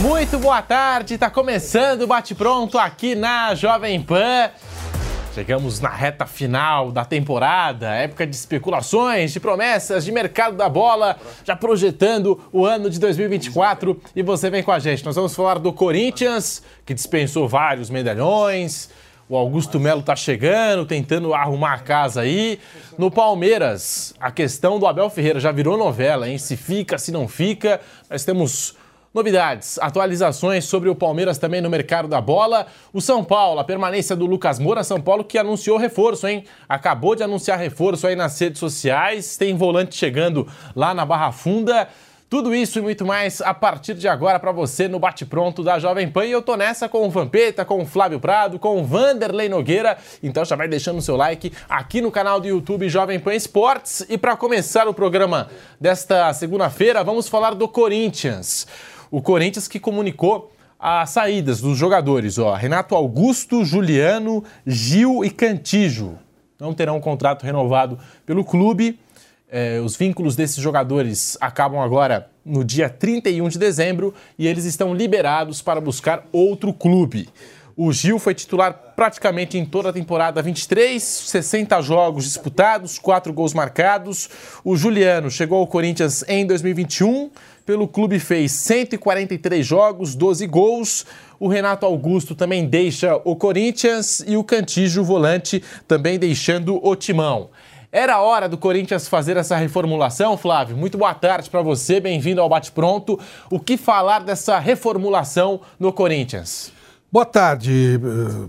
Muito boa tarde, tá começando o Bate Pronto aqui na Jovem Pan. Chegamos na reta final da temporada, época de especulações, de promessas, de mercado da bola, já projetando o ano de 2024 e você vem com a gente. Nós vamos falar do Corinthians, que dispensou vários medalhões. O Augusto Melo tá chegando, tentando arrumar a casa aí. No Palmeiras, a questão do Abel Ferreira já virou novela, hein? Se fica, se não fica. Nós temos Novidades, atualizações sobre o Palmeiras também no mercado da bola. O São Paulo, a permanência do Lucas Moura, São Paulo que anunciou reforço, hein? Acabou de anunciar reforço aí nas redes sociais, tem volante chegando lá na Barra Funda. Tudo isso e muito mais a partir de agora para você no Bate Pronto da Jovem Pan. E eu tô nessa com o Vampeta, com o Flávio Prado, com o Vanderlei Nogueira. Então já vai deixando o seu like aqui no canal do YouTube Jovem Pan Esportes. E para começar o programa desta segunda-feira, vamos falar do Corinthians. O Corinthians que comunicou as saídas dos jogadores, ó, Renato Augusto, Juliano, Gil e Cantijo. Não terão um contrato renovado pelo clube. É, os vínculos desses jogadores acabam agora no dia 31 de dezembro e eles estão liberados para buscar outro clube. O Gil foi titular praticamente em toda a temporada 23, 60 jogos disputados, 4 gols marcados. O Juliano chegou ao Corinthians em 2021 pelo clube fez 143 jogos, 12 gols. O Renato Augusto também deixa o Corinthians e o Cantijo, volante, também deixando o timão. Era hora do Corinthians fazer essa reformulação, Flávio? Muito boa tarde para você, bem-vindo ao Bate Pronto. O que falar dessa reformulação no Corinthians? Boa tarde,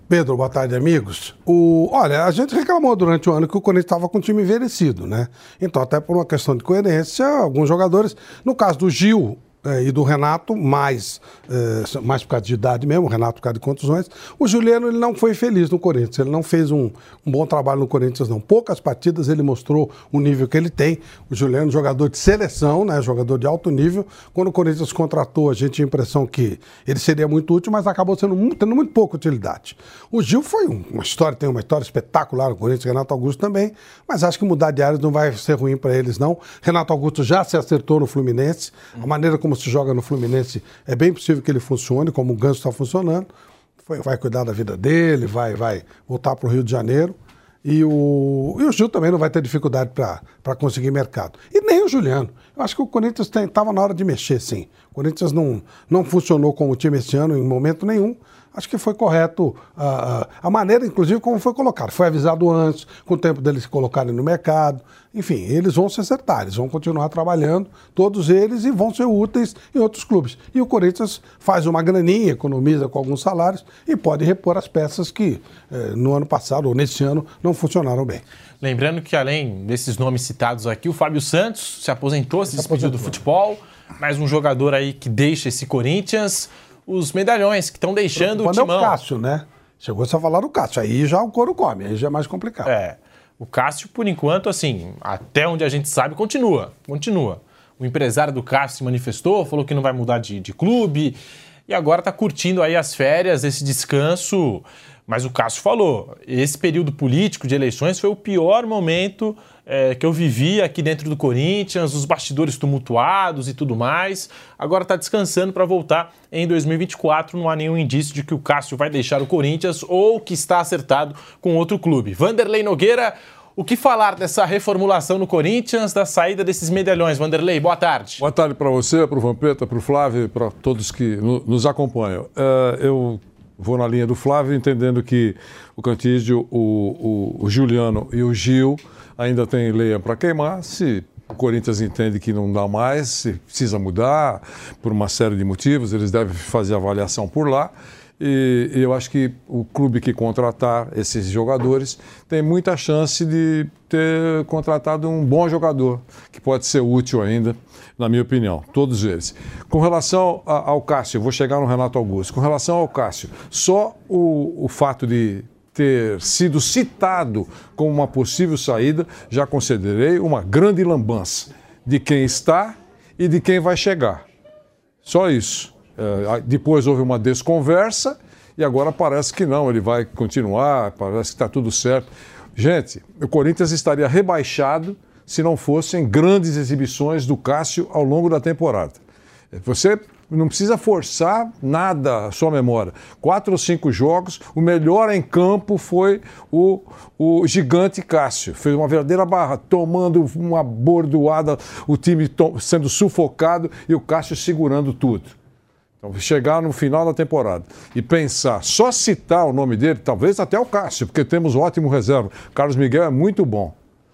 Pedro. Boa tarde, amigos. O, olha, a gente reclamou durante o ano que o Corinthians estava com um time envelhecido, né? Então, até por uma questão de coerência, alguns jogadores, no caso do Gil, é, e do Renato, mais, é, mais por causa de idade mesmo, o Renato por causa de contusões. O Juliano ele não foi feliz no Corinthians, ele não fez um, um, bom trabalho no Corinthians, não. Poucas partidas ele mostrou o nível que ele tem. O Juliano, jogador de seleção, né, jogador de alto nível. Quando o Corinthians contratou, a gente tinha a impressão que ele seria muito útil, mas acabou sendo muito, tendo muito pouca utilidade. O Gil foi uma história, tem uma história espetacular no Corinthians, Renato Augusto também, mas acho que mudar de áreas não vai ser ruim para eles, não. Renato Augusto já se acertou no Fluminense, a maneira como se joga no Fluminense, é bem possível que ele funcione, como o Ganso está funcionando. Vai cuidar da vida dele, vai, vai voltar para o Rio de Janeiro. E o, e o Gil também não vai ter dificuldade para conseguir mercado. E nem o Juliano. Eu acho que o Corinthians estava na hora de mexer, sim. O Corinthians não, não funcionou como time esse ano em momento nenhum acho que foi correto a, a, maneira, inclusive, como foi colocado. Foi avisado antes, com o tempo deles se colocarem no mercado. Enfim, eles vão se acertar, eles vão continuar trabalhando, todos eles, e vão ser úteis em outros clubes. E o Corinthians faz uma graninha, economiza com alguns salários e pode repor as peças que eh, no ano passado ou nesse ano não funcionaram bem. Lembrando que, além desses nomes citados aqui, o Fábio Santos se aposentou, se, se despediu do futebol. Mais um jogador aí que deixa esse Corinthians os medalhões que estão deixando Quando o timão. é o Cássio, né? Chegou-se a falar do Cássio. Aí já o couro come, aí já é mais complicado. É. O Cássio, por enquanto, assim, até onde a gente sabe, continua. Continua. O empresário do Cássio se manifestou, falou que não vai mudar de, de clube. E agora está curtindo aí as férias, esse descanso. Mas o Cássio falou, esse período político de eleições foi o pior momento é, que eu vivi aqui dentro do Corinthians, os bastidores tumultuados e tudo mais. Agora está descansando para voltar em 2024. Não há nenhum indício de que o Cássio vai deixar o Corinthians ou que está acertado com outro clube. Vanderlei Nogueira, o que falar dessa reformulação no Corinthians, da saída desses medalhões? Vanderlei, boa tarde. Boa tarde para você, para o Vampeta, para o Flávio para todos que nos acompanham. Uh, eu vou na linha do Flávio, entendendo que o Cantígio, o, o, o Juliano e o Gil ainda tem leia para queimar. Se o Corinthians entende que não dá mais, se precisa mudar por uma série de motivos, eles devem fazer avaliação por lá. E, eu acho que o clube que contratar esses jogadores tem muita chance de ter contratado um bom jogador, que pode ser útil ainda, na minha opinião, todos eles. Com relação ao Cássio, vou chegar no Renato Augusto. Com relação ao Cássio, só o, o fato de ter sido citado como uma possível saída, já considerei uma grande lambança de quem está e de quem vai chegar. Só isso. É, depois houve uma desconversa e agora parece que não, ele vai continuar, parece que está tudo certo. Gente, o Corinthians estaria rebaixado se não fossem grandes exibições do Cássio ao longo da temporada. Você não precisa forçar nada a sua memória. Quatro ou cinco jogos, o melhor em campo foi o, o gigante Cássio. Fez uma verdadeira barra, tomando uma bordoada, o time sendo sufocado e o Cássio segurando tudo. Então, chegar no final da temporada e pensar, só citar o nome dele, talvez até o Cássio, porque temos um ótimo reserva. Carlos Miguel é muito bom.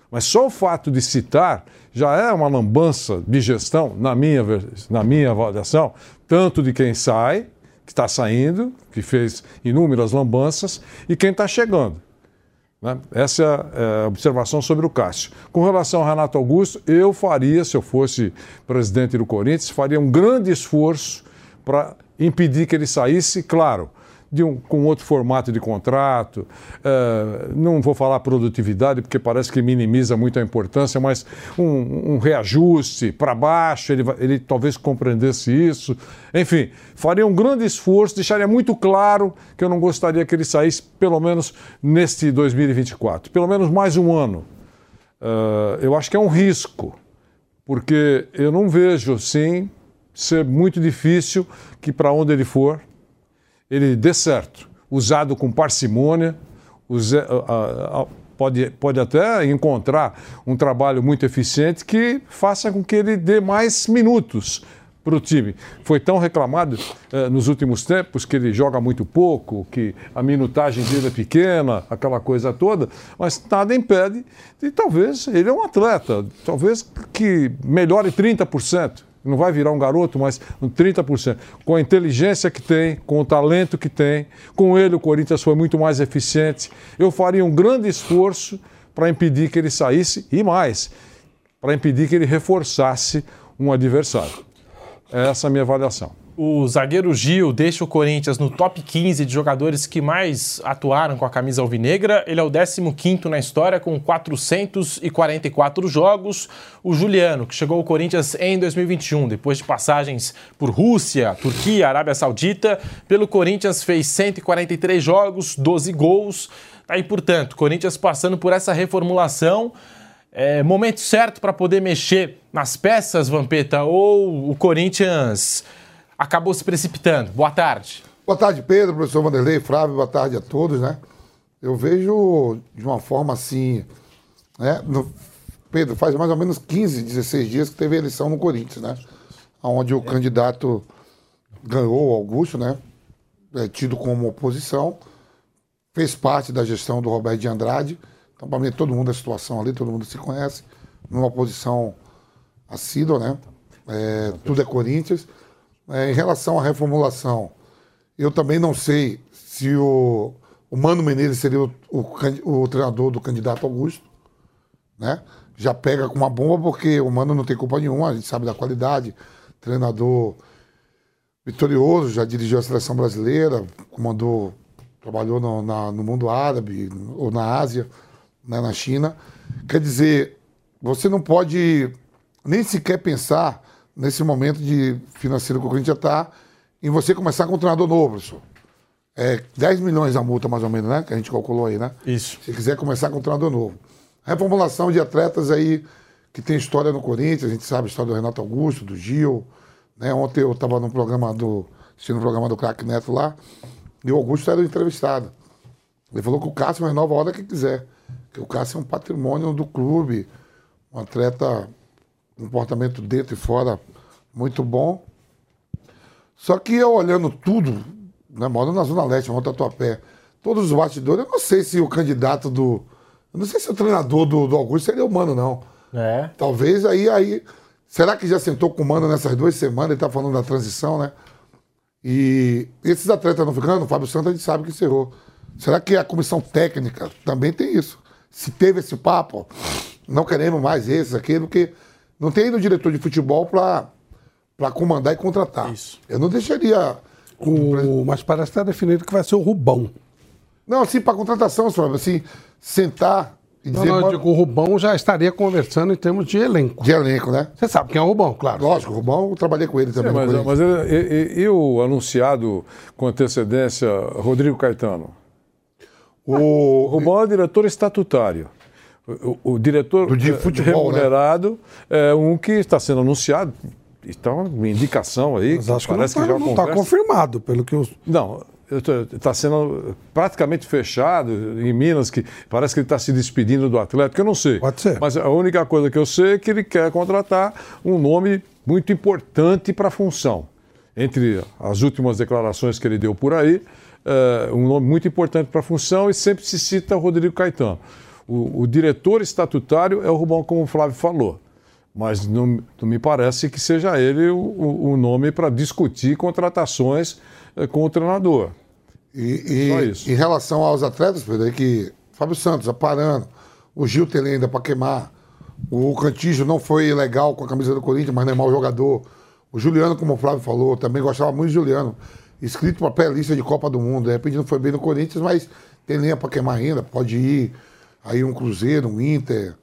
Mas só o fato de citar já é uma lambança de gestão, na minha, na minha avaliação, tanto de quem sai, que está saindo, que fez inúmeras lambanças, e quem está chegando. né? Essa é a observação sobre o Cássio. Com relação ao Renato Augusto, eu faria, se eu fosse presidente do Corinthians, faria um grande esforço para impedir que ele saísse, claro, de um, com outro formato de contrato. eh, não vou falar produtividade, porque parece que minimiza muito a importância, mas um, um reajuste para baixo, ele, ele talvez compreendesse isso. Enfim, faria um grande esforço, deixaria muito claro que eu não gostaria que ele saísse, pelo menos neste 2024, pelo menos mais um ano. Eh, eu acho que é um risco, porque eu não vejo, sim, ser muito difícil que para onde ele for, ele dê certo, usado com parcimônia, use- a- a- pode, pode até encontrar um trabalho muito eficiente que faça com que ele dê mais minutos para o time. Foi tão reclamado eh, nos últimos tempos que ele joga muito pouco, que a minutagem dele é pequena, aquela coisa toda, mas nada impede de talvez, ele é um atleta, talvez que melhore 30%. Não vai virar um garoto, mas um 30%. Com a inteligência que tem, com o talento que tem, com ele o Corinthians foi muito mais eficiente. Eu faria um grande esforço para impedir que ele saísse e mais, para impedir que ele reforçasse um adversário. Essa é a minha avaliação. O zagueiro Gil deixa o Corinthians no top 15 de jogadores que mais atuaram com a camisa alvinegra. Ele é o 15º na história com 444 jogos. O Juliano, que chegou ao Corinthians em 2021, depois de passagens por Rússia, Turquia, Arábia Saudita, pelo Corinthians fez 143 jogos, 12 gols. Aí, portanto, Corinthians passando por essa reformulação. É, momento certo para poder mexer nas peças, Vampeta, ou o Corinthians acabou se precipitando? Boa tarde. Boa tarde, Pedro, professor Vanderlei, Flávio, boa tarde a todos, né? Eu vejo de uma forma assim, né? no- Pedro, faz mais ou menos 15, 16 dias que teve eleição no Corinthians, né? Onde o candidato ganhou, o Augusto, né? É, tido como oposição, fez parte da gestão do Roberto de Andrade. Então, para mim, todo mundo a situação ali, todo mundo se conhece, numa posição assídua, né? É, tudo é Corinthians. É, em relação à reformulação, eu também não sei se o, o Mano Menezes seria o, o o treinador do candidato Augusto, né? Já pega com uma bomba porque o Mano não tem culpa nenhuma, a gente sabe da qualidade, treinador vitorioso, já dirigiu a seleção brasileira, comandou, trabalhou no, na- no mundo árabe ou na Ásia, né, na China. Quer dizer, você não pode nem sequer pensar nesse momento de financeiro que o Corinthians está em você começar com um treinador novo, professor. É 10 milhões a multa, mais ou menos, né? Que a gente calculou aí, né? Isso. Se quiser começar com um treinador novo. Reformulação de atletas aí que tem história no Corinthians, a gente sabe a história do Renato Augusto, do Gil. Né? Ontem eu estava no programa do. assistindo o programa do Crack Neto lá, e o Augusto era o entrevistado. Ele falou que o Cássio renova a hora que quiser. Que o Cássio é um patrimônio do clube, um atleta, comportamento dentro e fora muito bom. Só que eu olhando tudo, né, moro na Zona Leste, moro Tatuapé, todos os bastidores, eu não sei se o candidato do. Eu não sei se o treinador do, do Augusto seria humano, não. É. Talvez aí, aí. Será que já sentou com o Mano nessas duas semanas? Ele tá falando da transição, né? E esses atletas não ficando, o Fábio Santos a gente sabe que encerrou. Será que a comissão técnica também tem isso? Se teve esse papo, não queremos mais esse, aquele, porque não tem ainda o diretor de futebol para comandar e contratar. Isso. Eu não deixaria. O, mas parece que está definido que vai ser o Rubão. Não, assim, para contratação, Fábio, assim, sentar e Não, dizer não, eu "Mano, digo, o Rubão já estaria conversando em termos de elenco. de elenco, né? Você sabe quem é o Rubão, claro. Lógico, o Rubão, eu trabalhei com ele também. É, mas, mas ele- e, e- e o anunciado com antecedência, Rodrigo Caetano? O o, Rubão é diretor estatutário. O, o- diretor de eh, futebol, né? remunerado é um que está sendo anunciado. Então, uma indicação aí. Mas acho que não parece que, está já conversa. confirmado, pelo que os. Não, está sendo praticamente fechado em Minas, que parece que ele está se despedindo do Atlético, eu não sei. Pode ser. Mas a única coisa que eu sei é que ele quer contratar um nome muito importante para a função. Entre as últimas declarações que ele deu por aí, é, um nome muito importante para a função e sempre se cita o Rodrigo Caetano. O, o diretor estatutário é o Rubão, como o Flávio falou. Mas não, não me parece que seja ele o, o- nome para discutir contratações eh, com o treinador. E, e Só isso. em relação aos atletas, Pedro, é que Fábio Santos aparando, o Gil tem ainda para queimar, o Cantígio não foi legal com a camisa do Corinthians, mas não é mau jogador. O Juliano, como o Flávio falou, também gostava muito de Juliano. Inscrito para pré-lista de Copa do Mundo. De repente não foi bem no Corinthians, mas tem linha para queimar ainda. Pode ir aí um Cruzeiro, um Inter,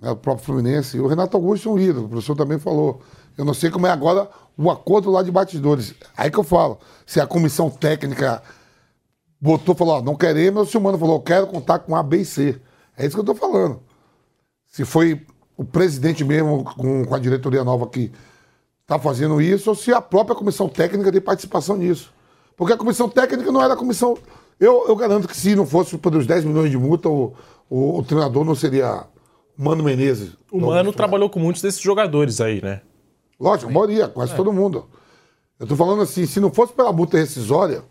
né, o próprio Fluminense. O Renato Augusto é um o professor também falou. Eu não sei como é agora o acordo lá de batidores. Aí que eu falo, se a comissão técnica botou, falou, ó, não queremos, o Silmano falou, eu quero contar com A, B e C. É isso que eu tô falando. Se foi o presidente mesmo com, com a diretoria nova que tá fazendo isso, ou se a própria comissão técnica tem participação nisso. Porque a comissão técnica não era a comissão. Eu, eu garanto que se não fosse por os 10 milhões de multa, o, o, o treinador não seria o Mano Menezes. O Mano trabalhou com muitos desses jogadores aí, né? Lógico, a maioria, quase todo mundo. Eu tô falando assim, se não fosse pela multa rescisória,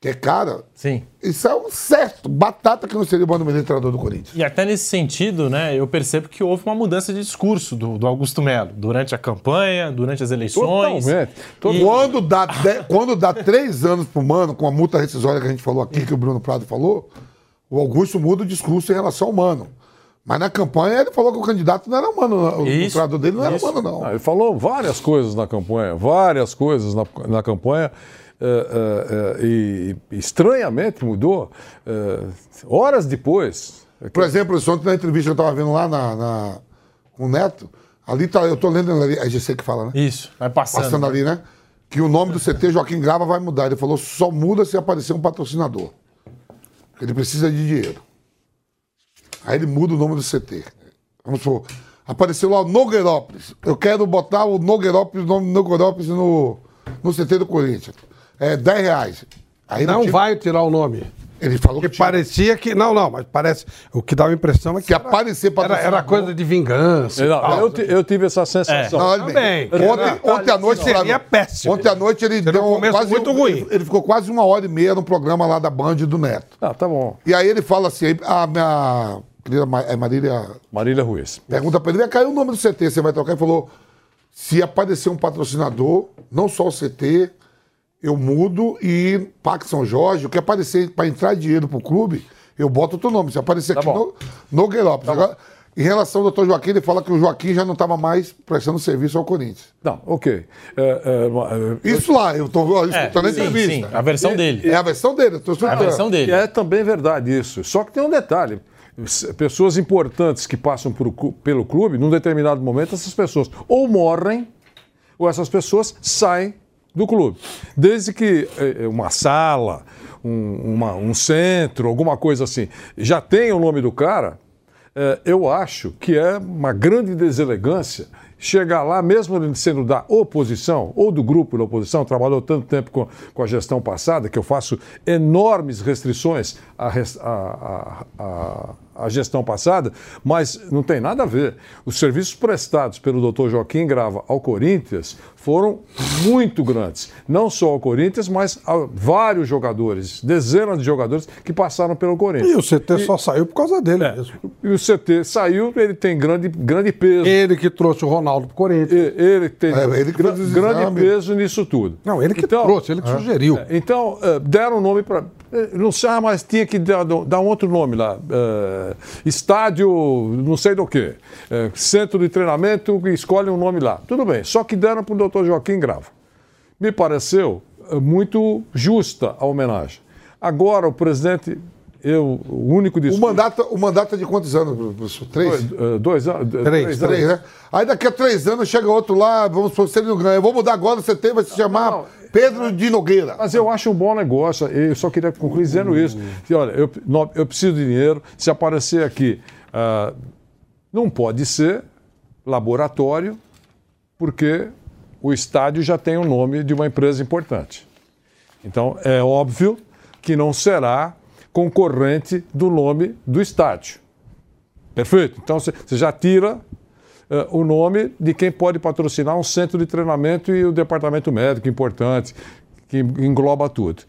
que é cara, Sim. isso é um certo. Batata que não seria o Mano Menezes treinador do Corinthians. E até nesse sentido, né, eu percebo que houve uma mudança de discurso do, do Augusto Melo durante a campanha, durante as eleições. Totalmente. To- Quando dá, de- quando dá três anos pro Mano, com a multa rescisória que a gente falou aqui, que o Bruno Prado falou, o Augusto muda o discurso em relação ao Mano. Mas na campanha ele falou que o candidato não era o Mano, não. o treinador dele não era isso. o Mano, não. Ah, ele falou várias coisas na campanha, várias coisas na, na campanha, eh, eh, eh, e, estranhamente mudou. horas depois. Por exemplo, isso ontem na entrevista que eu estava vendo lá na, na- com o Neto, ali tá, eu tô lendo ali, é GC que fala, né? Isso, vai passando. Passando ali, né? Que o nome do CT Joaquim Grava vai mudar. Ele falou, só muda se aparecer um patrocinador. Ele precisa de dinheiro. Aí ele muda o nome do CT. Vamos supor, apareceu lá o Nogueirópolis. Eu quero botar o Nogueirópolis, o nome do Nogueirópolis no, no CT do Corinthians. É 10 reais. Aí Não tinha- vai tirar o nome. Ele falou que Porque tinha- parecia que. Não, não, mas parece. O que dava a impressão é que. Se era- aparecer Era, patrocinador- era coisa de vingança. Não, tal. eu, eu tive essa sensação. Não, olha bem. Também. Ontem, Era- ontem à noite, Seria péssimo. Ontem à noite ele Seria deu um começo quase muito um- ruim. Ele, ele ficou quase uma hora e meia no programa lá da Band do Neto. Ah, tá bom. E aí ele fala assim, a minha querida é Marília Marília Ruiz. pergunta pra ele, cair o nome do CT, você vai trocar? Ele falou, se aparecer um patrocinador, não só o CT, eu mudo e Parque São Jorge, o que aparecer para entrar dinheiro pro clube, eu boto outro nome. Se aparecer aqui bom. no, no Gueirópolis. Agora, em relação ao doutor Joaquim, ele fala que o Joaquim já não estava mais prestando serviço ao Corinthians. Não, ok. É, é, é, Isso lá, eu É, escutando a sim, entrevista. sim, a versão dele. É a versão dele, eu tô É a escutando. versão dele. É também verdade isso. Só que tem um detalhe. Pessoas importantes que passam por, pelo clube, num determinado momento, essas pessoas ou morrem, ou essas pessoas saem do clube. Desde que eh, uma sala, um, uma- um centro, alguma coisa assim, já tenha o nome do cara, eh, eu acho que é uma grande deselegância chegar lá, mesmo sendo da oposição ou do grupo da oposição, trabalhou tanto tempo com, com a gestão passada, que eu faço enormes restrições à, res- à- à- à gestão passada, mas não tem nada a ver. Os serviços prestados pelo Dr. Joaquim Grava ao Corinthians foram muito grandes. Não só ao Corinthians, mas a vários jogadores, dezenas de jogadores que passaram pelo Corinthians. E o CT só saiu por causa dele É. mesmo. E o CT saiu, ele tem grande, grande peso. Ele que trouxe o Ronaldo Ronaldo pro Corinthians. E- Ele tem É, ele grande peso nisso tudo. Não, ele que Então, trouxe, ele que sugeriu. É, Então, eh, deram o nome para. Não sei, ah, mas tinha que dar, dar um outro nome lá. eh, estádio, não sei do que. centro de treinamento, escolhe um nome lá. Tudo bem. Só que deram para o doutor Joaquim Grava. Me pareceu muito justa a homenagem. Agora, o presidente, eu, o único O discurso. mandato, o mandato é de quantos anos, professor? Três? Eh, dois anos. Três, anos. Três, né? Aí daqui a três anos chega outro lá, vamos supor, se ele não ganha. Eu vou mudar agora, você tem, vai se chamar não. Pedro de Nogueira. Mas eu acho um bom negócio. Eu só queria concluir dizendo isso. Que, olha, eu, eu preciso de dinheiro. Se aparecer aqui, ah, não pode ser laboratório, porque o estádio já tem o nome de uma empresa importante. Então, é óbvio que não será concorrente do nome do estádio. Perfeito? Então, você já tira eh, o nome de quem pode patrocinar um centro de treinamento e o departamento médico importante, que engloba tudo.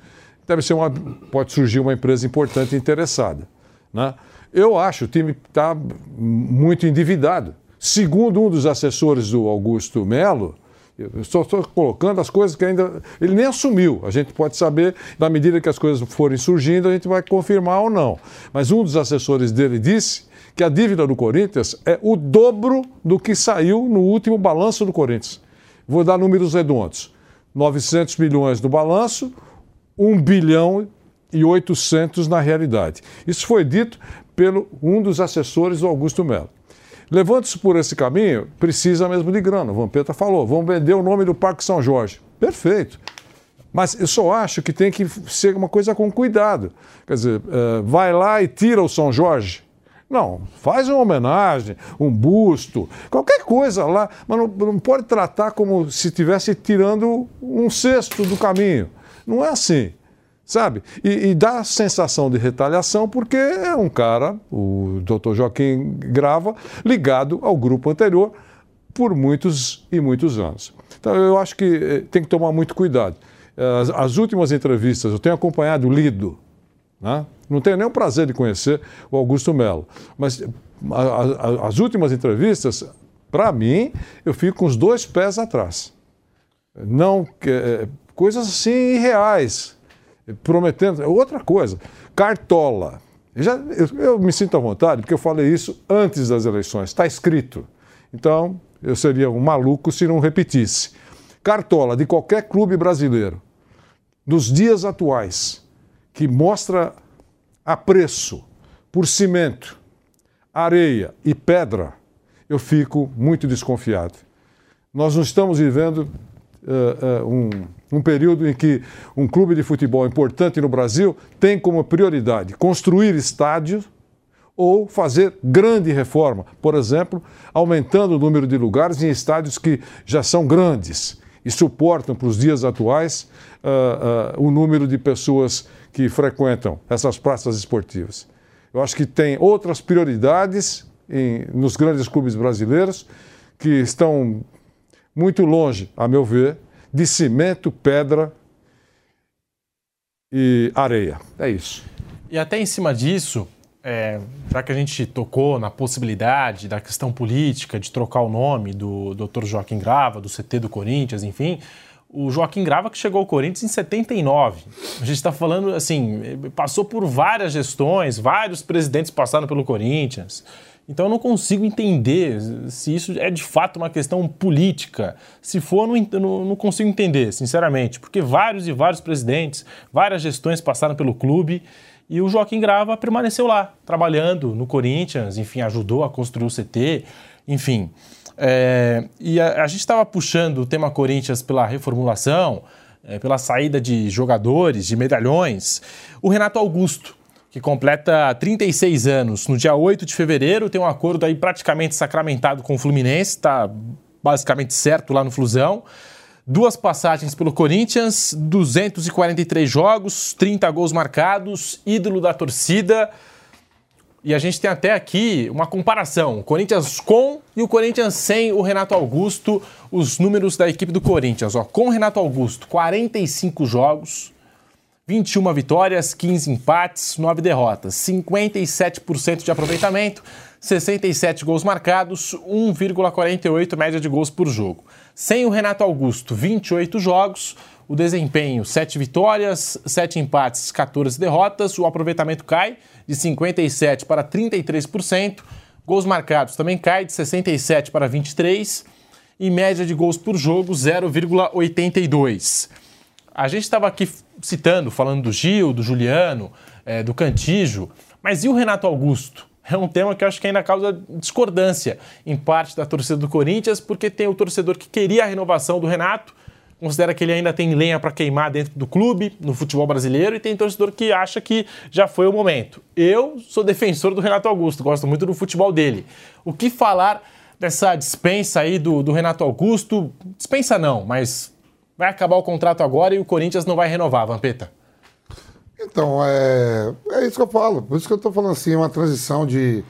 Deve ser uma, pode surgir uma empresa importante interessada. Né? Eu acho o time está muito endividado. Segundo um dos assessores do Augusto Melo, estou colocando as coisas que ainda. Ele nem assumiu. A gente pode saber, na medida que as coisas forem surgindo, a gente vai confirmar ou não. Mas um dos assessores dele disse que a dívida do Corinthians é o dobro do que saiu no último balanço do Corinthians. Vou dar números redondos: 900 milhões no balanço, 1 bilhão e 800 na realidade. Isso foi dito pelo um dos assessores do Augusto Melo. Levando-se por esse caminho, precisa mesmo de grana. O Vampeta falou: vamos vender o nome do Parque São Jorge. Perfeito. Mas eu só acho que tem que ser uma coisa com cuidado. Quer dizer, eh, vai lá e tira o São Jorge. Não, faz uma homenagem, um busto, qualquer coisa lá, mas não, não pode tratar como se estivesse tirando um cesto do caminho. Não é assim, sabe? E, e dá sensação de retaliação porque é um cara, o doutor Joaquim Grava, ligado ao grupo anterior por muitos e muitos anos. Então eu acho que eh, tem que tomar muito cuidado. As, as últimas entrevistas, eu tenho acompanhado, lido, né? Não tenho nem o prazer de conhecer o Augusto Melo. Mas a- a- as últimas entrevistas, para mim, eu fico com os dois pés atrás. Não, é, coisas assim irreais, prometendo. Outra coisa, cartola. Eu, já, eu, eu me sinto à vontade, porque eu falei isso antes das eleições, está escrito. Então, eu seria um maluco se não repetisse. Cartola de qualquer clube brasileiro, nos dias atuais, que mostra apreço por cimento, areia e pedra, eu fico muito desconfiado. Nós não estamos vivendo eh, eh, um, um período em que um clube de futebol importante no Brasil tem como prioridade construir estádios ou fazer grande reforma, por exemplo, aumentando o número de lugares em estádios que já são grandes e suportam para os dias atuais ah, ah, o número de pessoas que frequentam essas praças esportivas. Eu acho que tem outras prioridades em- nos grandes clubes brasileiros que estão muito longe, a meu ver, de cimento, pedra e areia. É isso. E até em cima disso, é, já que a gente tocou na possibilidade da questão política de trocar o nome do Dr. Joaquim Grava, do CT do Corinthians, enfim, o Joaquim Grava que chegou ao Corinthians em 79. A gente está falando assim, passou por várias gestões, vários presidentes passaram pelo Corinthians. Então eu não consigo entender se isso é de fato uma questão política. Se for, não, não, não consigo entender, sinceramente, porque vários e vários presidentes, várias gestões passaram pelo clube e o Joaquim Grava permaneceu lá, trabalhando no Corinthians, enfim, ajudou a construir o CT, enfim. É, e a, a gente estava puxando o tema Corinthians pela reformulação, é, pela saída de jogadores, de medalhões. O Renato Augusto, que completa 36 anos no dia 8 de fevereiro, tem um acordo aí praticamente sacramentado com o Fluminense, está basicamente certo lá no Flusão. Duas passagens pelo Corinthians, 243 jogos, 30 gols marcados, ídolo da torcida. E a gente tem até aqui uma comparação: o Corinthians com e o Corinthians sem o Renato Augusto, os números da equipe do Corinthians. Ó, com o Renato Augusto, 45 jogos, 21 vitórias, 15 empates, 9 derrotas, 57% de aproveitamento, 67 gols marcados, 1,48 média de gols por jogo. Sem o Renato Augusto, 28 jogos, o desempenho 7 vitórias, 7 empates, 14 derrotas, o aproveitamento cai de 57 para 33%, gols marcados também cai de 67 para 23 e média de gols por jogo 0,82. A gente estava aqui citando, falando do Gil, do Juliano, é, do Cantijo, mas e o Renato Augusto? É um tema que eu acho que ainda causa discordância em parte da torcida do Corinthians, porque tem o torcedor que queria a renovação do Renato, considera que ele ainda tem lenha para queimar dentro do clube, no futebol brasileiro, e tem torcedor que acha que já foi o momento. Eu sou defensor do Renato Augusto, gosto muito do futebol dele. O que falar dessa dispensa aí do, do Renato Augusto? Dispensa não, mas vai acabar o contrato agora e o Corinthians não vai renovar, Vampeta. Então, é, é isso que eu falo. Por isso que eu estou falando assim, uma transição de,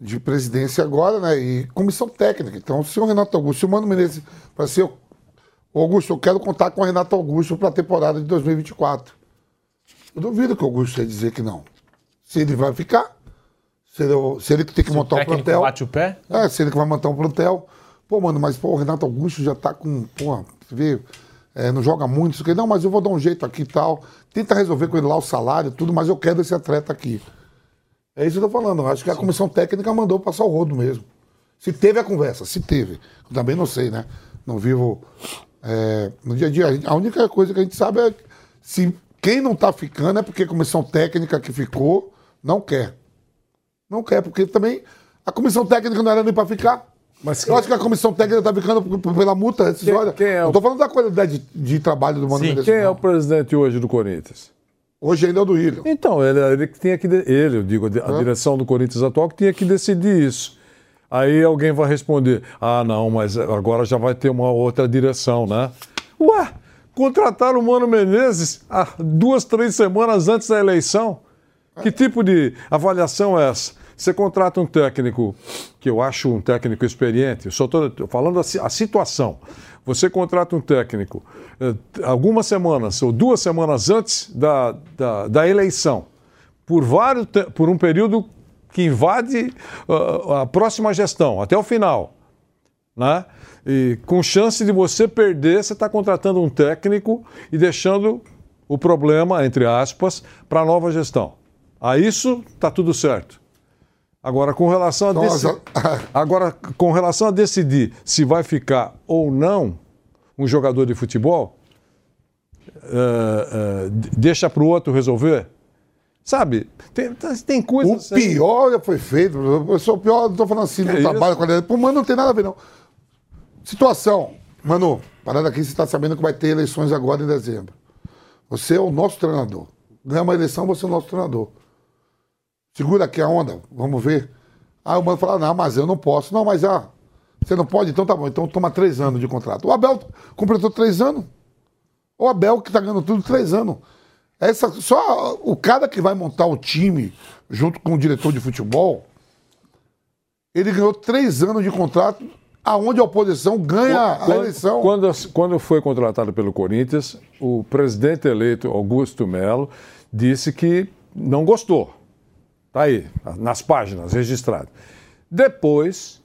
de presidência agora, né? E comissão técnica. Então, se o Renato Augusto, se o Mano Menezes, para ser o Augusto, eu quero contar com o Renato Augusto para a temporada de 2024. Eu duvido que o Augusto ia dizer que não. Se ele vai ficar, se ele, se ele tem que Se montar o um plantel. bate o pé, É, se ele que vai montar um plantel. Pô, mano, mas pô, o Renato Augusto já tá com. Pô, você vê, é, não joga muito, isso aqui. Não, mas eu vou dar um jeito aqui e tal. Tenta resolver com ele lá o salário, tudo, mas eu quero esse atleta aqui. É isso que eu tô falando. Eu acho que a comissão técnica mandou passar o rodo mesmo. Se teve a conversa, se teve. Eu também não sei, né? Não vivo é, no dia a dia. A única coisa que a gente sabe é se quem não tá ficando é porque a comissão técnica que ficou não quer. Não quer, porque também a comissão técnica não era nem para ficar. Mas eu acho que a comissão técnica está ficando pela multa rescisória. quem é o- Eu tô falando da qualidade de, de trabalho do Mano Sim, Menezes. Quem é não. o presidente hoje do Corinthians? Hoje ainda é o do William. Então, ele, ele que tinha que. Ele, eu digo, a direção do Corinthians atual que tinha que decidir isso. Aí alguém vai responder: ah, não, mas agora já vai ter uma outra direção, né? Ué, contrataram o Mano Menezes há duas, três semanas antes da eleição. Que tipo de avaliação é essa? Você contrata um técnico, que eu acho um técnico experiente, só estou falando a, si- a situação. Você contrata um técnico eh, algumas semanas ou duas semanas antes da, da, da eleição, por, vários, por um período que invade ah, a próxima gestão, até o final. Né? E com chance de você perder, você está contratando um técnico e deixando o problema, entre aspas, para a nova gestão. A isso está tudo certo. Agora, com relação a deci- Agora, com relação a decidir se vai ficar ou não um jogador de futebol, eh, d- deixa para o outro resolver. Sabe, tem, tem O coisas. aí- pior já foi feito. Eu sou o pior, não estou falando assim do Que trabalho com a Pô, Mano, não tem nada a ver, não. Situação. Mano, parada aqui, você está sabendo que vai ter eleições agora em dezembro. Você é o nosso treinador. Ganha uma eleição, você é o nosso treinador. Segura aqui a onda, vamos ver. Aí o mano fala, não, mas eu não posso. Não, mas ah, você não pode? Então tá bom, então toma três anos de contrato. O Abel completou três anos. O Abel que tá ganhando tudo três anos. Essa, só o cara que vai montar o time junto com o diretor de futebol, ele ganhou três anos de contrato, aonde a oposição ganha a Quando- eleição. Quando, quando foi contratado pelo Corinthians, o presidente eleito, Augusto Melo, disse que não gostou. Está aí, nas páginas, registrado. Depois,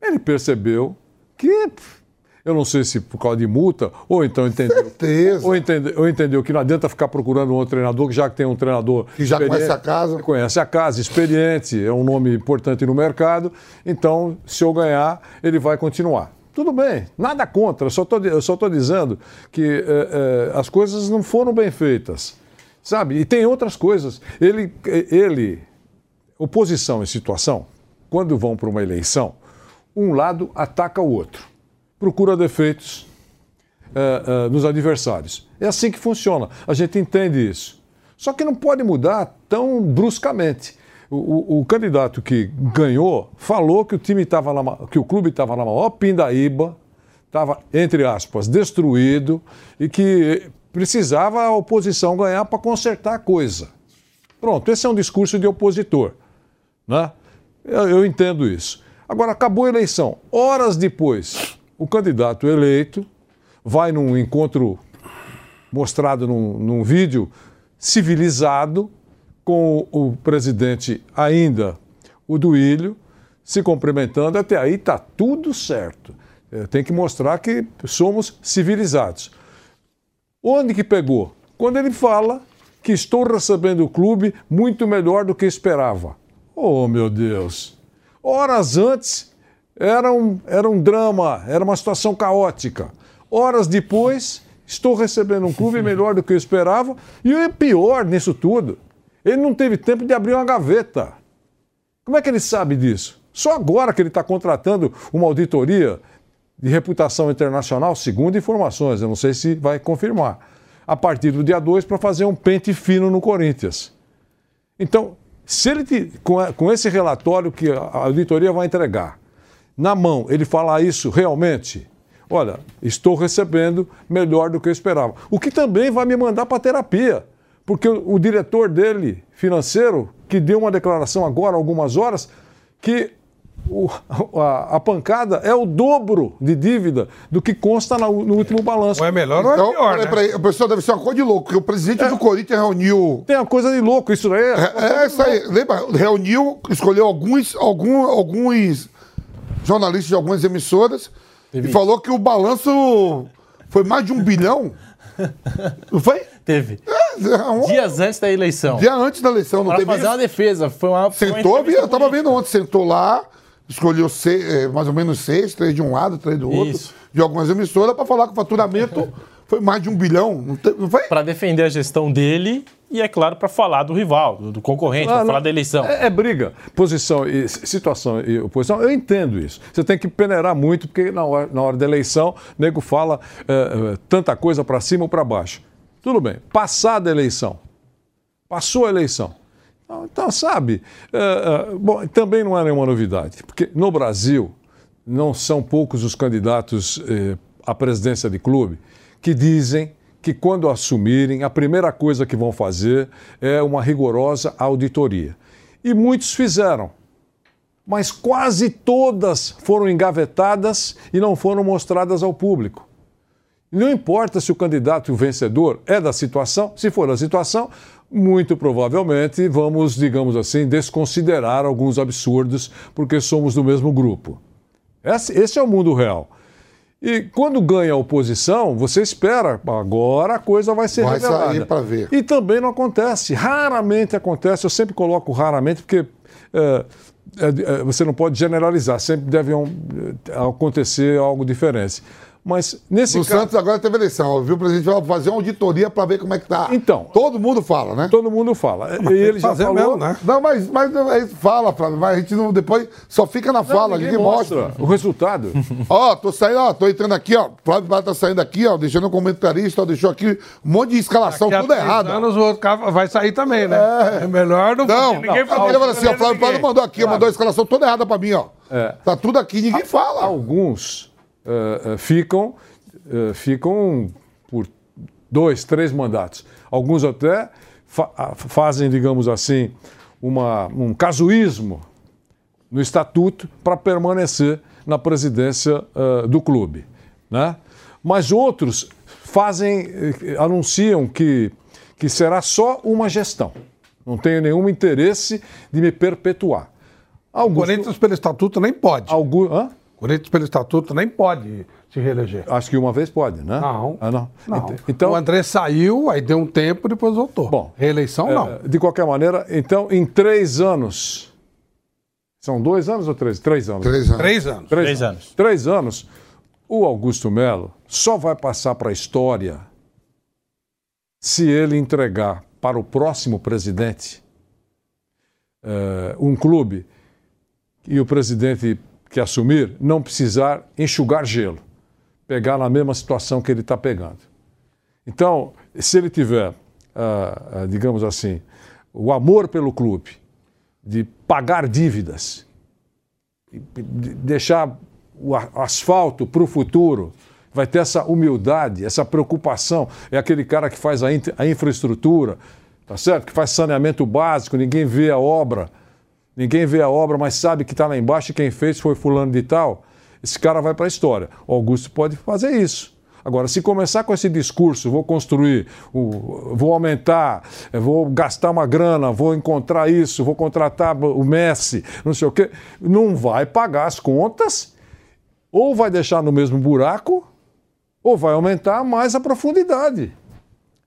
ele percebeu que, eu não sei se por causa de multa, ou então entendeu. Certeza. Ou entendeu, ou entendeu que não adianta ficar procurando um outro treinador, que já que tem um treinador. Que já conhece a casa. Conhece a casa, experiente, é um nome importante no mercado. Então, se eu ganhar, ele vai continuar. Tudo bem, nada contra, eu só tô, eu só estou dizendo que eh, eh, as coisas não foram bem feitas. Sabe? E tem outras coisas. Ele, ele, oposição em situação, quando vão para uma eleição, um lado ataca o outro, procura defeitos eh, eh, nos adversários. É assim que funciona. A gente entende isso. Só que não pode mudar tão bruscamente. O, o- o candidato que ganhou falou que o time estava que o clube estava na maior pindaíba, estava entre aspas destruído e que precisava a oposição ganhar para consertar a coisa. Pronto, esse é um discurso de opositor. Né? Eu, eu entendo isso. Agora, acabou a eleição. Horas depois, o candidato eleito vai num encontro mostrado num, num vídeo civilizado, com o presidente ainda, o Duílio, se cumprimentando. Até aí está tudo certo. É, tem que mostrar que somos civilizados. Onde que pegou? Quando ele fala que estou recebendo o clube muito melhor do que esperava. Oh, meu Deus! Horas antes era um, era um drama, era uma situação caótica. Horas depois, estou recebendo um clube melhor do que eu esperava. E o pior nisso tudo, ele não teve tempo de abrir uma gaveta. Como é que ele sabe disso? Só agora que ele está contratando uma auditoria de reputação internacional, segundo informações, eu não sei se vai confirmar, a partir do dia 2 para fazer um pente fino no Corinthians. Então, se ele te, com, com esse relatório que a auditoria vai entregar, na mão, ele falar isso realmente, olha, estou recebendo melhor do que eu esperava. O que também vai me mandar para terapia, porque o, o diretor dele, financeiro, que deu uma declaração agora, algumas horas, que o, a, a, pancada é o dobro de dívida do que consta no, no último balanço. Ou é melhor ou é Então, pior, peraí, né? peraí, o pessoal deve ser uma coisa de louco, porque o presidente do Corinthians reuniu. Tem uma coisa de louco, isso daí é. É, é isso aí. Lembra? Reuniu, escolheu alguns, algum, alguns jornalistas de algumas emissoras e falou que o balanço foi mais de um bilhão. Não foi? Teve. É, um- Dias antes da eleição. dia antes da eleição, não Para teve fazer isso? uma defesa. Foi uma, foi uma Sentou, eu tava vendo ontem, sentou lá, escolheu seis, eh, mais ou menos seis, três de um lado, três do outro, Isso. de algumas emissoras, para falar que o faturamento foi mais de um bilhão. Não, te- não foi? Para defender a gestão dele e, é claro, para falar do rival, do, concorrente, Ah, para falar da eleição. É, é briga, posição e situação e oposição. Eu entendo isso. Você tem que peneirar muito, porque na hora, na hora da eleição, o nego fala é, tanta coisa para cima ou para baixo. Tudo bem. Passada a eleição. Passou a eleição. Então, Então, sabe, é, bom, também não é nenhuma novidade, porque no Brasil não são poucos os candidatos à presidência de clube que dizem que quando assumirem, a primeira coisa que vão fazer é uma rigorosa auditoria. E muitos fizeram, mas quase todas foram engavetadas e não foram mostradas ao público. Não importa se o candidato e o vencedor é da situação, se for da situação, muito provavelmente vamos, digamos assim, desconsiderar alguns absurdos porque somos do mesmo grupo. Esse é o mundo real. E quando ganha a oposição, você espera, agora a coisa vai ser Vai revelada. sair pra ver. E também não acontece, raramente acontece, eu sempre coloco raramente porque é, é, você não pode generalizar, sempre deve um, acontecer algo diferente. Mas nesse O caso, Santos agora teve eleição, viu? O presidente vai fazer uma auditoria para ver como é que tá. Então. Todo mundo fala, né? todo mundo fala. E ele já Fazer falou, mesmo, né? Não, mas, mas não, é fala, Flávio, mas a gente não, depois só fica na fala, Ninguém ninguém mostra. o resultado. Ó, tô saindo, ó, tô entrando aqui, ó. Flávio Barra tá saindo aqui, ó, deixando um comentarista, ó, deixou aqui um monte de escalação, Daqui a tudo três errado. anos o outro cara vai sair também, né? É, melhor não, Não, ninguém não, ele falou assim, ó, Flávio ninguém. mandou aqui, ó, mandou a escalação toda errada pra mim, ó. É. Tá tudo aqui, ninguém fala. Alguns eh, ficam, eh, ficam por dois, três mandatos. Alguns até fa- fazem, digamos assim, uma, um casuísmo no estatuto para permanecer na presidência eh, do clube. Né? Mas outros fazem, anunciam que, que será só uma gestão. Não tenho nenhum interesse de me perpetuar. Alguns, Corinthians, pelo estatuto, nem pode. algum, hã? O Corinthians, pelo estatuto, nem pode se reeleger. Acho que uma vez pode, né? Não. Ah, não. Não. Ent- Então, o André saiu, aí deu um tempo, depois voltou. Bom, Reeleição, é, não. de qualquer maneira, então, em três anos. São dois anos ou três? Três anos. Três anos. Três anos. Três anos. Três anos. O Augusto Melo só vai passar para a história se ele entregar para o próximo presidente eh, um clube e o presidente que assumir não precisar enxugar gelo, pegar na mesma situação que ele está pegando. Então, se ele tiver, ah, ah, digamos assim, o amor pelo clube, de pagar dívidas, de deixar o asfalto para o futuro, vai ter essa humildade, essa preocupação. É aquele cara que faz a infraestrutura, tá certo? Que faz saneamento básico, ninguém vê a obra, ninguém vê a obra, mas sabe que está lá embaixo e quem fez foi fulano de tal. Esse cara vai para a história. O Augusto pode fazer isso. Agora, se começar com esse discurso, vou construir, vou aumentar, vou gastar uma grana, vou encontrar isso, vou contratar o Messi, não sei o quê, não vai pagar as contas, ou vai deixar no mesmo buraco, ou vai aumentar mais a profundidade.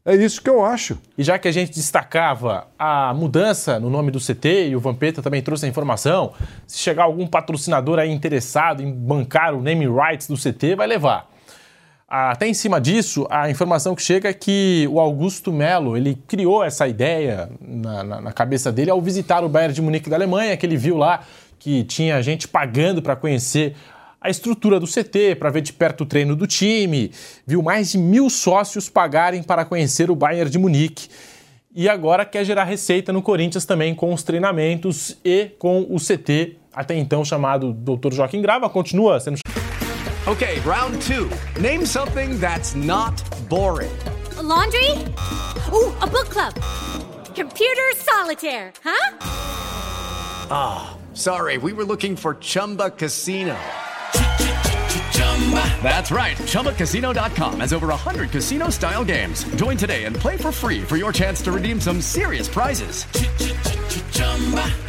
É isso que eu acho. E já que a gente destacava a mudança no nome do CT, e o Vampeta também trouxe a informação, se chegar algum patrocinador aí interessado em bancar o name rights do CT, vai levar. Até em cima disso, a informação que chega é que o Augusto Melo, ele criou essa ideia na, na- na cabeça dele ao visitar o Bayern de Munique da Alemanha, que ele viu lá que tinha gente pagando para conhecer a estrutura do CT, para ver de perto o treino do time, viu mais de mil sócios pagarem para conhecer o Bayern de Munique. E agora quer gerar receita no Corinthians também com os treinamentos e com o CT, até então chamado Dr. Joaquim Grava, continua sendo Okay, round two. Name something that's not boring. A laundry? Ooh, a book club. Computer solitaire, huh? Sorry, we were looking for Chumba Casino. That's right. ChumbaCasino.com has over 100 casino style games. Join today and play for free for your chance to redeem some serious prizes.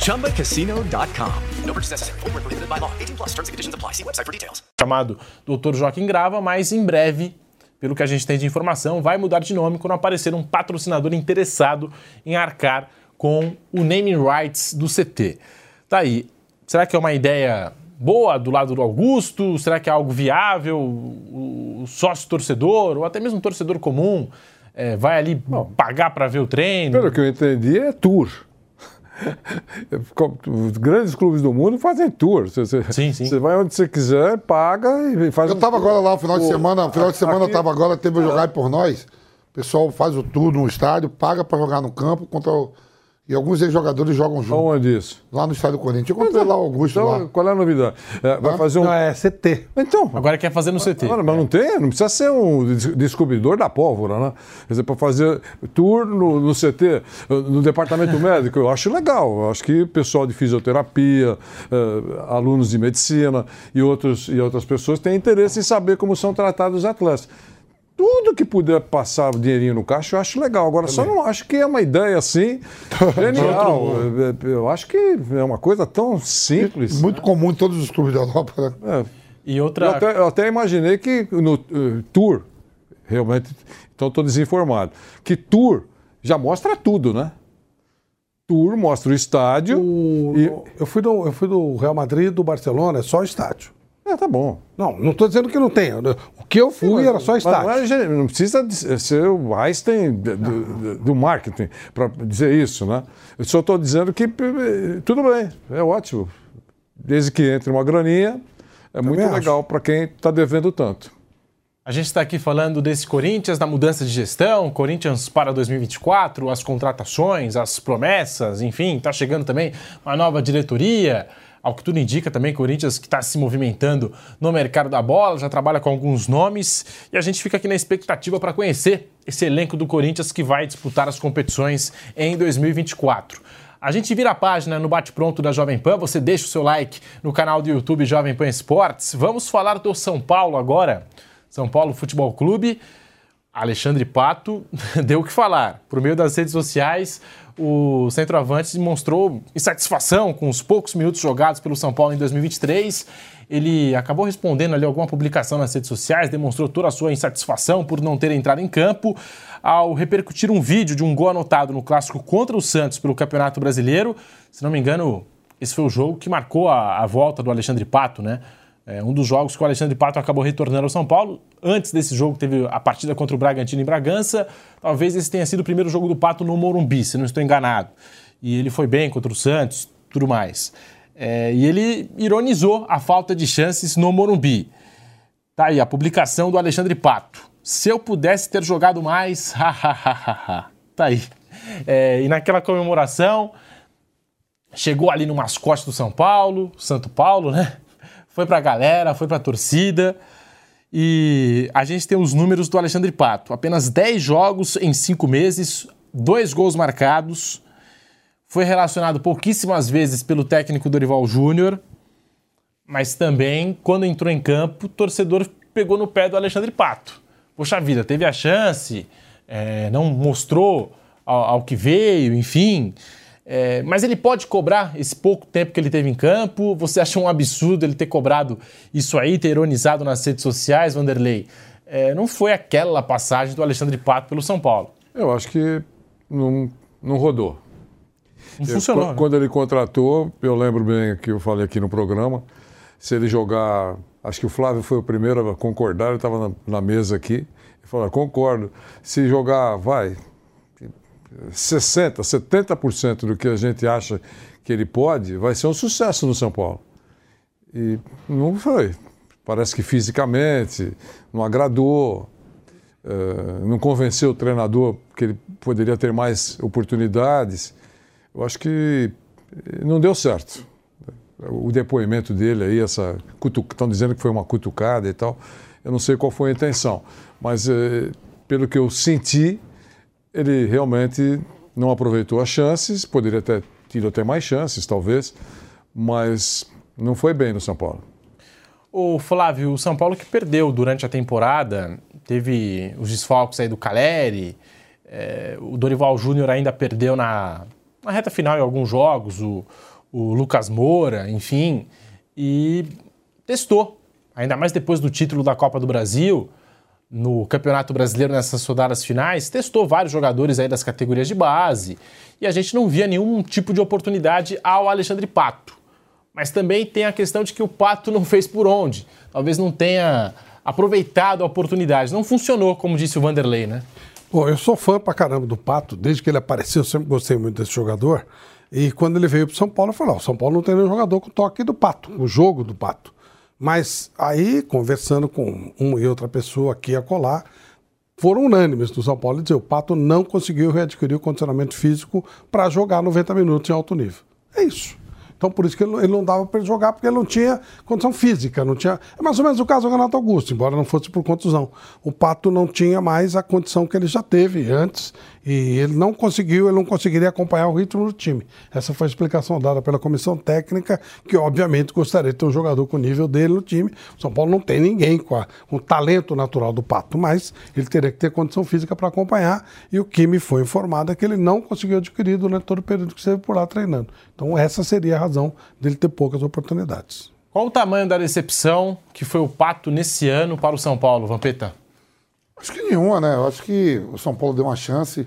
ChumbaCasino.com. No purchase necessary. By law. 18 plus terms and conditions apply. See website for details. chamado Dr. Joaquim Grava, mas em breve, pelo que a gente tem de informação, vai mudar de nome quando aparecer um patrocinador interessado em arcar com o naming rights do CT. Tá aí. Será que é uma ideia boa do lado do Augusto? Será que é algo viável? O o sócio torcedor, ou até mesmo um torcedor comum, eh, vai ali pagar para ver o treino? Pelo que eu entendi, é tour. Os grandes clubes do mundo fazem tour. Você, Sim, sim. Você vai onde você quiser, paga e faz Eu um tava tour. agora lá no final de semana, no final de semana eu aqui- tava agora, teve o Jogar por Nós. O pessoal faz o tour no estádio, paga pra jogar no campo contra o... E alguns ex-jogadores jogam junto. Onde isso? Lá no estádio do Corinthians. Eu encontrei lá o Augusto Então, lá. qual é a novidade? É, vai fazer um. Não, é CT. Então. Agora quer fazer no CT. Ora, mas não tem, não precisa ser um des- descobridor da pólvora, né? Quer dizer, para fazer tour no, no CT, no departamento médico, eu acho legal. Eu acho que pessoal de fisioterapia, eh, alunos de medicina e, outros, e outras pessoas têm interesse em saber como são tratados os atletas. Tudo que puder passar o dinheirinho no caixa, eu acho legal. Agora, só não acho que é uma ideia assim genial. Eu- Eu acho que é uma coisa tão simples. Muito comum em todos os clubes da Europa, né? É. E Eu outra. até, eu até imaginei que no eh, tour, realmente, então estou desinformado, que tour já mostra tudo, né? Tour mostra o estádio O- e. eu, fui do, eu fui do Real Madrid, do Barcelona, é só estádio. É, tá bom. Não, não estou dizendo que não tem. O que eu fui era só não, é gen- não precisa ser o Einstein do, do- do marketing para dizer isso, né? Eu só estou dizendo que tudo bem, é ótimo. Desde que entre uma graninha, é muito acho. legal para quem está devendo tanto. A gente está aqui falando desse Corinthians, da mudança de gestão, Corinthians para 2024, as contratações, as promessas, enfim, está chegando também uma nova diretoria. Ao que tudo indica também, Corinthians que está se movimentando no mercado da bola, já trabalha com alguns nomes e a gente fica aqui na expectativa para conhecer esse elenco do Corinthians que vai disputar as competições em 2024. A gente vira a página no Bate Pronto da Jovem Pan, você deixa o seu like no canal do YouTube Jovem Pan Esportes. Vamos falar do São Paulo agora. São Paulo Futebol Clube. Alexandre Pato deu o que falar. Por meio das redes sociais, o centroavante demonstrou insatisfação com os poucos minutos jogados pelo São Paulo em 2023. Ele acabou respondendo ali alguma publicação nas redes sociais, demonstrou toda a sua insatisfação por não ter entrado em campo, ao repercutir um vídeo de um gol anotado no clássico contra o Santos pelo Campeonato Brasileiro. Se não me engano, esse foi o jogo que marcou a, a volta do Alexandre Pato, né? É um dos jogos que o Alexandre Pato acabou retornando ao São Paulo. Antes desse jogo, teve a partida contra o Bragantino em Bragança. Talvez esse tenha sido o primeiro jogo do Pato no Morumbi, se não estou enganado. E ele foi bem contra o Santos, tudo mais. É, e ele ironizou a falta de chances no Morumbi. Tá aí a publicação do Alexandre Pato. Se eu pudesse ter jogado mais, hahaha. tá aí. É, e naquela comemoração, chegou ali no mascote do São Paulo, Santo Paulo, né? Foi pra galera, foi pra torcida. E a gente tem os números do Alexandre Pato. Apenas 10 jogos em 5 meses, dois gols marcados. Foi relacionado pouquíssimas vezes pelo técnico Dorival Júnior. Mas também, quando entrou em campo, o torcedor pegou no pé do Alexandre Pato. poxa vida, teve a chance, é, não mostrou ao, ao que veio, enfim. É, mas ele pode cobrar esse pouco tempo que ele teve em campo? Você acha um absurdo ele ter cobrado isso aí, ter ironizado nas redes sociais, Vanderlei? É, não foi aquela passagem do Alexandre Pato pelo São Paulo. Eu acho que não, não rodou. Não Eu- funcionou. né? Quando ele contratou, eu lembro bem que eu falei aqui no programa, se ele jogar, acho que o Flávio foi o primeiro a concordar, ele estava na, na mesa aqui, ele falou, concordo, se jogar, vai, 60%, 70% do que a gente acha que ele pode, vai ser um sucesso no São Paulo. E não foi. Parece que fisicamente não agradou, eh, não convenceu o treinador que ele poderia ter mais oportunidades. Eu acho que não deu certo. O depoimento dele aí, essa estão dizendo que foi uma cutucada e tal. Eu não sei qual foi a intenção, mas eh, pelo que eu senti, ele realmente não aproveitou as chances, poderia ter tido até mais chances, talvez, mas não foi bem no São Paulo. O Flávio, o São Paulo que perdeu durante a temporada, teve os desfalques aí do Caleri, é, o Dorival Júnior ainda perdeu na, na reta final em alguns jogos, o, o Lucas Moura, enfim, e testou, ainda mais depois do título da Copa do Brasil, no Campeonato Brasileiro nessas rodadas finais, testou vários jogadores aí das categorias de base, e a gente não via nenhum tipo de oportunidade ao Alexandre Pato. Mas também tem a questão de que o Pato não fez por onde. Talvez não tenha aproveitado a oportunidade. Não funcionou, como disse o Vanderlei, né? Bom, eu sou fã pra caramba do Pato, desde que ele apareceu, eu sempre gostei muito desse jogador. E quando ele veio pro São Paulo, eu falei, ó, o São Paulo não tem nenhum jogador com o toque do Pato, o jogo do Pato. Mas aí, conversando com uma e outra pessoa aqui a colar, foram unânimes do São Paulo e dizer, o Pato não conseguiu readquirir o condicionamento físico para jogar 90 minutos em alto nível. É isso. Então, por isso que ele, não- dava para jogar, porque ele não tinha condição física, não tinha. É mais ou menos o caso do Renato Augusto, embora não fosse por contusão. O Pato não tinha mais a condição que ele já teve antes, e ele não conseguiu, ele não conseguiria acompanhar o ritmo do time. Essa foi a explicação dada pela comissão técnica, que obviamente gostaria de ter um jogador com o nível dele no time. O São Paulo não tem ninguém com, a- com o talento natural do Pato, mas ele teria que ter condição física para acompanhar, e o Kimi foi informado que ele não conseguiu adquirir durante todo o período que esteve por lá treinando. Então, essa seria a razão dele ter poucas oportunidades. Qual o tamanho da decepção que foi o Pato nesse ano para o São Paulo, Vampeta? Acho que nenhuma, né? Eu acho que o São Paulo deu uma chance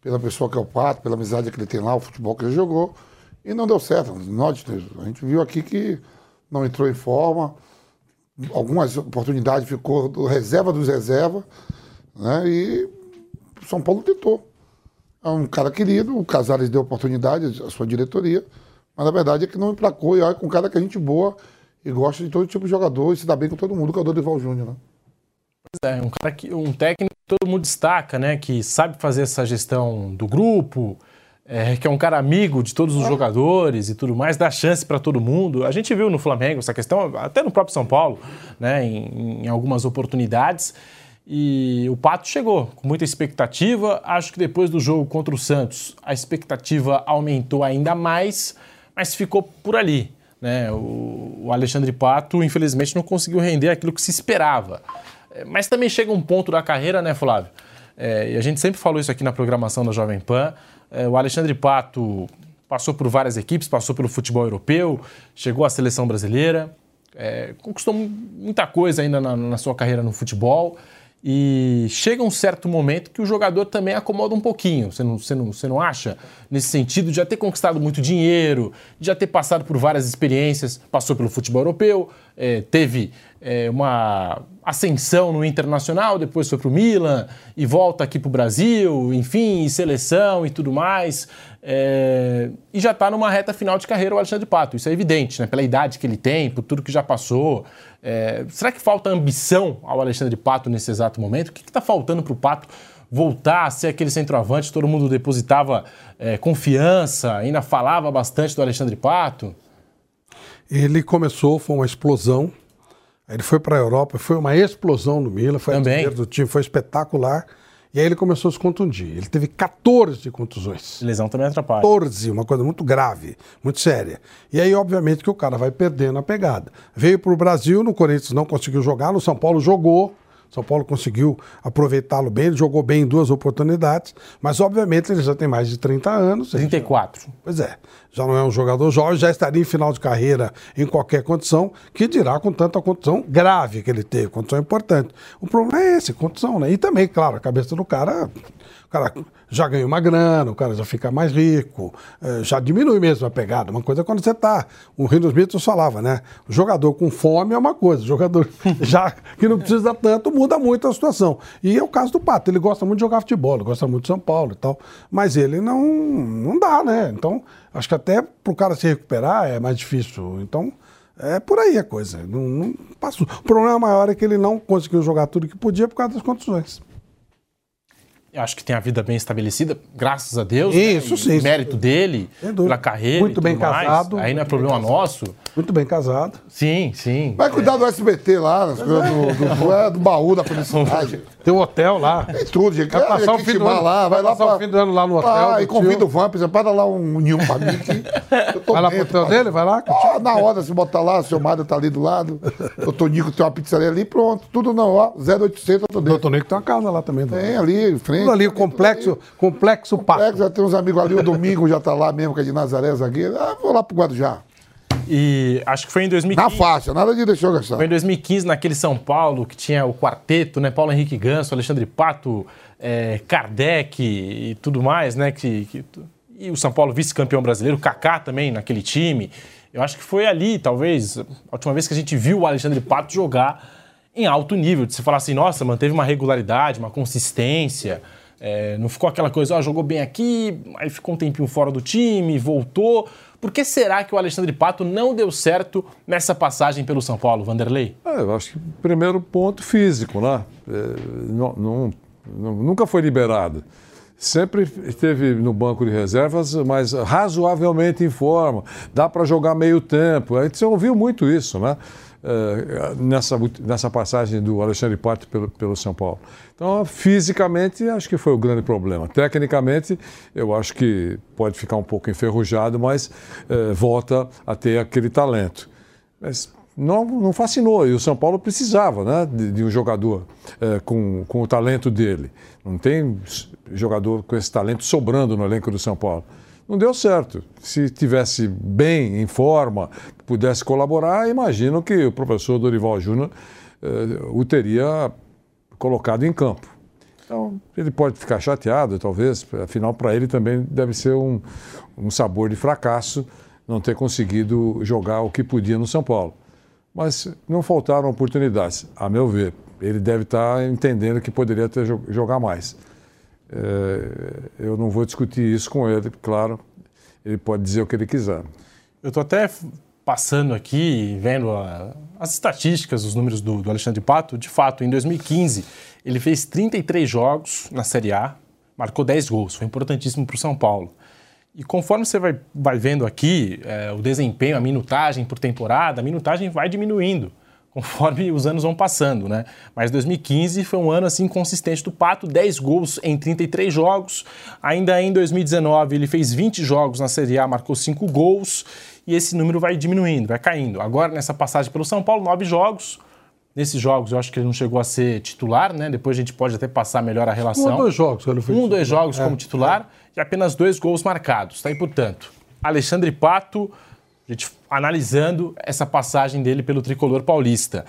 pela pessoa que é o Pato, pela amizade que ele tem lá, o futebol que ele jogou, e não deu certo. Nós, a gente viu aqui que não entrou em forma, algumas oportunidades ficou do reserva dos reserva, né? E o São Paulo tentou. É um cara querido, o Casares deu oportunidade, a sua diretoria, mas na verdade é que não emplacou e olha com um cara que é gente boa e gosta de todo tipo de jogador e se dá bem com todo mundo, que é o Dorival Júnior, né? É, um, cara que, um técnico que todo mundo destaca, né? Que sabe fazer essa gestão do grupo, é, que é um cara amigo de todos os jogadores e tudo mais, dá chance para todo mundo. A gente viu no Flamengo essa questão, até no próprio São Paulo, né? Em, em algumas oportunidades. E o Pato chegou com muita expectativa. Acho que depois do jogo contra o Santos, a expectativa aumentou ainda mais, mas ficou por ali. Né? O Alexandre Pato, infelizmente, não conseguiu render aquilo que se esperava. É, Mas também chega um ponto da carreira, né, Flávio? É, e a gente sempre falou isso aqui na programação da Jovem Pan. É, o Alexandre Pato passou por várias equipes, passou pelo futebol europeu, chegou à seleção brasileira, é, conquistou mu- muita coisa ainda na, na sua carreira no futebol. E chega um certo momento que o jogador também acomoda um pouquinho. Você não, você não, você não acha? Nesse sentido, de já ter conquistado muito dinheiro, de já ter passado por várias experiências, passou pelo futebol europeu, eh, teve eh, uma ascensão no internacional, depois foi para o Milan e volta aqui para o Brasil, enfim, e seleção e tudo mais. Eh, e já está numa reta final de carreira o Alexandre Pato. Isso é evidente, né? Pela idade que ele tem, por tudo que já passou. Eh, será que falta ambição ao Alexandre Pato nesse exato momento? O que está faltando para o Pato voltar a ser aquele centroavante? Todo mundo depositava eh, confiança, ainda falava bastante do Alexandre Pato. Ele começou, foi uma explosão. Ele foi para a Europa, foi uma explosão no Milan, foi Também. artilheiro do time, foi espetacular. E aí ele começou a se contundir. Ele teve 14 contusões. Lesão também atrapalha. 14, uma coisa muito grave, muito séria. E aí, obviamente, que o cara vai perdendo a pegada. Veio para o Brasil, no Corinthians não conseguiu jogar, no São Paulo jogou, São Paulo conseguiu aproveitá-lo bem, ele jogou bem em duas oportunidades, mas obviamente ele já tem mais de 30 anos. ele já- 34. Pois é, já não é um jogador jovem, já estaria em final de carreira em qualquer condição, que dirá com tanta condição grave que ele teve, condição importante. O problema é esse, condição, né? E também, claro, a cabeça do cara, o cara já ganhou uma grana, o cara já fica mais rico, eh, já diminui mesmo a pegada. Uma coisa é quando você tá, o Rino Smith falava, né? O jogador com fome é uma coisa, o jogador já que não precisa tanto muda muito a situação. E é o caso do Pato, ele gosta muito de jogar futebol, gosta muito de São Paulo e tal, mas ele não, não dá, né? Então, acho que até pro cara se recuperar é mais difícil. Então, é por aí a coisa. Não, não passou. O problema maior é que ele não conseguiu jogar tudo que podia por causa das condições. Acho que tem a vida bem estabelecida, graças a Deus. Isso, né? sim, E isso. Mérito dele, pela carreira. Muito bem mais. casado. Aí não é problema nosso. Muito bem casado. Sim, sim. Vai cuidar do SBT lá, das coisas do, do, é, do baú da felicidade. Tem um hotel lá. Tem tudo, gente. Vai passar o fim do ano- lá, vai, vai lá passar o pra- fim do ano lá no hotel Ah, do e convida tio. o Vamp, você para lá um ninho pra mim que eu tô Vai lá pro dentro, hotel cara. dele, vai lá. Ah, na hora, se botar lá, seu Mário tá ali do lado, o Tonico tem uma pizzaria ali, pronto. Tudo não, ó, 0800 eu tô O dentro. doutor Nico tem uma casa lá também. Tem ali, em frente. Tudo ali, o complexo, ali. complexo Pato. Complexo, já tem uns amigos ali, o Domingo já tá lá mesmo, que é de Nazaré, zagueiro. Ah, vou lá pro Guarujá. E acho que foi em Na 2015. faixa, nada de deixar eu gastar. Foi em 2015, naquele São Paulo, que tinha o quarteto, né? Paulo Henrique Ganso, Alexandre Pato, eh, Kardec e tudo mais, né? Que, que- e o São Paulo vice-campeão brasileiro, o Kaká também naquele time. Eu acho que foi ali, talvez, a última vez que a gente viu o Alexandre Pato jogar em alto nível, de se falar assim, nossa, manteve uma regularidade, uma consistência. eh, não ficou aquela coisa, ó, jogou bem aqui, aí ficou um tempinho fora do time, voltou. Por que será que o Alexandre Pato não deu certo nessa passagem pelo São Paulo, Vanderlei? É, eu acho que primeiro ponto físico, né? É, não- não- nunca foi liberado. Sempre esteve no banco de reservas, mas razoavelmente em forma. Dá para jogar meio tempo. A gente ouviu muito isso, né? É, nessa, nessa passagem do Alexandre Pato pelo, pelo São Paulo. Então, fisicamente, acho que foi o grande problema. Tecnicamente, eu acho que pode ficar um pouco enferrujado, mas é, volta a ter aquele talento. Mas não, não fascinou. E o São Paulo precisava né, de, de um jogador eh, com, com o talento dele. Não tem jogador com esse talento sobrando no elenco do São Paulo. Não deu certo. Se tivesse bem, em forma, pudesse colaborar, imagino que o professor Dorival Júnior eh, o teria colocado em campo. Então, ele pode ficar chateado, talvez, afinal, para ele também deve ser um, um sabor de fracasso não ter conseguido jogar o que podia no São Paulo. Mas não faltaram oportunidades, a meu ver. Ele deve estar entendendo que poderia ter jo- jogar mais. É, eu não vou discutir isso com ele, claro. Ele pode dizer o que ele quiser. Eu tô até passando aqui, vendo a- as estatísticas, os números do, do Alexandre Pato. De fato, em 2015, ele fez 33 jogos na Série A, marcou 10 gols. Foi importantíssimo para o São Paulo. E conforme você vai, vai vendo aqui é, o desempenho, a minutagem por temporada, a minutagem vai diminuindo conforme os anos vão passando, né? Mas 2015 foi um ano assim consistente do Pato, 10 gols em 33 jogos. Ainda em 2019 ele fez 20 jogos na Série A, marcou 5 gols e esse número vai diminuindo, vai caindo. Agora nessa passagem pelo São Paulo, 9 jogos. Nesses jogos eu acho que ele não chegou a ser titular, né? Depois a gente pode até passar melhor a relação. Um ou dois jogos ele foi Um, dois jogos É. como titular e apenas dois gols marcados. Tá aí, portanto, Alexandre Pato, a gente analisando essa passagem dele pelo tricolor paulista.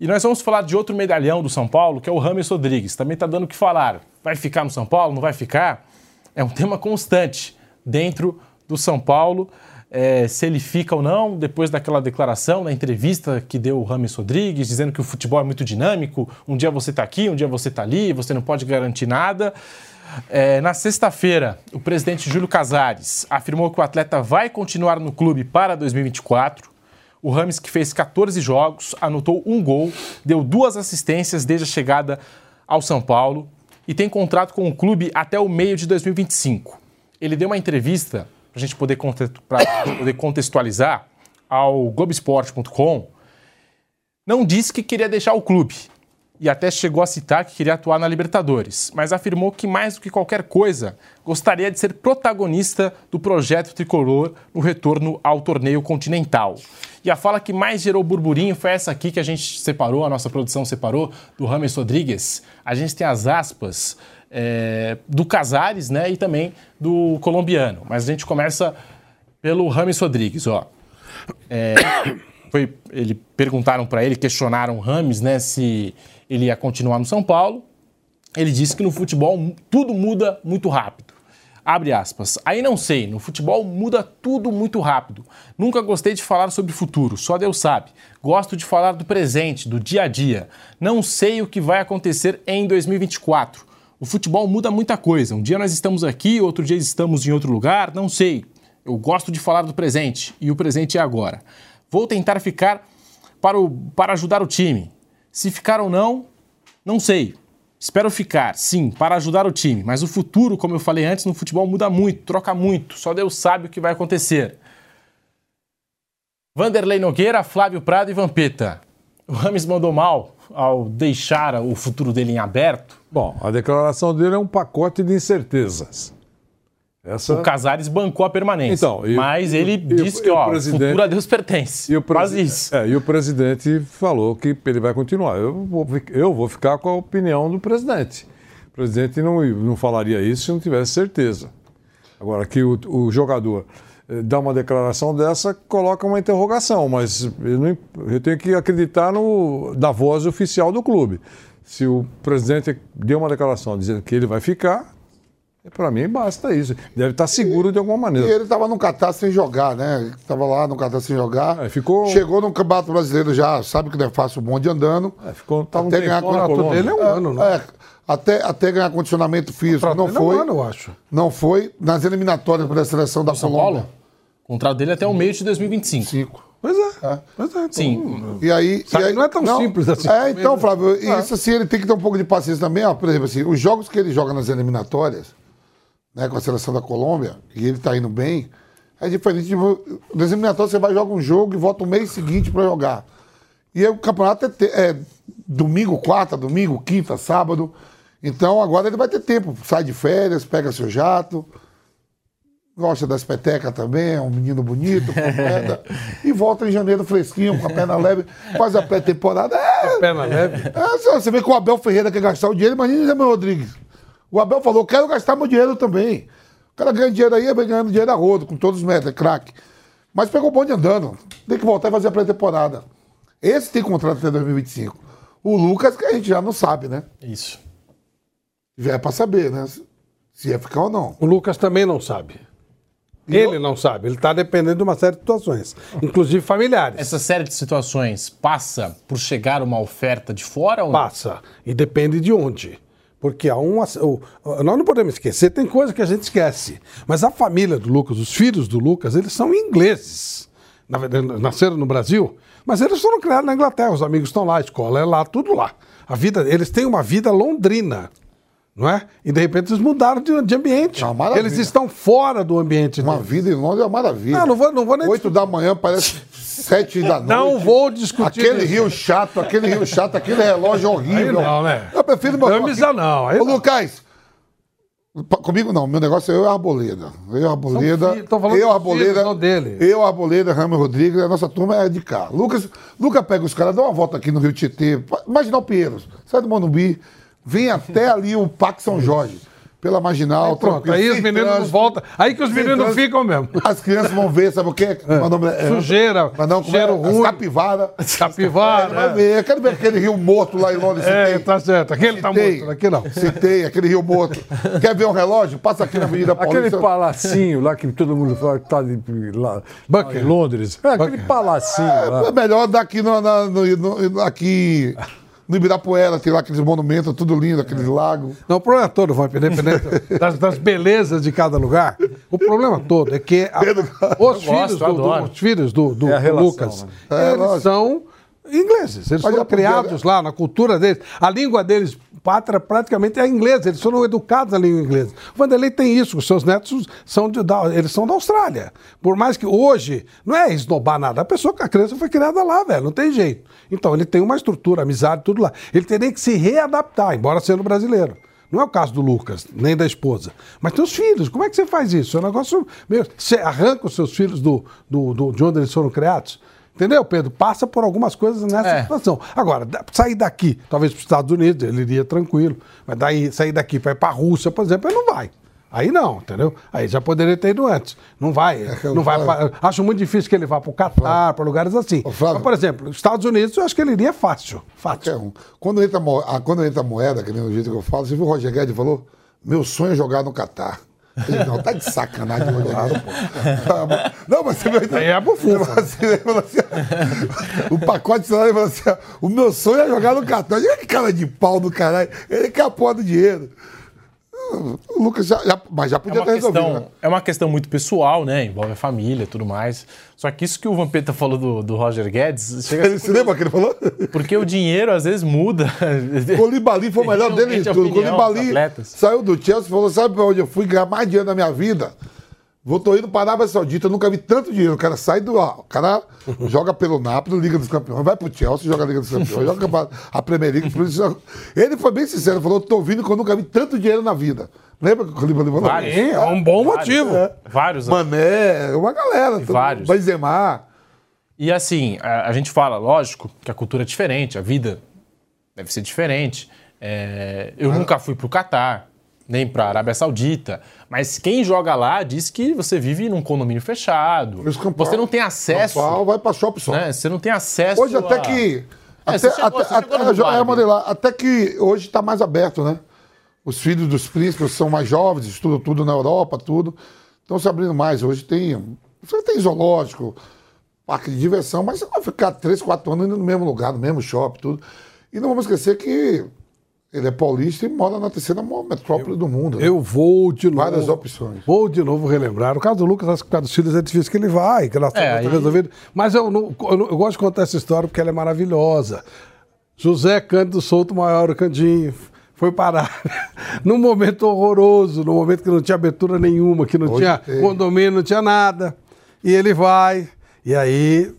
E nós vamos falar de outro medalhão do São Paulo, que é o Rames Rodrigues. Também está dando o que falar. Vai ficar no São Paulo? Não vai ficar? É um tema constante dentro do São Paulo. É, se ele fica ou não, depois daquela declaração, na entrevista que deu o Rames Rodrigues, dizendo que o futebol é muito dinâmico, um dia você está aqui, um dia você está ali, você não pode garantir nada. É, na sexta-feira, o presidente Júlio Casares afirmou que o atleta vai continuar no clube para 2024. O Rames, que fez 14 jogos, anotou um gol, deu duas assistências desde a chegada ao São Paulo e tem contrato com o clube até o meio de 2025. Ele deu uma entrevista, para a gente poder, poder contextualizar, ao Globoesporte.com. Não disse que queria deixar o clube. E até chegou a citar que queria atuar na Libertadores, mas afirmou que mais do que qualquer coisa, gostaria de ser protagonista do projeto tricolor no retorno ao torneio continental. E a fala que mais gerou burburinho foi essa aqui que a gente separou, a nossa produção separou, do Rames Rodrigues. A gente tem as aspas é, do Casares né, e também do colombiano, mas a gente começa pelo Rames Rodrigues, ó. É, foi, ele perguntaram para ele, questionaram o Rames, né, se ele ia continuar no São Paulo. Ele disse que no futebol tudo muda muito rápido. Abre aspas. Aí não sei, no futebol muda tudo muito rápido. Nunca gostei de falar sobre futuro, só Deus sabe. Gosto de falar do presente, do dia a dia. Não sei o que vai acontecer em 2024. O futebol muda muita coisa. Um dia nós estamos aqui, outro dia estamos em outro lugar, não sei. Eu gosto de falar do presente e o presente é agora. Vou tentar ficar para, o, para ajudar o time. Se ficar ou não, não sei. Espero ficar, sim, para ajudar o time, mas o futuro, como eu falei antes, no futebol muda muito, troca muito, só Deus sabe o que vai acontecer. Vanderlei Nogueira, Flávio Prado e Vampeta. O Rames mandou mal ao deixar o futuro dele em aberto? Bom, a declaração dele é um pacote de incertezas. Essa... O Casares bancou a permanência. Então, e, mas ele e, disse e, que ó, o presidente... futuro a Deus pertence. E o Quase isso. É, e o presidente falou que ele vai continuar. Eu vou, eu vou ficar com a opinião do presidente. O presidente não, não falaria isso se não tivesse certeza. Agora, que o, o jogador eh, dá uma declaração dessa, coloca uma interrogação, mas eu, não, eu tenho que acreditar no, na voz oficial do clube. Se o presidente deu uma declaração dizendo que ele vai ficar, para mim, basta isso. Deve estar seguro de alguma maneira. E ele estava no Catar sem jogar, né? Estava lá no Catar sem jogar. É, ficou... Chegou no Campeonato Brasileiro já, sabe que não é fácil o bonde andando. É, ficou, tava até um ganhar contrato dele é um é, ano, né? É, até, até ganhar condicionamento físico. Não foi. É um ano, eu acho. Não foi. Nas eliminatórias para a seleção da São Paulo? O contrato dele é até o meio de 2025. Cinco. Pois é. é. Pois é então, Sim. E aí, e aí, não é tão não, simples assim. É, então, Flávio, é. isso assim, ele tem que ter um pouco de paciência também. Ó, por exemplo, assim, os jogos que ele joga nas eliminatórias, né, com a seleção da Colômbia, e ele está indo bem, é diferente. Tipo, nas eliminatórias você vai jogar um jogo e volta o mês seguinte para jogar. E aí, o campeonato é, é, domingo, quarta, domingo, quinta, sábado. Então agora ele vai ter tempo. Sai de férias, pega seu jato, gosta das petecas também, é um menino bonito, com pedra, e volta em janeiro fresquinho, com a perna leve, faz a pré-temporada. É, perna leve. É, você vê que o Abel Ferreira quer gastar o dinheiro, imagina o Zé Rodrigues. O Abel falou: quero gastar meu dinheiro também. O cara ganha dinheiro aí, vai ganhando dinheiro a rodo, com todos os metros, é craque. Mas pegou o bonde andando. Tem que voltar e fazer a pré-temporada. Esse tem contrato até 2025. O Lucas, que a gente já não sabe, né? Isso. Já é pra saber, né? Se ia ficar ou não. O Lucas também não sabe. E ele eu... não sabe, ele está dependendo de uma série de situações, inclusive familiares. Essa série de situações passa por chegar uma oferta de fora ou não? Passa, e depende de onde. Porque há um. Nós não podemos esquecer, tem coisa que a gente esquece. Mas a família do Lucas, os filhos do Lucas, eles são ingleses. Nasceram no Brasil, mas eles foram criados na Inglaterra. Os amigos estão lá, a escola é lá, tudo lá. A vida, eles têm uma vida londrina não é? E de repente eles mudaram de, de ambiente. É eles estão fora do ambiente. Uma deles. vida em Londres é uma maravilha. Não, não vou, não vou nem Oito da manhã parece sete da noite. Não vou discutir. Aquele isso. rio chato, aquele rio chato, aquele relógio horrível. Aí não, né? Eu prefiro meu. Camisa não. Aí Ô, não. Lucas, comigo não. Meu negócio é eu e a Arboleda. Eu e a Arboleda. Estou falando eu, Arboleda, filho, dele. Eu, Arboleda, Ramos Rodrigues, a nossa turma é de cá. Lucas, Lucas pega os caras, dá uma volta aqui no Rio Tietê. Imagina o Pinheiros. Sai do Monumbi vem até ali o Parque São Jorge. Pela marginal, aí, pronto. Aí os meninos trânsito, voltam. Aí que os meninos trânsito, ficam mesmo. As crianças vão ver, sabe o quê? É. Sujeira. Mas não, cheiro é? ruim. Capivara. Capivara. É, é. ver. Eu quero ver aquele rio morto lá em Londres. É, tá certo. Aquele tá morto, aqui não. Citei, aquele rio morto. Quer ver um relógio? Passa aqui na Avenida Paulista. Aquele palacinho lá que todo mundo fala que tá de, lá, em Londres. É, aquele palacinho é, lá. É melhor daqui no, no, no, no aqui no Ibirapuera tem lá aqueles monumentos, tudo lindo, aqueles lagos. Não, o problema todo, Vamp, independente das, das, belezas de cada lugar, o problema todo é que a, os, filhos gosto, do, do, os, filhos do, do, é relação, Lucas, né? é, eles são Ingleses. Eles Mas foram criados lá na cultura deles. A língua deles, pátria, praticamente é inglesa. Eles foram educados na língua inglesa. O Vanderlei tem isso. Os seus netos são, de, da, eles são da Austrália. Por mais que hoje, não é esnobar nada. A pessoa, a criança foi criada lá, velho. Não tem jeito. Então, ele tem uma estrutura, amizade, tudo lá. Ele teria que se readaptar, embora sendo brasileiro. Não é o caso do Lucas, nem da esposa. Mas tem os filhos. Como é que você faz isso? É um negócio meio. Você arranca os seus filhos do, do, do- de onde eles foram criados? Entendeu, Pedro? Passa por algumas coisas nessa É. situação. Agora, sair daqui, talvez para os Estados Unidos, ele iria tranquilo. Mas daí, sair daqui para ir para a Rússia, por exemplo, ele não vai. Aí não, entendeu? Aí já poderia ter ido antes. Não vai. eu não vai pra- acho muito difícil que ele vá para o Catar, para lugares assim. Mas, por exemplo, os Estados Unidos, eu acho que ele iria fácil. Fácil. Um. Quando entra, a- quando entra a moeda, que nem o jeito que eu falo, você viu o Roger Guedes falou? Meu sonho é jogar no Catar. Falei, Não, tá de sacanagem, Roger Guedes. Tá. Não, mas você viu. Aí é bufunfa. Ele assim, ele falou assim, o pacote de ele falou assim: o meu sonho é jogar no Catar. Olha que cara de pau do caralho. Ele quer a porra do dinheiro. O Lucas já, já- mas já É podia uma, ter resolvido. questão, né? é uma questão muito pessoal, né? Envolve a família e tudo mais. Só que isso que o Vampeta falou do, do Roger Guedes, chega Ele se lembra que ele falou? porque o dinheiro às vezes muda. Colibali foi o melhor dele de tudo. Colibali saiu do Chelsea e falou: sabe pra onde eu fui ganhar mais dinheiro na minha vida? Vou indo para a Arábia Saudita, eu nunca vi tanto dinheiro. O cara sai do. ó, o cara joga pelo Napoli, Liga dos Campeões, vai pro Chelsea, joga a Liga dos Campeões, joga a Premier League. Ele foi bem sincero, falou: tô vindo que eu nunca vi tanto dinheiro na vida. Lembra que o falou? Vários. É, é um bom motivo. É. Vários. Mané, uma galera. Vários. Benzema. E assim, a, a gente fala, lógico, que a cultura é diferente, a vida deve ser diferente. É, eu nunca fui pro Catar, nem pra Arábia Saudita, mas quem joga lá diz que você vive num condomínio fechado. Campal- Você não tem acesso. Campal vai pra shopping só. Né? Você não tem acesso. Hoje até a- que. É, até, chegou- até, até- é? Moreira, até que hoje está mais aberto, né? Os filhos dos príncipes são mais jovens, estudam tudo na Europa, tudo. Estão se abrindo mais. Hoje tem. Você tem zoológico, parque de diversão, mas você vai ficar três, quatro anos indo no mesmo lugar, no mesmo shopping, tudo. E não vamos esquecer que ele é paulista e mora na terceira maior metrópole do mundo. né? Eu vou de novo. Várias opções. Vou de novo relembrar. No caso do Lucas, acho que por causa dos filhos é difícil que ele vai, que ela É, está aí- resolvido. Mas eu, não- eu eu gosto de contar essa história porque ela é maravilhosa. José Cândido Souto Maior, o Candinho, foi parar num momento horroroso, num momento que não tinha abertura nenhuma, que não Hoje tinha tem. condomínio, não tinha nada. E ele vai, e aí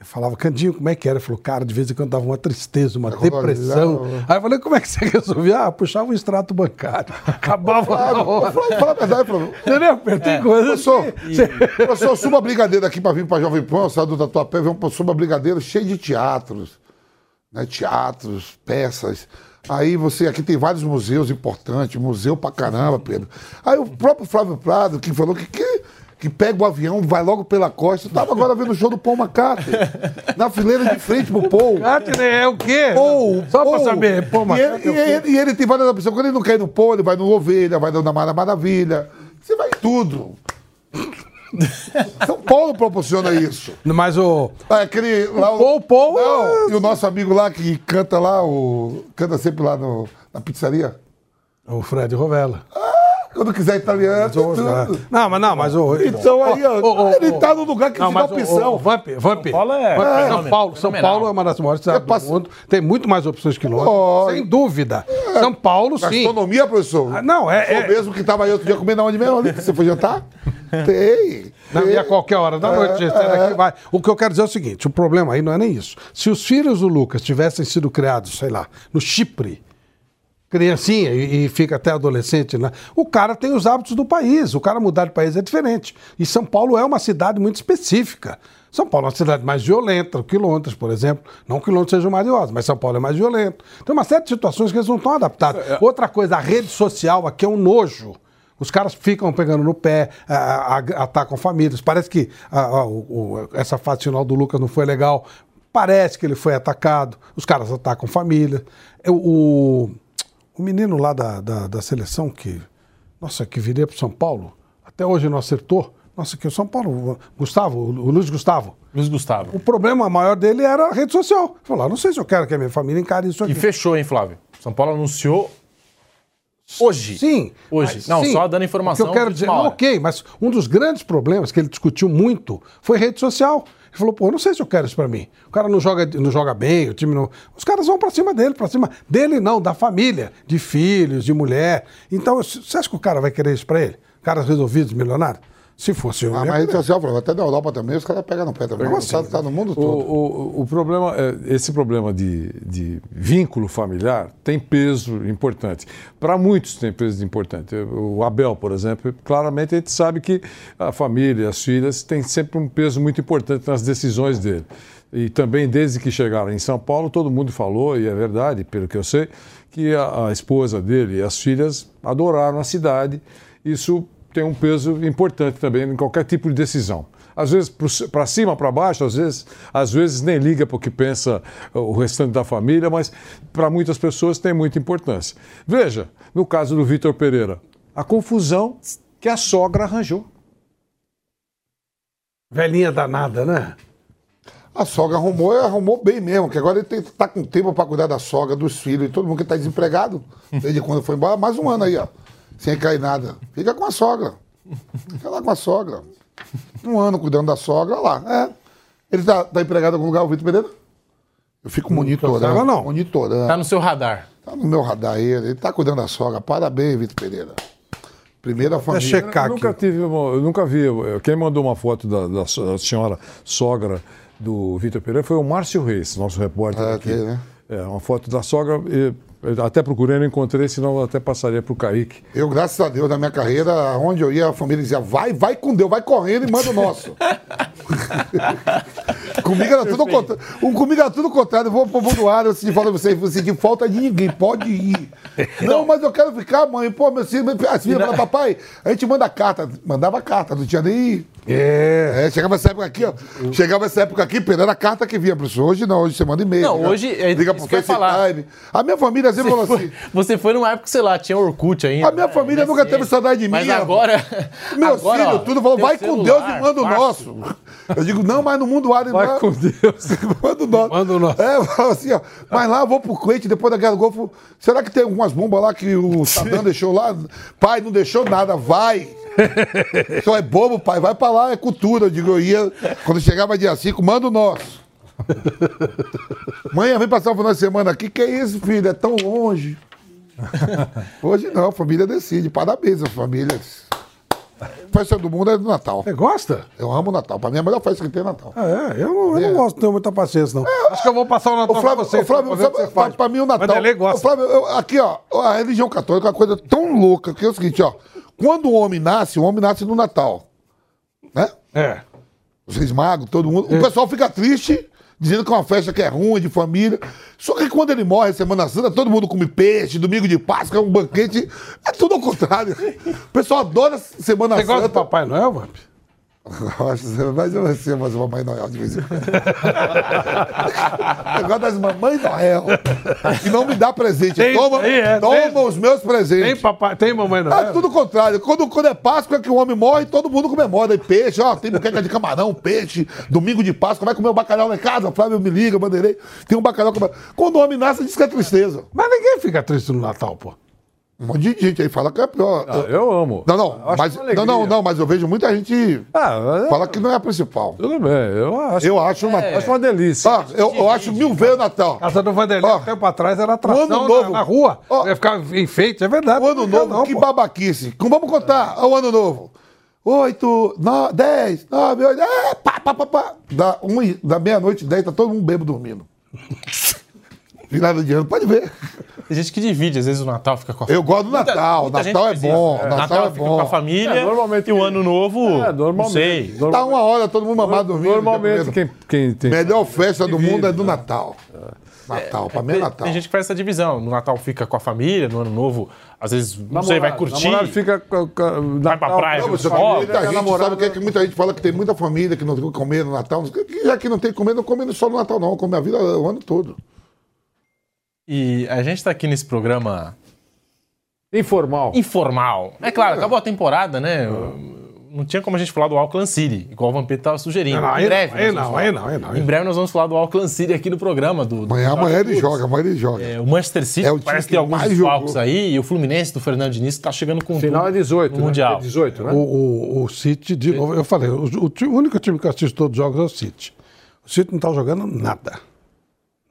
eu falava, Candinho, como é que era? Ele falou, cara, de vez em quando dava uma tristeza, uma depressão. Aí eu falei, como é que você resolvia? Ah, puxava o extrato bancário. Acabava na hora. Fala, fala a verdade, Flávio. Entendeu? Tem coisa Professor, que... professor, suba a brigadeiro aqui para vir para Jovem Pan, saiu do Tatuapé, vem um suba brigadeiro cheio de teatros, né? Teatros, peças. Aí você, aqui tem vários museus importantes, museu pra caramba, Pedro. Aí o próprio Flávio Prado, que falou que, que, que pega o avião, vai logo pela costa. Eu tava agora vendo o show do Paul McCartney, na fileira de frente pro Paul. Cátine é o quê? Paul, Só pra Paul. saber. Pô, mas e, ele, e, ele, e ele tem várias opções. Quando ele não quer ir no Paul, ele vai no Ovelha, vai na Mara Maravilha. Você vai em tudo. São Paulo proporciona isso. Mas o... Ah, Aquele, lá, o, Paul, Paul, Não, é- E o nosso amigo lá que canta lá, o, canta sempre lá no, na pizzaria. O Fred Rovella. Quando quiser italiano. Não, mas não, mas o... Então aí, ó, ele tá no lugar que Não, dá opção. o Vamp, Vamp. Paulo é- Vamp, é São Paulo, São. Paulo é uma das maiores cidades É pass- do mundo. Tem muito mais opções que Londres. Lógico. Sem dúvida. São Paulo, sim. Gastronomia, professor? Ah, não, é- O é- mesmo que tava aí outro dia comendo onde mesmo ali, você foi jantar? Tem. Não, tem. e a qualquer hora da noite, gente, daqui, vai. O que eu quero dizer é o seguinte: o problema aí não é nem isso. Se os filhos do Lucas tivessem sido criados, sei lá, no Chipre, criancinha e, e fica até adolescente, né? O cara tem os hábitos do país. O cara mudar de país é diferente. E São Paulo é uma cidade muito específica. São Paulo é uma cidade mais violenta que Londres, por exemplo. Não que Londres seja violento, mas São Paulo é mais violento. Tem uma série de situações que eles não estão adaptados. Outra coisa, a rede social aqui é um nojo. Os caras ficam pegando no pé, atacam famílias. Parece que o- o- essa fase final do Lucas não foi legal. Parece que ele foi atacado. Os caras atacam família. Eu- O, o menino lá da, da, da seleção que, nossa, que viria para São Paulo, até hoje não acertou. Nossa, que o São Paulo, o Gustavo, o Luiz Gustavo. Luiz Gustavo. O problema maior dele era a rede social. Falou, "Ah, não sei se eu quero que a minha família encare isso E aqui. fechou, hein, Flávio? São Paulo anunciou Hoje? Sim. Hoje. Não, sim. só dando O informação que eu quero dizer, não, ok, mas um dos grandes problemas que ele discutiu muito foi rede social. Ele falou, pô, não sei se eu quero isso pra mim. O cara não joga, não joga bem, o time não. Os caras vão pra cima dele, pra cima dele não, da família, de filhos, de mulher. Então, você acha que o cara vai querer isso pra ele? Caras resolvidos, milionários? Se fosse eu. Ah, mas rede querer. social, Flávio, até na Europa também, os caras pegam no pé também. Como Tá, assim? tá no mundo O, todo. o, o problema, é, esse problema de, de vínculo familiar tem peso importante. Para muitos tem peso importante. O Abel, por exemplo, claramente a gente sabe que a família, as filhas, têm sempre um peso muito importante nas decisões dele. E também, desde que chegaram em São Paulo, todo mundo falou, e é verdade, pelo que eu sei, que a, a esposa dele e as filhas adoraram a cidade. Isso tem um peso importante também em qualquer tipo de decisão. Às vezes para cima, para baixo, às vezes, às vezes nem liga para o que pensa o restante da família, mas para muitas pessoas tem muita importância. Veja, no caso do Vitor Pereira, a confusão que a sogra arranjou. Velhinha danada, né? A sogra arrumou e arrumou bem mesmo, que agora ele tem, tá com tempo para cuidar da sogra, dos filhos, e todo mundo que tá desempregado. Desde quando foi embora, mais um ano aí, ó. Sem cair nada. Fica com a sogra. Fica lá com a sogra. Um ano cuidando da sogra, olha lá. É. Ele tá, tá empregado em algum lugar, o Vitor Pereira? Eu fico monitorando. saiba, não. Monitorando. Tá no seu radar. Tá no meu radar ele. Ele tá cuidando da sogra. Parabéns, Vitor Pereira. Primeira família. checar. Eu nunca, tive uma- eu nunca vi. eu- Quem mandou uma foto da, da da senhora sogra do Vitor Pereira foi o Márcio Reis, nosso repórter. É, aqui. aquele, né? É, uma foto da sogra. e- eu até procurei, não encontrei, senão eu até passaria para o Kaique. Eu, graças a Deus, na minha carreira, onde eu ia, a família dizia, vai, vai com Deus, vai correndo e manda o nosso. comigo era tudo contrário. Comigo era tudo contrário. Eu vou pro Budoário, eu senti falta de você, eu senti falta de ninguém, pode ir. Não, mas eu quero ficar, mãe. Pô, meu filho, as filhas falaram, papai, a gente manda carta. Mandava carta, não tinha nem. É. É, chegava essa época aqui, ó. Chegava essa época aqui, Pedro, era a carta que vinha, professor. Hoje não, hoje você manda e-mail. Não, liga- hoje é liga pro que falar. FaceTime. A minha família sempre falou assim. Você foi numa época, sei lá, tinha Orkut ainda. A minha família nunca teve saudade de mim. Mas agora. Meus agora, filhos, ó, tudo falou, vai o com Deus celular, e manda o nosso. Eu digo, não, mas no mundo árabe Vai não. com Deus. manda o nosso. Manda o nosso. É, eu falo assim, ó. Mas lá eu vou pro Kuwait, depois da Guerra do Golfo. Será que tem algumas bombas lá que o Saddam deixou lá? Pai, não deixou nada, vai. Só é bobo, pai, vai pra lá, é cultura. Eu digo, eu ia, quando chegava dia 5, manda o nosso. Mãe, vem passar o final de semana aqui. Que isso, filho? É tão longe. Hoje não, a família decide. Parabéns às famílias. Festa do mundo é do Natal. Você gosta? Eu amo o Natal. Pra mim, é a melhor festa que tem é Natal. Ah, é, eu não, eu não É. gosto de ter muita paciência, não. Acho que eu vou passar o Natal Ô, Flávio, você. ô, Flávio, pra o você faz. pra mim o Natal. Vanderlei gosta. Ô, Flávio, eu- aqui, ó, a religião católica é uma coisa tão louca que é o seguinte, ó. Quando o homem nasce, o homem nasce no Natal. Né? É. Os reis magos, todo mundo. O pessoal fica triste, dizendo que é uma festa que é ruim, de família. Só que quando ele morre, Semana Santa, todo mundo come peixe, domingo de Páscoa, é um banquete. É tudo ao contrário. O pessoal adora Semana Você gosta do Santa. Papai Noel, Vamp? Mas eu recebo as Mamãe Noel de vez em quando. eu gosto das Mamãe Noel. Que não me dá presente. Tem- toma tem, é, toma tem. os meus Tem presentes. papai, tem mamãe É Noel? tudo o contrário. Quando, quando é Páscoa é que o homem morre, todo mundo comemora. E peixe, ó, tem buqueca de camarão, peixe, domingo de Páscoa, vai comer o bacalhau lá em casa, Flávio me liga, bandeirei. Tem um bacalhau. com- Quando o homem nasce, diz que é tristeza. Mas ninguém fica triste no Natal, pô. Um monte de gente aí fala que é pior. Ah, eu amo. Não, não, Acho mas, não, não, não, mas eu vejo muita gente Ah, mas- fala que não é a principal. Tudo bem, eu acho. Eu acho uma. Acho uma delícia. Ah, eu, eu acho mil vezes o Natal. Casa do Vanderlei, um tempo atrás, era atração ano na- novo. na, rua. Ó, Ia ficar enfeite, é verdade. O ano novo, não, que pô. babaquice. Como vamos contar o ano novo? Oito, nove, dez, nove, oito, é, pá, pá, pá, pá. Da, um, e- da meia-noite, dez, tá todo mundo bêbado dormindo. Virada de ano, pode ver. Tem gente que divide, às vezes o Natal fica com a Eu gosto do Muita- Natal, muita gente Natal é bom, É. Natal é fica com a bom. família É, normalmente- e o ano novo, É, não normalmente. sei. Tá Normal- uma hora, todo mundo mamado dormindo. Normalmente, quem, quem tem. Melhor festa do Divide, mundo é do né? Natal. Natal, pra mim é Natal. tem gente que faz essa divisão. No Natal fica com a família, no ano novo, às vezes, não sei, vai curtir. Namorado fica. com- Vai pra Natal- praia, Não, que Ó, muita a gente namorada- sabe que, é que muita gente fala que tem muita família que não tem que comer no Natal. Já que não tem que comer, não come só no Natal, não. Come a vida o ano todo. E a gente tá aqui nesse programa Informal. informal. É claro, acabou a temporada, né? não tinha como a gente falar do Auckland City, igual o Vampeta estava sugerindo. Não, em breve. não, aí vamos não, aí não, aí não, aí Em breve nós vamos falar do Auckland City aqui no programa. Do, do Amanhã, amanhã ele joga, amanhã ele joga. É, o Manchester City É o parece que ter alguns jogou. aí, e o Fluminense do Fernando Diniz está chegando com Final tudo é 18, no né? Mundial. É 18, né? O, o, o City, de novo, eu falei, o, o o único time que eu assisto todos os jogos é o City. O City não tá jogando nada.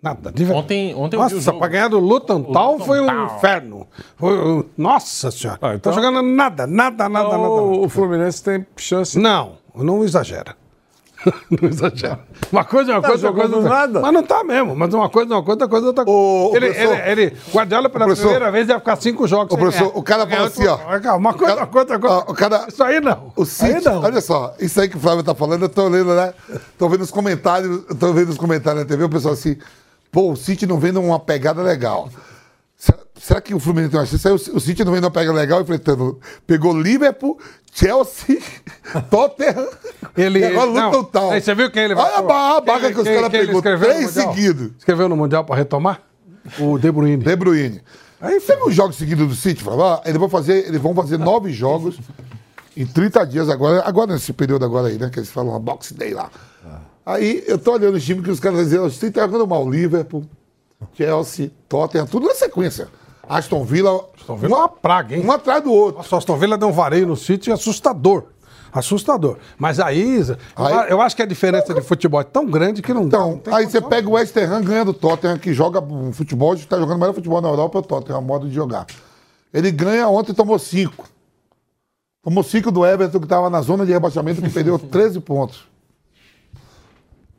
Nada. De verdade. Ontem- ontem eu vi o Nossa, jogo. pra ganhar do Luton Town Luton foi um inferno. Foi, nossa senhora. Ah, então- Tá jogando nada, nada, nada, Então, nada. o, o nada. Fluminense tem chance. Não, não exagera. não exagera. Uma coisa é uma Tá coisa, outra coisa. é outra. nada. Mas não tá mesmo. Mas uma coisa é uma coisa, outra coisa é outra coisa. Ô, ele, ele, ele, Guardiola, pela professor. primeira vez, ia ficar cinco jogos. Sem professor, ganhar. o cara fala assim, ó. Uma coisa, cara- uma coisa, outra coisa. o cara- Isso aí não. O aí City, não. olha só, isso aí que o Flávio tá falando, eu tô lendo, né? Tô vendo os comentários, eu tô vendo os comentários na TV, o pessoal assim, pô, o City não vem numa pegada legal. Será, será que o Fluminense tem uma chance? Aí o, o City não vem numa pegada legal, enfrentando. Pegou Liverpool, Chelsea, Tottenham. Ele, agora não, Town. Aí você viu quem ele Olha a barra, a barra que os caras pegou, três seguidos. Escreveu no Mundial para retomar? O De Bruyne. De Bruyne. Aí Você viu os jogos seguidos do City? Ah, Eles vão fazer, eles vão fazer nove jogos em 30 dias agora, agora nesse período agora aí, né? Que eles falam a Box Day lá. Aí eu tô olhando os times que os caras dizem, o City tá jogando mal. Liverpool, Chelsea, Tottenham, tudo na sequência. Aston Villa, Aston Villa é uma praga, hein? um atrás do outro. Nossa, o Aston Villa deu um vareio no City assustador. Assustador. Mas aí, eu, Aí- eu acho que a diferença de futebol é tão grande que não dá. Então, não tem aí você pega o West Ham ganha do Tottenham, que joga um futebol, está jogando o melhor futebol na Europa, é o Tottenham, é o modo de jogar. Ele ganha, ontem tomou cinco. Tomou cinco do Everton, que estava na zona de rebaixamento, que perdeu 13 pontos.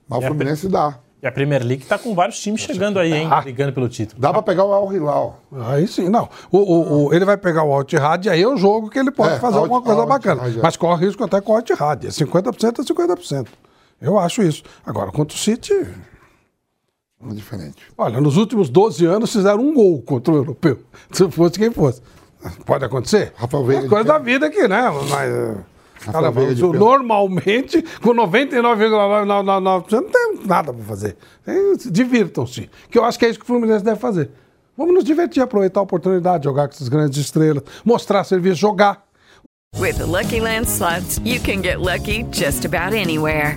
Mas o E a Fluminense dá. E a Premier League tá com vários times chegando aí, hein? Brigando pelo título. Dá para pegar o Al Hilal. Aí sim, não. O, o- o- ele vai pegar o Alt-Rad e aí é o jogo que ele pode É, fazer Alt- alguma coisa bacana. É. Mas corre risco até com o Alt-Rad. É 50% a 50%. Eu acho isso. Agora, contra o City, É diferente. olha, nos últimos 12 anos fizeram um gol contra o europeu. Se fosse quem fosse. Pode acontecer? Rafael Veiga É coisa da vida aqui, né? Mas, isso pênalti. normalmente, com 99,999%, não tem nada para fazer. Divirtam-se. Que eu acho que é isso que o Fluminense deve fazer. Vamos nos divertir, aproveitar a oportunidade, jogar com essas grandes estrelas, mostrar serviço, jogar. With the Lucky Land slots, you can get lucky just about anywhere.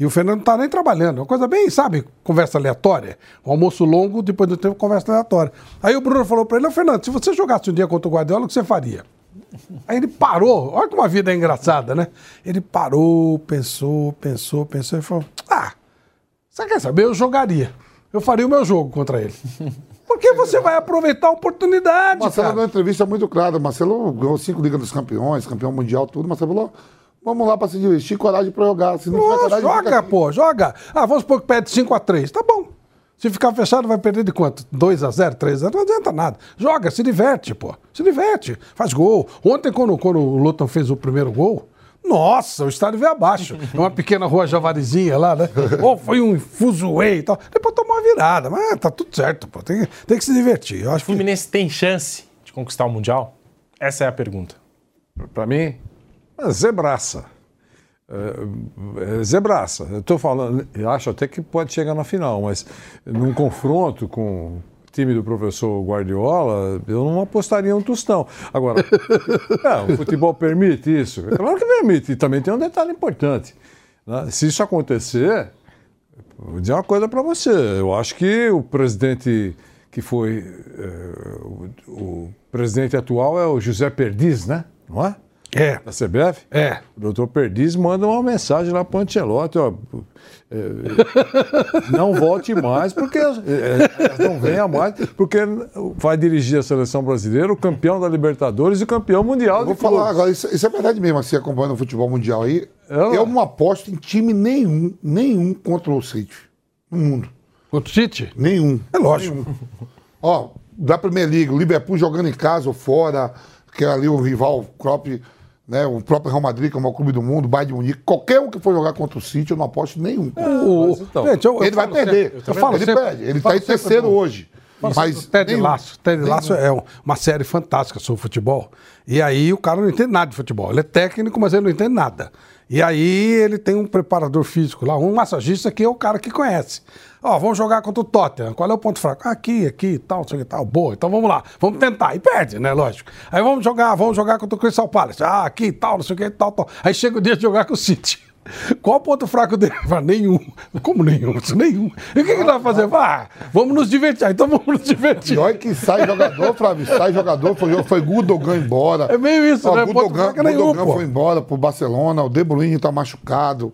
e o Fernando não está nem trabalhando. Uma coisa bem, sabe, conversa aleatória. Um almoço longo, depois do tempo, conversa aleatória. Aí o Bruno falou para ele, Fernando, se você jogasse um dia contra o Guardiola, o que você faria? Aí ele parou, olha como a vida é engraçada, né? Ele parou, pensou, pensou, pensou e falou: Ah, você quer saber? Eu jogaria. Eu faria o meu jogo contra ele. Porque você vai aproveitar a oportunidade. Marcelo cara. deu uma entrevista muito clara. Marcelo ganhou cinco Ligas dos Campeões, campeão mundial, tudo. Marcelo falou: vamos lá para se divertir, coragem para jogar. Se não tiver Pô, coragem, joga, pô, joga. Ah, vamos supor que perde 5x3. Tá bom. Se ficar fechado, vai perder de quanto? 2x0, 3x0? Não adianta nada. Joga, se diverte, pô. Se diverte. Faz gol. Ontem, quando, quando o Luton fez o primeiro gol, nossa, o estádio veio abaixo. É uma pequena rua javarizinha lá, né? Ou foi um fuzuê e tal. Depois tomou uma virada. Mas tá tudo certo, pô. Tem, tem que se divertir. Eu acho O que Fluminense tem chance de conquistar o Mundial? Essa é a pergunta. Para mim, é zebraça. É, é zebraça. Estou falando, acho até que pode chegar na final, mas num confronto com o time do professor Guardiola, eu não apostaria um tostão. Agora, é, o futebol permite isso? É Claro que permite. E também tem um detalhe importante. né? Se isso acontecer, vou dizer uma coisa para você. Eu acho que o presidente que foi. eh, o, o presidente atual é o José Perdiz, né? Não é? É. Da CBF? É. O doutor Perdiz manda uma mensagem lá para o Ancelotti, ó. eh, não volte mais, porque eh, eh, não venha mais, porque vai dirigir a seleção brasileira, o campeão da Libertadores e o campeão mundial Eu Vou de falar clubes. agora, isso, isso é verdade mesmo, assim, acompanhando o futebol mundial aí. Eu- Eu não aposto em time nenhum, nenhum contra o City. No mundo. Contra o City? Nenhum. É lógico. Ó, da Premier League, o Liverpool jogando em casa ou fora, que é ali o rival Klopp né? O próprio Real Madrid, que é o maior clube do mundo, o Bayern de Munique, qualquer um que for jogar contra o City, eu não aposto nenhum. O- então. Gente, eu- eu ele vai falo sempre- perder. eu falo ele sempre- perde. Ele está em sempre terceiro do- hoje. Mas Mas Ted nenhum. Lasso. Ted Lasso é um- uma série fantástica sobre futebol. E aí o cara não entende nada de futebol. Ele é técnico, mas ele não entende nada. E aí ele tem um preparador físico lá, um massagista que é o cara que conhece. Ó, vamos jogar contra o Tottenham. Qual é o ponto fraco? Aqui, aqui, tal, sei que tal. Boa, então vamos lá. Vamos tentar. E perde, né? Lógico. Aí vamos jogar, vamos jogar contra o Crystal Palace. Ah, aqui, tal, não sei o que, tal, tal. Aí chega o dia de jogar com o City. Qual o ponto fraco dele? Fala, nenhum. Como nenhum? Isso nenhum. E o que, que ele vai fazer? Ah, vamos nos divertir. Ah, Então vamos nos divertir. E olha que sai jogador, Flávio, sai jogador, foi, foi Gudogan embora. É meio isso, Ó, né? Ponto Gudogan, é nenhum, Gudogan pô. foi embora pro Barcelona, o De Bruyne tá machucado.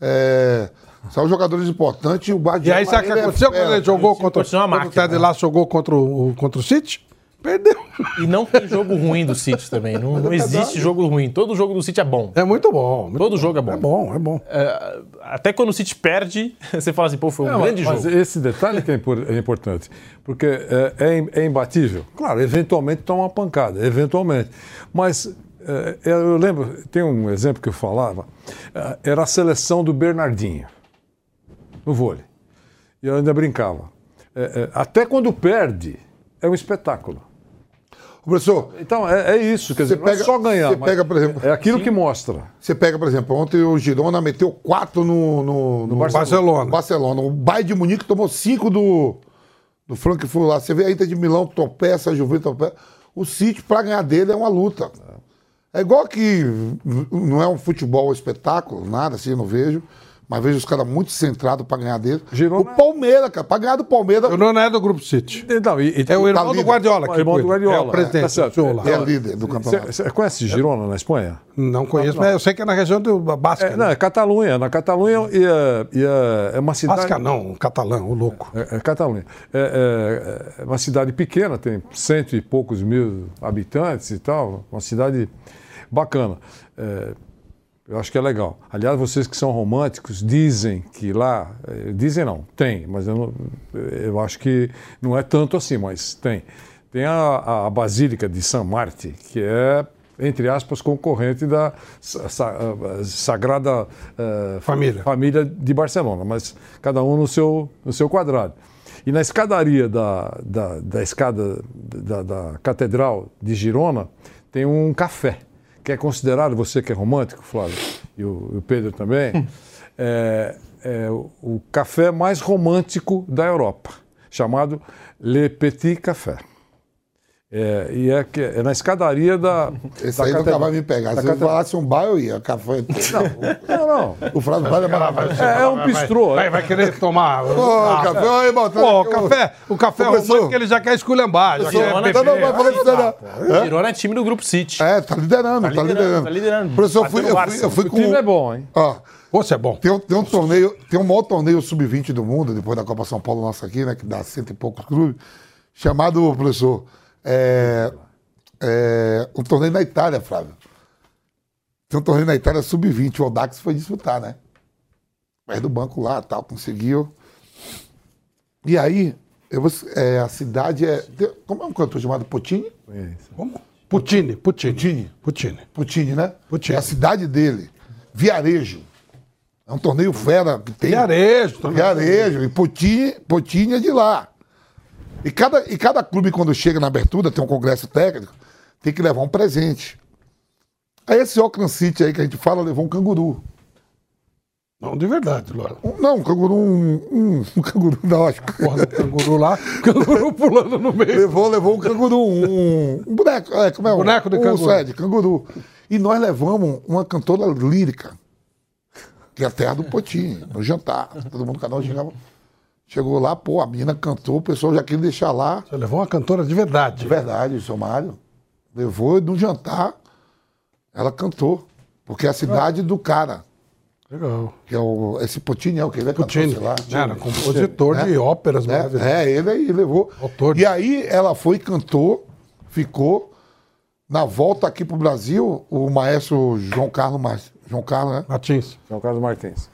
É, são jogadores importantes e o Guardiola... E aí, sabe o que é aconteceu fera. quando ele jogou contra, quando o Ted? Lasso jogou contra o, contra o City? Perdeu. E não tem jogo ruim do City também. Não, não existe jogo ruim. Todo jogo do City é bom. É muito bom. muito Todo bom. jogo é bom. É bom, é bom. É, até quando o City perde, você fala assim, pô, foi um Não, grande mas jogo. esse detalhe que é, é importante, porque é, é é imbatível. Claro, eventualmente toma uma pancada, eventualmente. Mas é, eu lembro, tem um exemplo que eu falava, é, era a seleção do Bernardinho, no vôlei. E eu ainda brincava. É, é, até quando perde, é um espetáculo. Professor, Então, é, é isso, quer Você dizer, não é pega- só ganhar, você pega, por exemplo, é aquilo que mostra. você pega, por exemplo, ontem o Girona meteu quatro no, no, no Barcelona. no Barcelona. O Bayern de Munique tomou cinco do, do Frankfurt lá. Você vê a Inter de Milão tropeça, a Juventus tropeça. O City, pra ganhar dele, é uma luta. É igual que não é um futebol espetáculo, nada assim, eu não vejo. Mas vejo os caras muito centrados pra ganhar dele. Girona- O Palmeiras, cara, pra ganhar do Palmeiras. O não é do Grupo City. Não, e- e- É o irmão do líder. Guardiola. o que irmão do. Guardiola. É o presidente. Tá certo. o. É líder do campeonato. Você conhece Girona, na Espanha? Não conheço, mas eu sei que é na região do Basca. É, não, é Catalunha. Na Catalunha e é, e é- é uma cidade. Basca não, catalão, o louco. É, é Catalunha. É, é- é uma cidade pequena, tem cento e poucos mil habitantes e tal. Uma cidade bacana. É, eu acho que é legal. Aliás, vocês que são românticos dizem que lá. eh, Dizem não, tem, mas eu, não- eu acho que não é tanto assim, mas tem. Tem a, a Basílica de San Marti, que é, entre aspas, concorrente da sa- sa- Sagrada eh, Família. família de Barcelona, mas cada um no seu, no seu quadrado. E na escadaria da, da, da escada da, da Catedral de Girona tem um café, que é considerado, você que é romântico, Flávio, e o, e o Pedro também, é, é o, o café mais romântico da Europa, chamado Le Petit Café. É, e é, que- é na escadaria da. Esse da aí nunca catedral- vai me pegar. da Se eu falasse um bar, eu ia. Café. Não, não. O Flávio vai levar. É, é um bistrô. Vai, vai querer tomar. Ô, café, aí, botando. Pô, o café, o café romântico ele já quer esculhambar. Já quer beber. Não, não, vai falar isso não. O Girona é time do Grupo City. É, tá liderando, tá liderando, liderando. tá liderando. Professor, eu fui, eu fui, eu fui O com. time é bom, hein? Ó, Pô, você é bom. tem, um- tem um torneio, tem o maior torneio sub-20 do mundo, depois da Copa São Paulo nossa aqui, né? Que dá cento e poucos clubes, chamado, professor, é, é, um torneio na Itália, Flávio. Tem um torneio na Itália sub-20, o Audax foi disputar, né? Perto do banco lá tal, conseguiu. E aí, eu vou- é, a cidade é. como é um cantor chamado Potini? Como? Putini, Putini. Putini. Putini. Putini, né? Putini. É a cidade dele. Viarejo. É um torneio fera que tem. Viarejo. também. Viarejo. E Potini, Potini é de lá. E cada, e cada clube, quando chega na abertura, tem um congresso técnico, tem que levar um presente. Aí esse Auckland City aí que a gente fala, levou um canguru. Não, de verdade, Laura. Um- não, um canguru, um, um, um canguru, acho que. Porra do canguru lá, canguru pulando no meio. Levou, levou um canguru, um, um boneco, é, como é? Boneco de um, canguru. É, de canguru. E nós levamos uma cantora lírica, que é a terra do Potinho, no jantar. Todo mundo no canal chegava. Chegou lá, pô, a menina cantou, o pessoal já queria deixar lá. Você levou uma cantora de verdade. De verdade, o seu Mário. Levou e no jantar, ela cantou. Porque é a cidade do cara. Legal. Que é o, esse Potini é o que ele é cantor, Putini. sei lá. Era compositor Né? de óperas maravilhosas. É, é, ele aí levou. Autor de- E aí ela foi, cantou, ficou. Na volta aqui pro Brasil, o maestro João Carlos, Mar- João Carlos, né? Martins. João Carlos Martins.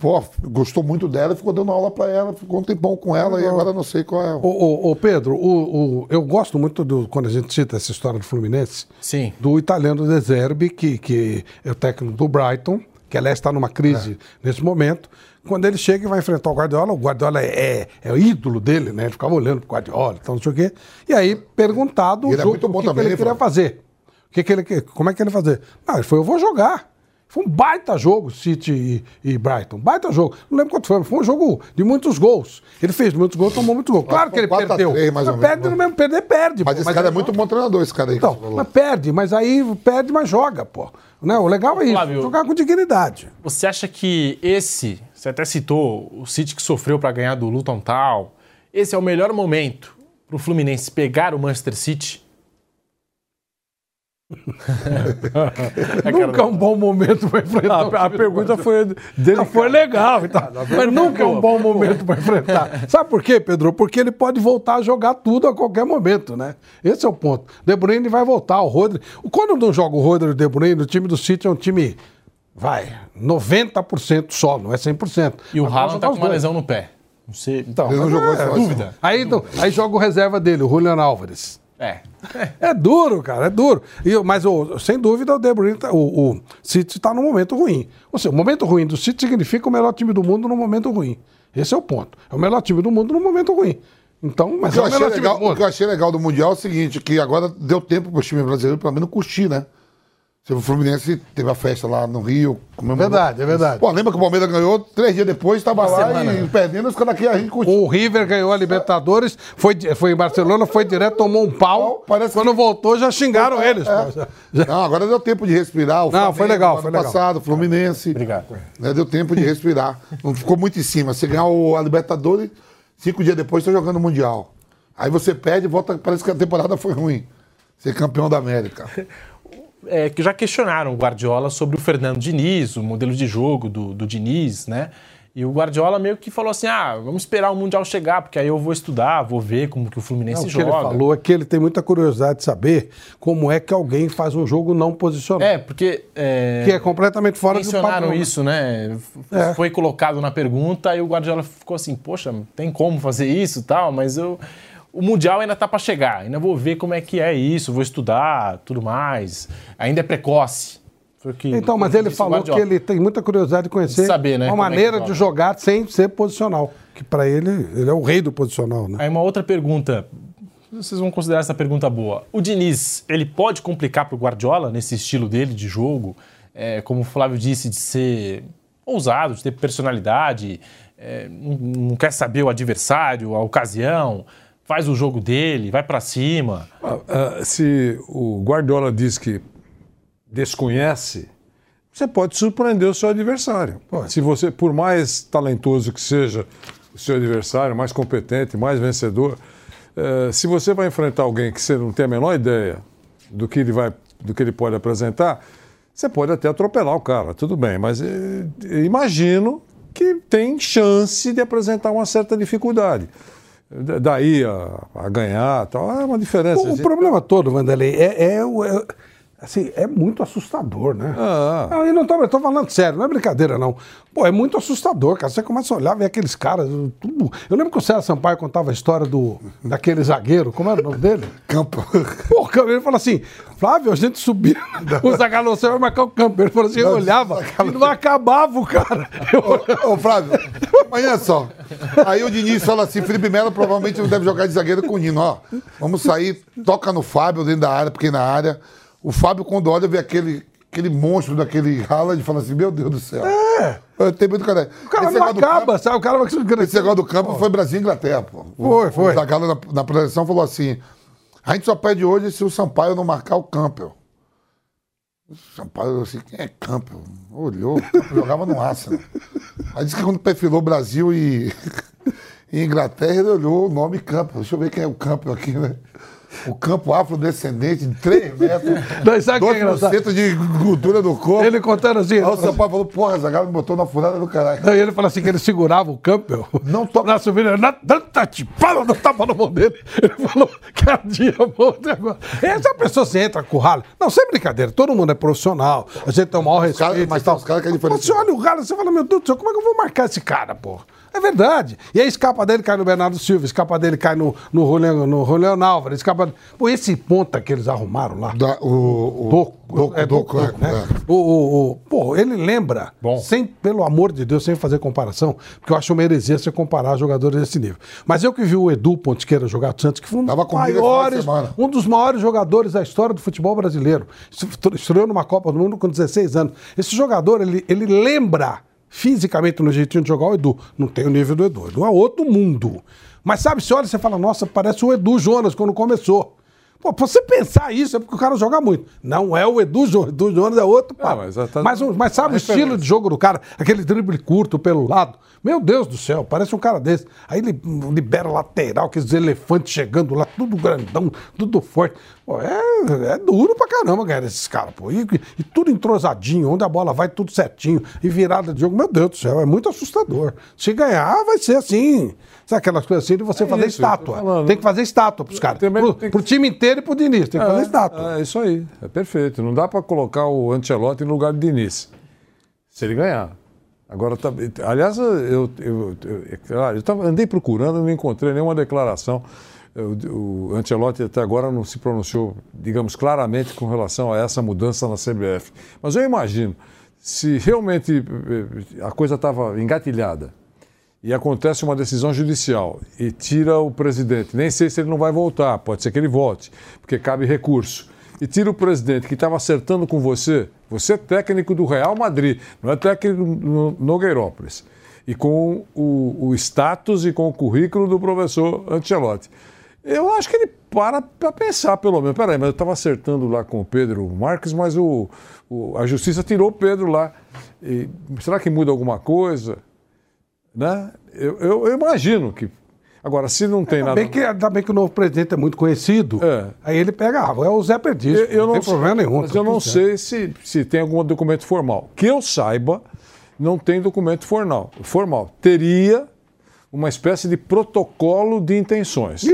Pô, gostou muito dela, ficou dando aula pra ela, ficou um tempão com ela e agora não sei qual é. o- Ô, ô, ô, Pedro, o, o- eu gosto muito do, quando a gente cita essa história do Fluminense, Sim. do italiano De Zerbi, que, que é o técnico do Brighton, que aliás está numa crise nesse momento. Quando ele chega e vai enfrentar o Guardiola, o Guardiola é, é o ídolo dele, né? Ele ficava olhando pro Guardiola, então não sei o quê. E aí, perguntado E ele é muito bom o que, também, que ele né, queria fazer. O que, que ele, como é que ele ia fazer? Ah, ele falou, eu vou jogar. Foi um baita jogo, City e, e Brighton. Baita jogo. Não lembro quanto foi, mas foi um jogo de muitos gols. Ele fez muitos gols, tomou muitos gols. Claro que ele foi 4 a perdeu. 3 mais ou Mas perde né? no mesmo, perder, perde. Mas pô. esse cara é muito bom treinador, esse cara aí. Então, mas perde, mas aí perde, mas joga, pô. Né? O legal é isso, Flávio- jogar com dignidade. Você acha que esse, você até citou o City que sofreu pra ganhar do Luton Town, esse é o melhor momento pro Fluminense pegar o Manchester City? Nunca é um bom momento para enfrentar. A, a time do pergunta foi dele. Não, foi legal e tal. Mas nunca é um bom momento para enfrentar. Sabe por quê, Pedro? Porque ele pode voltar a jogar tudo a qualquer momento, né? Esse é o ponto. De Bruyne vai voltar, o Rodri. Quando não joga o Rodri e o De Bruyne, o time do City é um time, vai, 90% só, não é 100%. E o Haaland tá com uma dois. lesão no pé. Não sei. Então, Ele não jogou é, essa dúvida. Aí, então, aí joga o reserva dele, o Julian Álvares. É. É duro, cara, é duro. E, eu- mas, o- sem dúvida, o De Bruyne, tá- o, o City está num momento ruim. Ou seja, o momento ruim do City significa o melhor time do mundo no momento ruim. Esse é o ponto. É o melhor time do mundo no momento ruim. Então, O mas que, é eu o achei melhor time legal, do mundo. o que eu achei legal do Mundial é o seguinte, que agora deu tempo para o time brasileiro, pelo menos, curtir, né? O Fluminense teve a festa lá no Rio. comemorou. Verdade, é verdade. Pô, lembra que o Palmeiras ganhou, três dias depois, estava lá semana. e perdendo, os caras aqui a gente curtiu. O River ganhou a Libertadores, foi, foi em Barcelona, foi direto, tomou um pau. Parece Quando voltou, já xingaram eles. É. Já- Não, agora deu tempo de respirar. O Não, foi legal, foi legal. passado, Fluminense. Obrigado. Né, deu tempo de respirar. Não ficou muito em cima. Você ganhar o- a Libertadores, cinco dias depois está jogando o Mundial. Aí você perde e volta, parece que a temporada foi ruim. Ser campeão da América. é, que já questionaram o Guardiola sobre o Fernando Diniz, o modelo de jogo do, do Diniz, né? E o Guardiola meio que falou assim: ah, vamos esperar o Mundial chegar, porque aí eu vou estudar, vou ver como que o Fluminense Não, o que joga. ele falou é que ele tem muita curiosidade de saber como é que alguém faz um jogo não posicional. É, porque. É, Que é completamente fora do padrão, né? isso, né? É. Foi colocado na pergunta e o Guardiola ficou assim: poxa, tem como fazer isso e tal, mas eu. O Mundial ainda tá para chegar, ainda vou ver como é que é isso, vou estudar, tudo mais. Ainda é precoce. Foi o que- Então, mas ele falou que ele tem muita curiosidade de conhecer De saber, né, uma é maneira joga. de jogar sem ser posicional. Que para ele, ele é o rei do posicional, né? Aí uma outra pergunta. Vocês vão considerar essa pergunta boa. O Diniz, ele pode complicar para o Guardiola nesse estilo dele de jogo? É, como o Flávio disse, de ser ousado, de ter personalidade, é, não quer saber o adversário, a ocasião, faz o jogo dele, vai para cima. Ah, ah, se o Guardiola diz que desconhece, você pode surpreender o seu adversário. Se você, por mais talentoso que seja o seu adversário, mais competente, mais vencedor, eh, se você vai enfrentar alguém que você não tem a menor ideia do que ele vai, do que ele pode apresentar, você pode até atropelar o cara, tudo bem, mas eh, imagino que tem chance de apresentar uma certa dificuldade. Da- Daí a, a ganhar, tal, é uma diferença. O, o problema todo, Vanderlei, é, é, o- é- assim, é muito assustador, né? Ah. Não, eu não tô, eu tô falando sério, não é brincadeira, não. Pô, é muito assustador, cara. Você começa a olhar, ver aqueles caras, tudo. Eu lembro que o César Sampaio contava a história do, daquele zagueiro, como era o nome dele? Campo. Pô, ele falou assim, Flávio, a gente subia, o zagueiro você vai marcar o campo. Ele falou assim, eu olhava e não acabava o cara. Eu- Ô, Flávio, amanhã só. Aí o Diniz fala assim: Felipe Melo provavelmente não deve jogar de zagueiro com o Nino. Ó, vamos sair, toca no Fábio dentro da área, pequena área. O Fábio, quando olha, vê aquele, aquele monstro daquele Haaland e fala assim: Meu Deus do céu. É. Tem muito cara. O cara não acaba, sabe? O cara vai Esse negócio do campo foi Brasil e Inglaterra, pô. Foi, foi. O Zagallo na, na projeção falou assim: a gente só pede hoje se o Sampaio não marcar o Campbell. O Sampaio, assim, quem é Campbell? Olhou, jogava no Arsenal. Aí disse que quando perfilou Brasil e, e Inglaterra, ele olhou o nome Campbell. Deixa eu ver quem é o Campbell aqui, né? O campo afrodescendente de 3 metros. Não, sabe é engraçado? 2% de gordura do corpo. Ele contando assim. Aí o falou Sampaio falou, porra, Zagallo me botou na furada do caralho. Não, e ele falou assim que ele segurava o Campbell. Não toca. Na subida, na tanta tipala, não tava na mão dele. Ele falou que ardia a mão até agora. Essa pessoa se entra com o ralo. Não, sem brincadeira, todo mundo é profissional. A gente tem o maior respeito. caras- mas tem uns caras que é diferente. Você olha o ralo, você fala, meu Deus do céu, como é que eu vou marcar esse cara, pô? É verdade. E aí escapa dele cai no Bernardo Silva, escapa dele cai no, no, Juliano, no Juliano Álvares, escapa... Pô, esse ponta que eles arrumaram lá. Da- o, o, Doco, Doco, é Doco, Doco, é, né? é. O, o, o- pô, ele lembra, sem, pelo amor de Deus, sem fazer comparação, porque eu acho uma heresia você comparar jogadores desse nível. Mas eu que vi o Edu Pontiqueira jogar Santos, que foi um dos Tava maiores, um dos maiores jogadores da história do futebol brasileiro. Estreou numa Copa do Mundo com 16 anos. Esse jogador, ele, ele lembra fisicamente no jeitinho de jogar o Edu. Não tem o nível do Edu. O Edu é outro mundo. Mas sabe, você olha e você fala, nossa, parece o Edu Jonas quando começou. Pô, pra você pensar isso é porque o cara joga muito. Não é o Edu Jonas. Edu Jonas é outro papo. mas já tá- mas, mas sabe o estilo de jogo do cara? Aquele drible curto pelo lado. Meu Deus do céu, parece um cara desse. Aí ele libera lateral, aqueles elefantes chegando lá, tudo grandão, tudo forte. Pô, é, é duro pra caramba, cara, esses caras, pô. E, e tudo entrosadinho, onde a bola vai, tudo certinho. E virada de jogo, meu Deus do céu, é muito assustador. Se ganhar, vai ser assim. Sabe aquelas coisas assim de você fazer isso, eu estátua? Tem que fazer estátua pros caras. Pro, que- pro time inteiro e pro Diniz, tem que fazer estátua. É, é isso aí, é perfeito. Não dá para colocar o Ancelotti no lugar de Diniz. Se ele ganhar. Agora, tá, aliás, eu, eu, eu, é eu tava, andei procurando, não encontrei nenhuma declaração. O, o Ancelotti até agora não se pronunciou, digamos, claramente com relação a essa mudança na CBF. Mas eu imagino, se realmente eh, a coisa estava engatilhada e acontece uma decisão judicial e tira o presidente, nem sei se ele não vai voltar, pode ser que ele volte, porque cabe recurso. E tira o presidente que estava acertando com você, você é técnico do Real Madrid, não é técnico no Nogueirópolis. E com o, o status e com o currículo do professor Ancelotti. Eu acho que ele para para pensar, pelo menos. Peraí, mas eu estava acertando lá com o Pedro Marques, mas o, o- a justiça tirou o Pedro lá. E será que muda alguma coisa? Né? Eu, eu- eu imagino que. Agora, se não tem Ainda nada. bem, que, ainda bem que o novo presidente é muito conhecido. É. Aí ele pega, ah, é o Zé Perdiz. Eu, eu não, não tem problema nenhum. Mas tá eu não tudo certo. sei se, se tem algum documento formal. Que eu saiba, não tem documento formal. formal. Teria uma espécie de protocolo de intenções.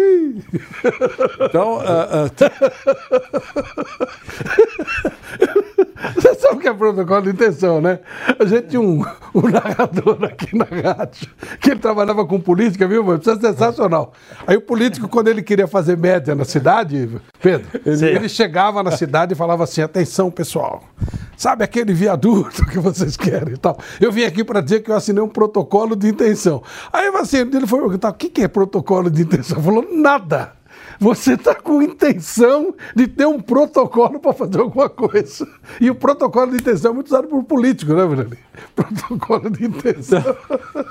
Então, ah, ah, Você sabe o que é protocolo de intenção, né? A gente tinha um, um narrador aqui na rádio, que ele trabalhava com política, viu, mano? Isso é sensacional. Aí o político, quando ele queria fazer média na cidade, Pedro, ele, ele chegava na cidade e falava assim: atenção, pessoal, sabe aquele viaduto que vocês querem e tal? Eu vim aqui para dizer que eu assinei um protocolo de intenção. Aí assim, ele foi perguntar: o que que é protocolo de intenção? Falou: nada. Você está com intenção de ter um protocolo para fazer alguma coisa. E o protocolo de intenção é muito usado por político, né, Virani? Protocolo de intenção.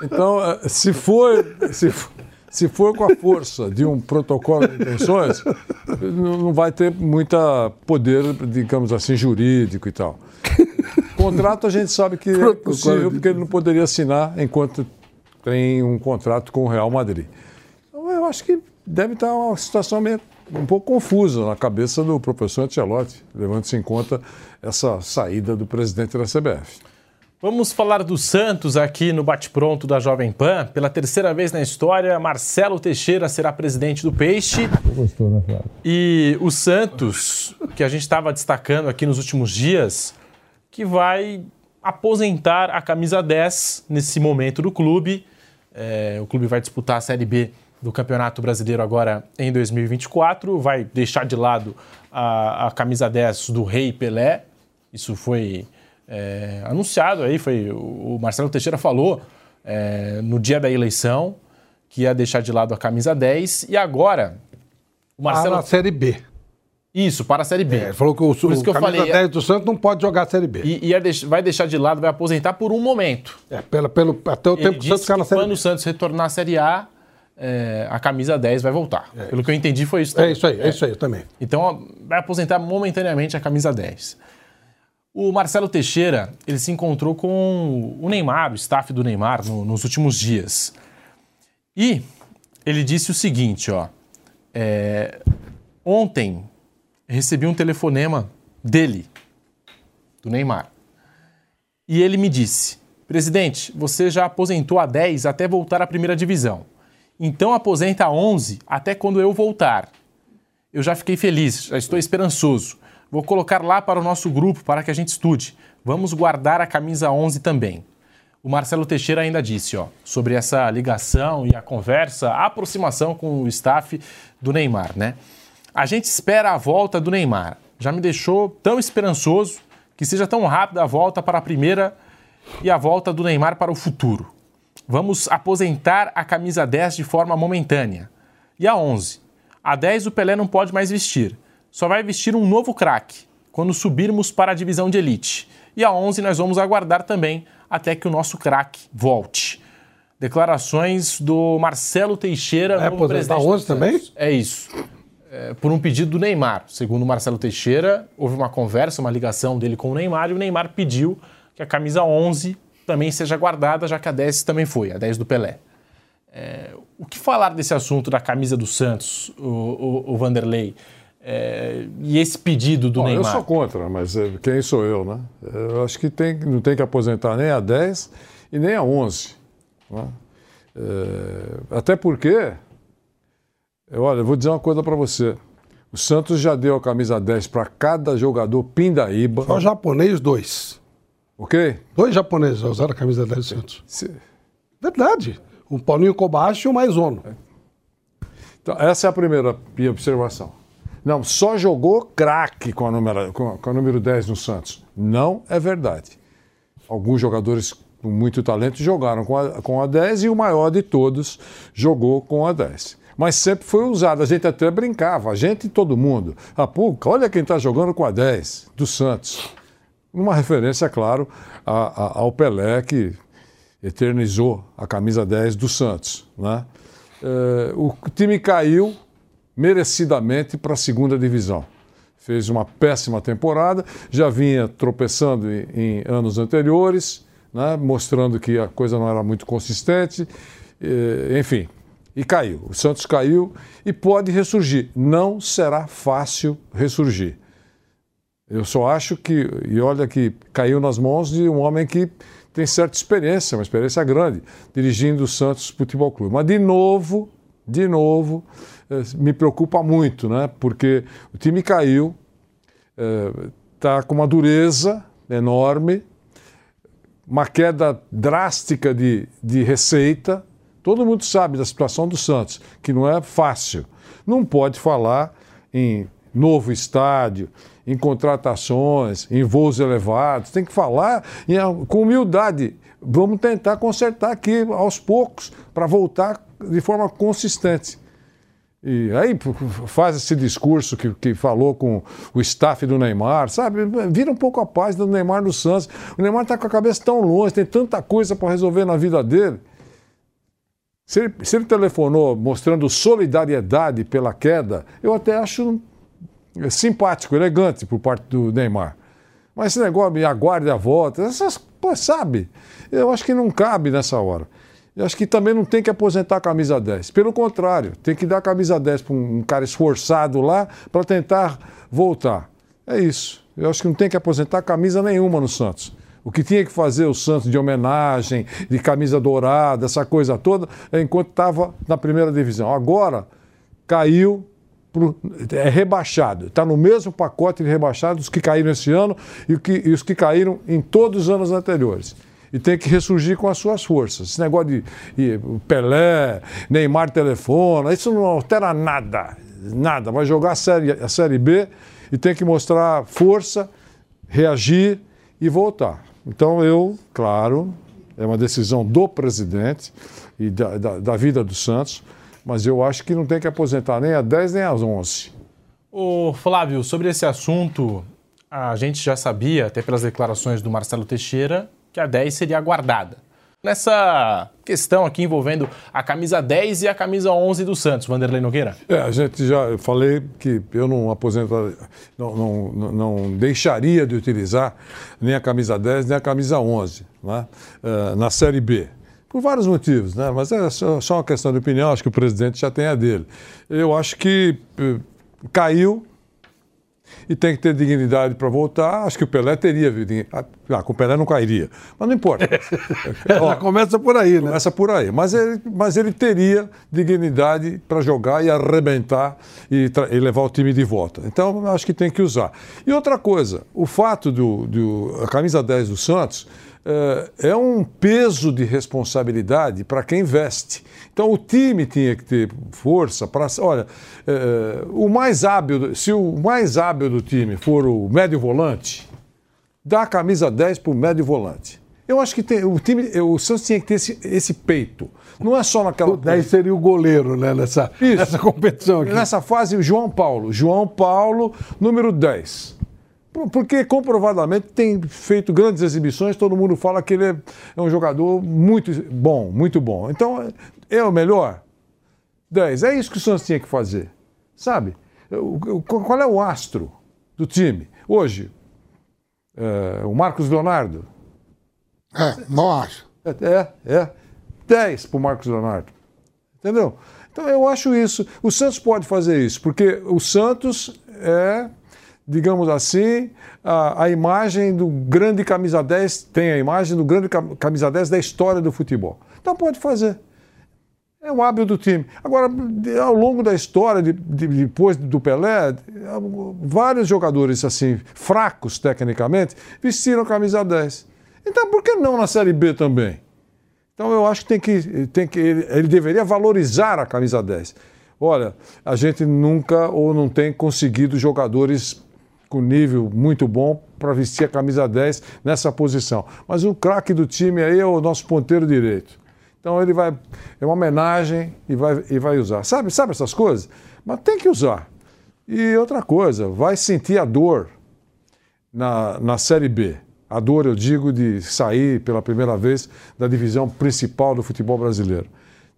então ah, se, for, se, for- se for com a força de um protocolo de intenções, não vai ter muita poder, digamos assim, jurídico e tal. Contrato a gente sabe que é Protocolo possível, porque ele não poderia assinar enquanto tem um contrato com o Real Madrid. Então, eu acho que deve estar uma situação meio, um pouco confusa na cabeça do professor Ancelotti, levando-se em conta essa saída do presidente da CBF. Vamos falar do Santos aqui no Bate-Pronto da Jovem Pan. Pela terceira vez na história, Marcelo Teixeira será presidente do Peixe. Gostou, né, Flávio? E o Santos, que a gente estava destacando aqui nos últimos dias, que vai aposentar a camisa 10 nesse momento do clube. É, o clube vai disputar a Série B do Campeonato Brasileiro agora em 2024. Vai deixar de lado a, a camisa 10 do Rei Pelé. Isso foi é, anunciado aí, foi o o Marcelo Teixeira falou é, no dia da eleição que ia deixar de lado a camisa 10 e agora o Marcelo Ah, na Série B. isso, para a Série B. É, ele falou que o, Por isso que eu camisa falei, 10 do Santos não pode jogar a Série B. E, ia deix- vai deixar de lado, vai aposentar por um momento. É, pela, pelo, até o Ele tempo que o Santos ficar na Série quando B. o Santos retornar à Série A, é, a camisa 10 vai voltar. Pelo que eu entendi, foi isso. É também. isso aí, é isso aí também. Então, vai aposentar momentaneamente a camisa 10. O Marcelo Teixeira, ele se encontrou com o Neymar, o staff do Neymar, no- nos últimos dias. E ele disse o seguinte, ó. é, Ontem recebi um telefonema dele, do Neymar. E ele me disse: Presidente, você já aposentou a 10 até voltar à primeira divisão. Então aposenta a 11 até quando eu voltar. Eu já fiquei feliz, já estou esperançoso. Vou colocar lá para o nosso grupo para que a gente estude. Vamos guardar a camisa 11 também. O Marcelo Teixeira ainda disse, ó, sobre essa ligação e a conversa, a aproximação com o staff do Neymar, né? A gente espera a volta do Neymar. Já me deixou tão esperançoso que seja tão rápida a volta para a primeira e a volta do Neymar para o futuro. Vamos aposentar a camisa 10 de forma momentânea. E a 11? A 10 o Pelé não pode mais vestir. Só vai vestir um novo craque quando subirmos para a divisão de elite. E a 11 nós vamos aguardar também até que o nosso craque volte. Declarações do Marcelo Teixeira. É aposentar do 11 também? Santos. É isso. É, por um pedido do Neymar. Segundo o Marcelo Teixeira, houve uma conversa, uma ligação dele com o Neymar e o Neymar pediu que a camisa 11 também seja guardada, já que a 10 também foi, a 10 do Pelé. É, o que falar desse assunto da camisa do Santos, o, o- o Vanderlei? É, e esse pedido do Bom, eu Neymar? sou contra, mas eh, quem sou eu, né? Eu acho que tem, não tem que aposentar nem a 10 e nem a 11. né? Eh, até porque, eu, olha, eu vou dizer uma coisa para você. O Santos já deu a camisa 10 para cada jogador pindaíba. Só japonês, dois. Ok? Dois japoneses já usaram a camisa 10 do Santos. Se- Verdade. O Paulinho Kobashi e o Maizono. Então, essa é a primeira minha observação. Não, só jogou craque com a, número, com, a- com a número 10 no Santos. Não é verdade. Alguns jogadores com muito talento jogaram com a, com a 10 e o maior de todos jogou com a 10. Mas sempre foi usado, a gente até brincava, a gente e todo mundo. Ah, pô, olha quem está jogando com a 10 do Santos. Uma referência, claro, a- a- ao Pelé, que eternizou a camisa 10 do Santos. Né? Eh, o time caiu merecidamente para a segunda divisão. Fez uma péssima temporada, já vinha tropeçando em, em anos anteriores, né? mostrando que a coisa não era muito consistente, eh, enfim. E caiu. O Santos caiu e pode ressurgir. Não será fácil ressurgir. Eu só acho que, e olha que caiu nas mãos de um homem que tem certa experiência, uma experiência grande, dirigindo o Santos Futebol Clube. Mas, de novo, de novo, me preocupa muito, né? Porque o time caiu, está com uma dureza enorme, uma queda drástica de, de receita. Todo mundo sabe da situação do Santos, que não é fácil. Não pode falar em novo estádio, em contratações, em voos elevados. Tem que falar em- com humildade. Vamos tentar consertar aqui aos poucos para voltar de forma consistente. E aí faz esse discurso que, que falou com o staff do Neymar, sabe? Vira um pouco a paz do Neymar no Santos. O Neymar está com a cabeça tão longe, tem tanta coisa para resolver na vida dele. Se ele, se ele telefonou mostrando solidariedade pela queda, eu até acho é, simpático, elegante por parte do Neymar. Mas esse negócio, me aguarde a volta, essas, pô, sabe? Eu acho que não cabe nessa hora. Eu acho que também não tem que aposentar a camisa 10. Pelo contrário, tem que dar a camisa 10 para um cara esforçado lá para tentar voltar. É isso. Eu acho que não tem que aposentar camisa nenhuma no Santos. O que tinha que fazer o Santos de homenagem, de camisa dourada, essa coisa toda, é enquanto estava na primeira divisão. Agora caiu, pro- é rebaixado. Está no mesmo pacote de rebaixados que caíram esse ano e, que- e os que caíram em todos os anos anteriores. E tem que ressurgir com as suas forças. Esse negócio de, de Pelé, Neymar telefona, isso não altera nada. Nada. Vai jogar a série, a série B e tem que mostrar força, reagir e voltar. Então eu, claro, é uma decisão do presidente e da, da, da vida do Santos, mas eu acho que não tem que aposentar nem a 10 nem às 11. Ô, Flávio, sobre esse assunto, a gente já sabia, até pelas declarações do Marcelo Teixeira, que a 10 seria aguardada. Nessa questão aqui envolvendo a camisa 10 e a camisa 11 do Santos, Vanderlei Nogueira. É, a gente já falei que eu não aposentaria, não, não, não- deixaria de utilizar nem a camisa 10 nem a camisa 11 né, eh, na Série B. Por vários motivos, né? mas é só, só uma questão de opinião, acho que o presidente já tem a dele. Eu acho que eh, caiu e tem que ter dignidade para voltar. Acho que o Pelé teria. Ah, com o Pelé não cairia. Mas não importa. Ó, começa por aí, né? Começa por aí. Mas ele, mas ele teria dignidade para jogar e arrebentar e, e, levar o time de volta. Então, acho que tem que usar. E outra coisa, o fato do, do a camisa 10 do Santos é um peso de responsabilidade para quem veste. Então o time tinha que ter força para. Olha, é, o mais hábil, se o mais hábil do time for o médio volante, dá a camisa 10 para o médio volante. Eu acho que tem, o time, o Santos tinha que ter esse, esse peito. Não é só naquela. O 10 seria o goleiro, né? Nessa, nessa competição aqui. Nessa fase, o João Paulo. João Paulo, número 10. Porque comprovadamente tem feito grandes exibições, todo mundo fala que ele é, é um jogador muito bom, muito bom. Então, é o melhor? 10. É isso que o Santos tinha que fazer. Sabe? Qual é o astro do time? Hoje, é, o Marcos Leonardo. É, não acho. É, é. 10 para o Marcos Leonardo. Entendeu? Então eu acho isso. O Santos pode fazer isso, porque o Santos é digamos assim, a, a, imagem do grande camisa 10, tem a imagem do grande camisa 10 da história do futebol. Então pode fazer. É o hábito do time. Agora, ao longo da história, de, de, depois do Pelé, vários jogadores assim, fracos tecnicamente, vestiram a camisa 10. Então, por que não na Série B também? Então, eu acho que tem que, tem que ele, ele deveria valorizar a camisa 10. Olha, a gente nunca ou não tem conseguido jogadores com nível muito bom para vestir a camisa 10 nessa posição. Mas o craque do time aí é o nosso ponteiro direito. Então ele vai. É uma homenagem e vai, e vai usar. Sabe, sabe essas coisas? Mas tem que usar. E outra coisa, vai sentir a dor na, na Série B. A dor, eu digo, de sair pela primeira vez da divisão principal do futebol brasileiro.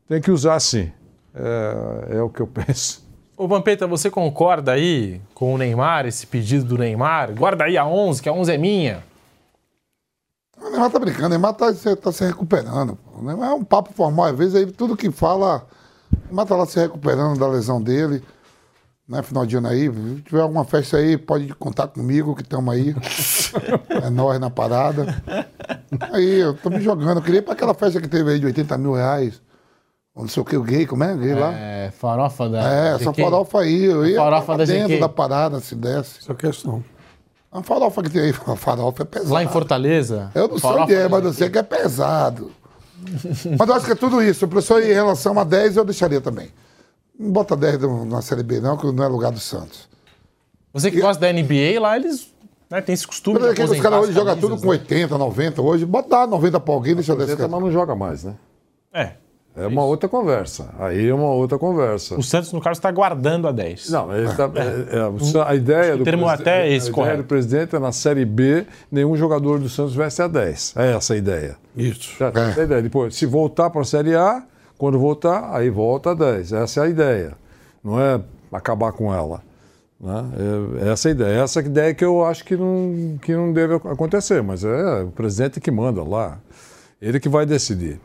Tem que usar sim. É, é o que eu penso. Ô Vampeta, você concorda aí com o Neymar, esse pedido do Neymar? Guarda aí a 11, que a 11 é minha. O Neymar tá brincando, o Neymar tá, tá se recuperando. O Neymar é um papo formal, às vezes aí tudo que fala, o Neymar tá lá se recuperando da lesão dele. Né, final de ano aí, se tiver alguma festa aí, pode contar comigo que estamos aí. é nós na parada. Aí, eu tô me jogando. Eu queria ir pra aquela festa que teve aí de 80 mil reais. Não sei o que, o gay, como é? Gay lá? É, farofa da. É, essa farofa aí. Eu ia farofa da dentro GQ. da parada, se desse. Essa questão. A farofa que tem aí, a farofa é pesada. Lá em Fortaleza? Eu não sei farofa onde é, mas eu sei que é pesado. mas eu acho que é tudo isso. O professor, em relação a 10, eu deixaria também. Não bota 10 no- na Série B, não, que não é lugar do Santos. Você que gosta da NBA, lá eles né, têm esse costume Mas de é que os caras as hoje jogam tudo com 80, 90 hoje. Bota 90 pra alguém, deixa desse Mas não joga mais, né? É. É uma outra conversa. Aí é uma outra conversa. O Santos, no caso, está guardando a 10. Não, ele tá- é- é, Sa- a ideia do termo presidente- até é esse, a ideia do presidente é na Série B, nenhum jogador do Santos veste a 10. É essa a ideia. Isso. Certo? Essa é a ideia. Depois, se voltar para a Série A, quando voltar, aí volta a 10. Essa é a ideia. Não é acabar com ela. Né? É essa a ideia. Essa ideia que eu acho que não, que não deve acontecer, mas é o presidente que manda lá. Ele que vai decidir.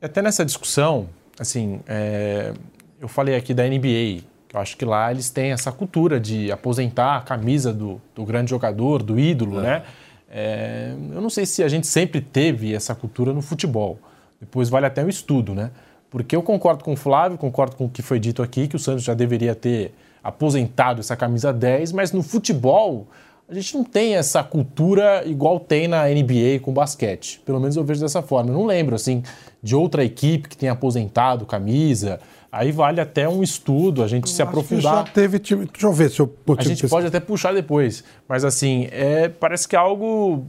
Até nessa discussão, assim, é, eu falei aqui da NBA, eu acho que lá eles têm essa cultura de aposentar a camisa do, do grande jogador, do ídolo, né? É, eu não sei se a gente sempre teve essa cultura no futebol. Depois vale até um estudo, né? Porque eu concordo com o Flávio, concordo com o que foi dito aqui, que o Santos já deveria ter aposentado essa camisa 10, mas no futebol a gente não tem essa cultura igual tem na NBA com basquete. Pelo menos eu vejo dessa forma. Eu não lembro, assim, de outra equipe que tenha aposentado camisa. Aí vale até um estudo, a gente se Acho que aprofundar. Já teve time. Deixa eu ver se eu A gente pode até puxar depois. Mas assim, é, parece que é algo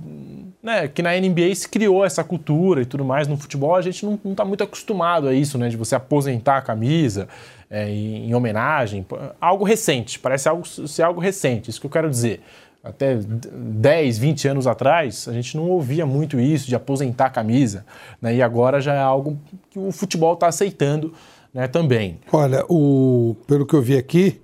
né, que na NBA se criou essa cultura e tudo mais. No futebol a gente não está muito acostumado a isso, né? De você aposentar a camisa é, em, em homenagem. Algo recente, parece algo, ser algo recente, isso que eu quero dizer. Até 10, 20 anos atrás, a gente não ouvia muito isso de aposentar a camisa. Né? E agora já é algo que o futebol está aceitando né, também. Olha, o, pelo que eu vi aqui,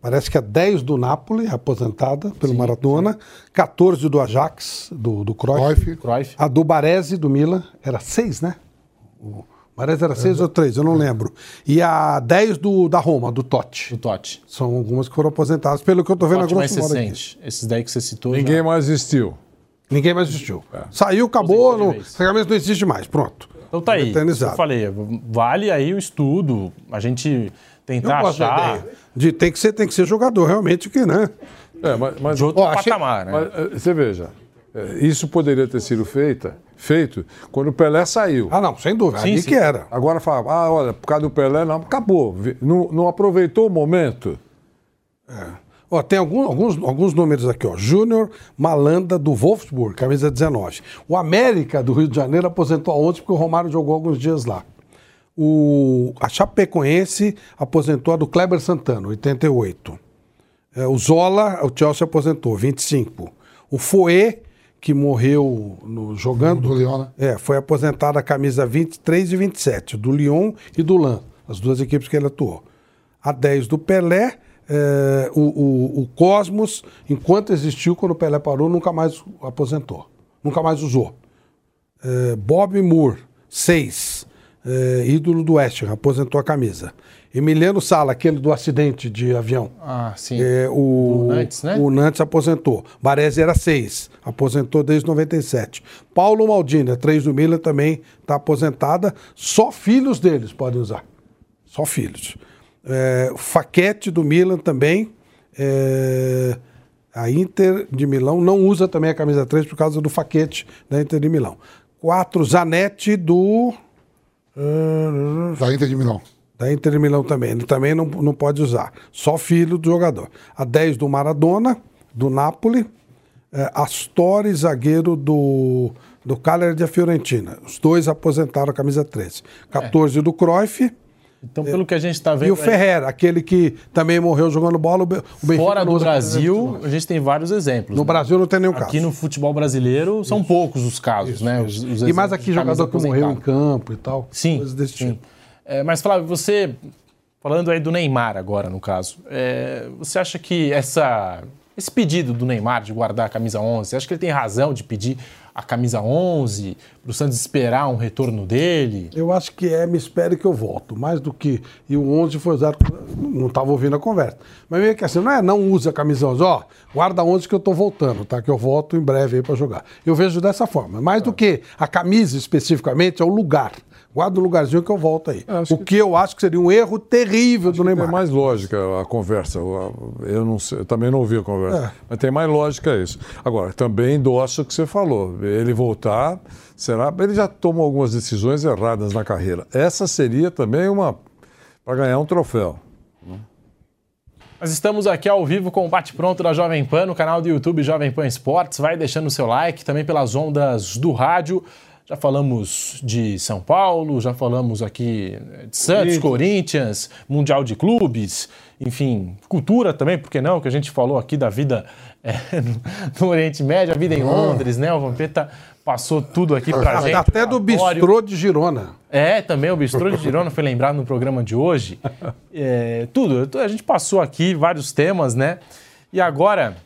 parece que a 10 do Napoli, aposentada pelo Maradona, 14 do Ajax, do, do Cruyff, Cruyff. Cruyff. a do Baresi, do Milan, era 6, né? O Parece era 6 ou 3, eu não lembro. E a 10 do, da Roma, do Totti. Do Totti. São algumas que foram aposentadas, pelo que eu tô vendo agora. mais recente. Esses daí que você citou. Ninguém já... mais existiu. Ninguém mais existiu. Saiu, acabou, não, camisa não existe mais. Pronto. Então tá aí. Eu falei, vale aí o estudo, a gente tentar achar. De, tem, que ser, tem que ser jogador, realmente, que, né? É, mas, mas- de outro Ó, achei- patamar, né? mas, eh, você veja, isso poderia ter sido feita, feito quando o Pelé saiu. Ah, não, sem dúvida. Sim, ali sim. que era. Agora fala, ah, olha, por causa do Pelé, não, acabou. Não, não aproveitou o momento. Ó, tem algum- alguns, alguns números aqui, ó. Júnior Malanda do Wolfsburg, camisa 19. O América do Rio de Janeiro aposentou ontem porque o Romário jogou alguns dias lá. O, a Chapecoense aposentou a do Kleber Santana, 88. É, o Zola, o Chelsea aposentou, 25. O Foé, que morreu no, jogando. Do Lyon, né? É, foi aposentado a camisa 23 e 27, do Lyon e do Lan, as duas equipes que ele atuou. A 10 do Pelé, é, o, o- o Cosmos, enquanto existiu, quando o Pelé parou, nunca mais aposentou. Nunca mais usou. É, Bob Moore, 6, ídolo do West Ham, aposentou a camisa. Emiliano Sala, aquele do acidente de avião. Ah, sim. É, o, O Nantes, né? o Nantes aposentou. Baresi era 6, aposentou desde 97. Paulo Maldini, a 3 do Milan, também está aposentada. Só filhos deles podem usar. Só filhos. É, o Faquete do Milan também. É, a Inter de Milão não usa também a camisa 3 por causa do Faquete da Inter de Milão. 4, Zanetti do. Da Inter de Milão. Da Inter de Milão também. Ele também não, não pode usar. Só filho do jogador. A 10 do Maradona, do Napoli. É, Astori, zagueiro do, do Cagliari de Fiorentina. Os dois aposentaram a camisa 13. 14 do Cruyff. Então, pelo que a gente está vendo. E o Ferreira, aquele que também morreu jogando bola. Fora do Brasil, 19. a gente tem vários exemplos. No né? Brasil não tem nenhum caso. Aqui no futebol brasileiro são poucos os casos, né? Os- os E mais aqui, jogador que morreu em campo e tal. Sim, Coisas desse sim. tipo. É, mas, Flávio, você, falando aí do Neymar agora, no caso, é, você acha que essa, esse pedido do Neymar de guardar a camisa 11, você acha que ele tem razão de pedir a camisa 11, para o Santos esperar um retorno dele? Eu acho que é, me espere que eu volto. Mais do que. E o 11 foi usado. Não estava ouvindo a conversa. Mas meio que assim, não é não usa a camisa 11. Ó, guarda 11 que eu tô voltando, tá? Que eu volto em breve aí para jogar. Eu vejo dessa forma. Mais do que a camisa especificamente, é o lugar. Guarda o lugarzinho que eu volto aí. O que... eu acho que seria um erro terrível do Tem Neymar. mais lógica a conversa. Eu, não sei, eu também não ouvi a conversa. É. Mas tem mais lógica isso. Agora, também endosso o que você falou. Ele voltar, será. Ele já tomou algumas decisões erradas na carreira. Essa seria também uma. para ganhar um troféu. Nós estamos aqui ao vivo com o Bate Pronto da Jovem Pan, no canal do YouTube Jovem Pan Esportes. Vai deixando o seu like, também pelas ondas do rádio. Já falamos de São Paulo, já falamos aqui de Santos, Corinthians, Mundial de Clubes, enfim, cultura também, por que não? Que a gente falou aqui da vida é, no Oriente Médio, a vida em Londres, né? O Vampeta passou tudo aqui pra gente. Até do bistrô de Girona. É, também o Bistrô de Girona foi lembrado no programa de hoje. É, tudo, a gente passou aqui vários temas, né? E agora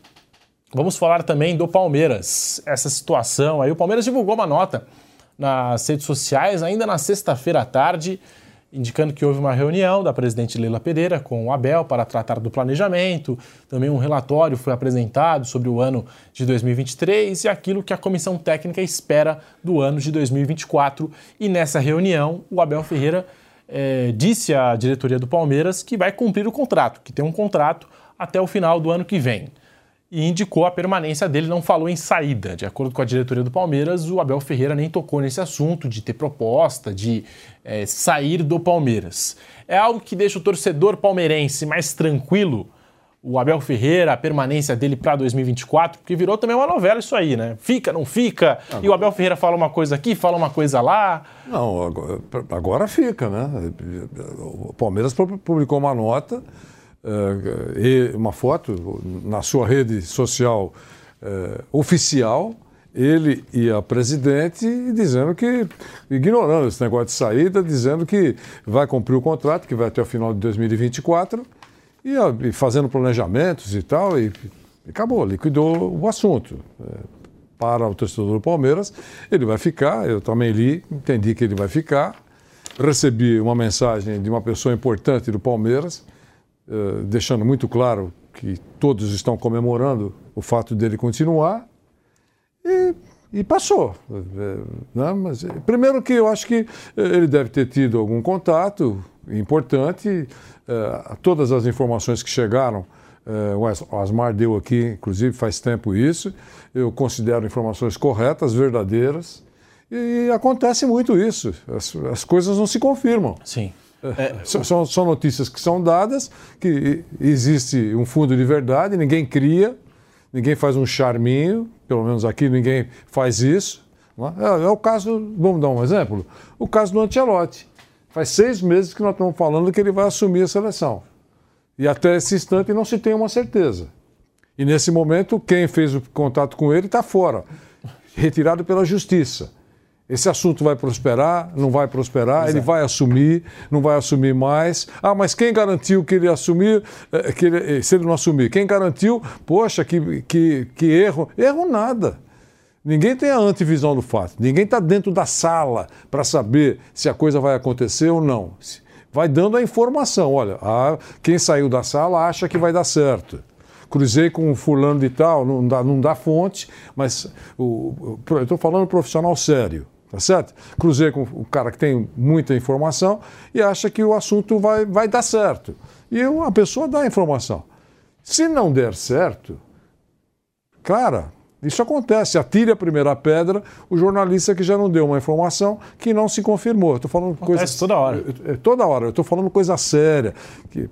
vamos falar também do Palmeiras. Essa situação aí, o Palmeiras divulgou uma nota nas redes sociais ainda na sexta-feira à tarde, indicando que houve uma reunião da presidente Leila Pereira com o Abel para tratar do planejamento. Também um relatório foi apresentado sobre o ano de 2023 e aquilo que a comissão técnica espera do ano de 2024. E nessa reunião, o Abel Ferreira eh, disse à diretoria do Palmeiras que vai cumprir o contrato, que tem um contrato até o final do ano que vem e indicou a permanência dele, não falou em saída. De acordo com a diretoria do Palmeiras, o Abel Ferreira nem tocou nesse assunto de ter proposta, de eh, sair do Palmeiras. É algo que deixa o torcedor palmeirense mais tranquilo, o Abel Ferreira, a permanência dele para 2024, porque virou também uma novela isso aí, né? Fica, não fica, e o Abel Ferreira fala uma coisa aqui, fala uma coisa lá. Não, agora, agora fica, né? O Palmeiras publicou uma nota, e uma foto na sua rede social eh, oficial, ele e a presidente dizendo que, ignorando esse negócio de saída, dizendo que vai cumprir o contrato, que vai até o final de 2024, e, a- e fazendo planejamentos e tal, e, e acabou, liquidou o assunto. Eh, para o torcedor do Palmeiras, ele vai ficar, eu também li, entendi que ele vai ficar, recebi uma mensagem de uma pessoa importante do Palmeiras, eh, deixando muito claro que todos estão comemorando o fato dele continuar. E, e passou. Eh, né? Mas, eh, primeiro que eu acho que ele deve ter tido algum contato importante. todas as informações que chegaram, o Asmar deu aqui, inclusive faz tempo isso, eu considero informações corretas, verdadeiras. E acontece muito isso. As, as coisas não se confirmam. Sim. É, são- são, notícias que são dadas, que existe um fundo de verdade, ninguém cria, ninguém faz um charminho, pelo menos aqui ninguém faz isso. é? É, é o caso, vamos dar um exemplo, o caso do Ancelotti. Faz seis meses que nós estamos falando que ele vai assumir a seleção. E até esse instante não se tem uma certeza. E nesse momento, quem fez o contato com ele está fora, retirado pela justiça. Esse assunto vai prosperar, não vai prosperar, ele vai assumir, não vai assumir mais. Ah, mas quem garantiu que ele assumir, eh, que ele- eh, se ele não assumir? Quem garantiu? Poxa, que, que, que erro. Erro nada. Ninguém tem a antevisão do fato. Ninguém está dentro da sala para saber se a coisa vai acontecer ou não. Vai dando a informação. Olha, ah, quem saiu da sala acha que vai dar certo. Cruzei com um fulano de tal, não dá, não dá fonte, mas o- eu estou falando profissional sério, tá certo? Cruzei com o cara que tem muita informação e acha que o assunto vai, vai dar certo. E a pessoa dá a informação. Se não der certo, Cara, isso acontece. Atire a primeira pedra o jornalista que já não deu uma informação que não se confirmou. Estou falando coisa toda hora. É, toda hora. Eu estou falando coisa séria. Que,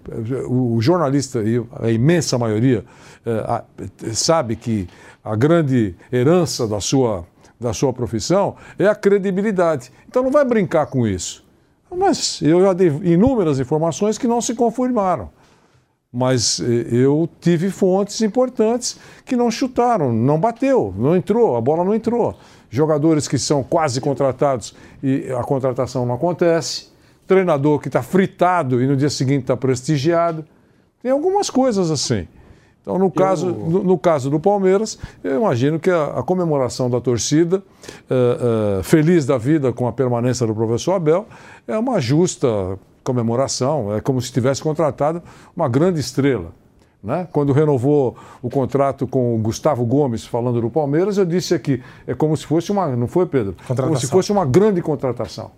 o, jornalista, e a imensa maioria, é, sabe que a grande herança da sua, da sua profissão é a credibilidade. Então não vai brincar com isso. Mas eu já dei inúmeras informações que não se confirmaram mas eh, eu tive fontes importantes que não chutaram, não bateu, não entrou, a bola não entrou. Jogadores que são quase contratados e a contratação não acontece. Treinador que está fritado e no dia seguinte está prestigiado. Tem algumas coisas assim. Então, no caso, no, no caso do Palmeiras, eu imagino que a, a comemoração da torcida, eh, eh, feliz da vida com a permanência do professor Abel, é uma justa comemoração. É como se tivesse contratado uma grande estrela. Né? Quando renovou o contrato com o Gustavo Gomes, falando do Palmeiras, eu disse aqui, é como se fosse uma. Não foi, Pedro? Como se fosse uma grande contratação.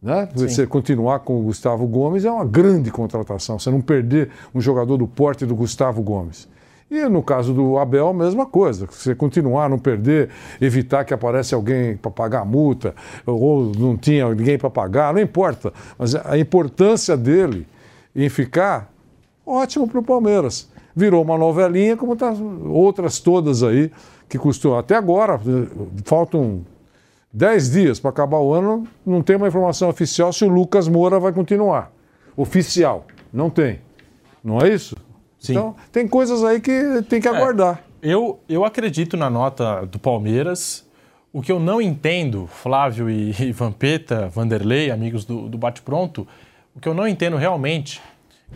Né? Você continuar com o Gustavo Gomes é uma grande contratação. Você não perder um jogador do porte do Gustavo Gomes. E no caso do Abel, a mesma coisa. Você continuar, não perder, evitar que aparece alguém para pagar a multa, ou não tinha ninguém para pagar, não importa. Mas a importância dele em ficar, ótimo para o Palmeiras. Virou uma novelinha, como tá outras todas aí, que custou. Até agora, faltam 10 dias para acabar o ano, não tem uma informação oficial se o Lucas Moura vai continuar. Oficial. Não tem. Não é isso? Sim. Então, tem coisas aí que tem que aguardar. Eu, eu acredito na nota do Palmeiras. O que eu não entendo, Flávio e, e Vampeta, Vanderlei, amigos do, do Bate Pronto, o que eu não entendo realmente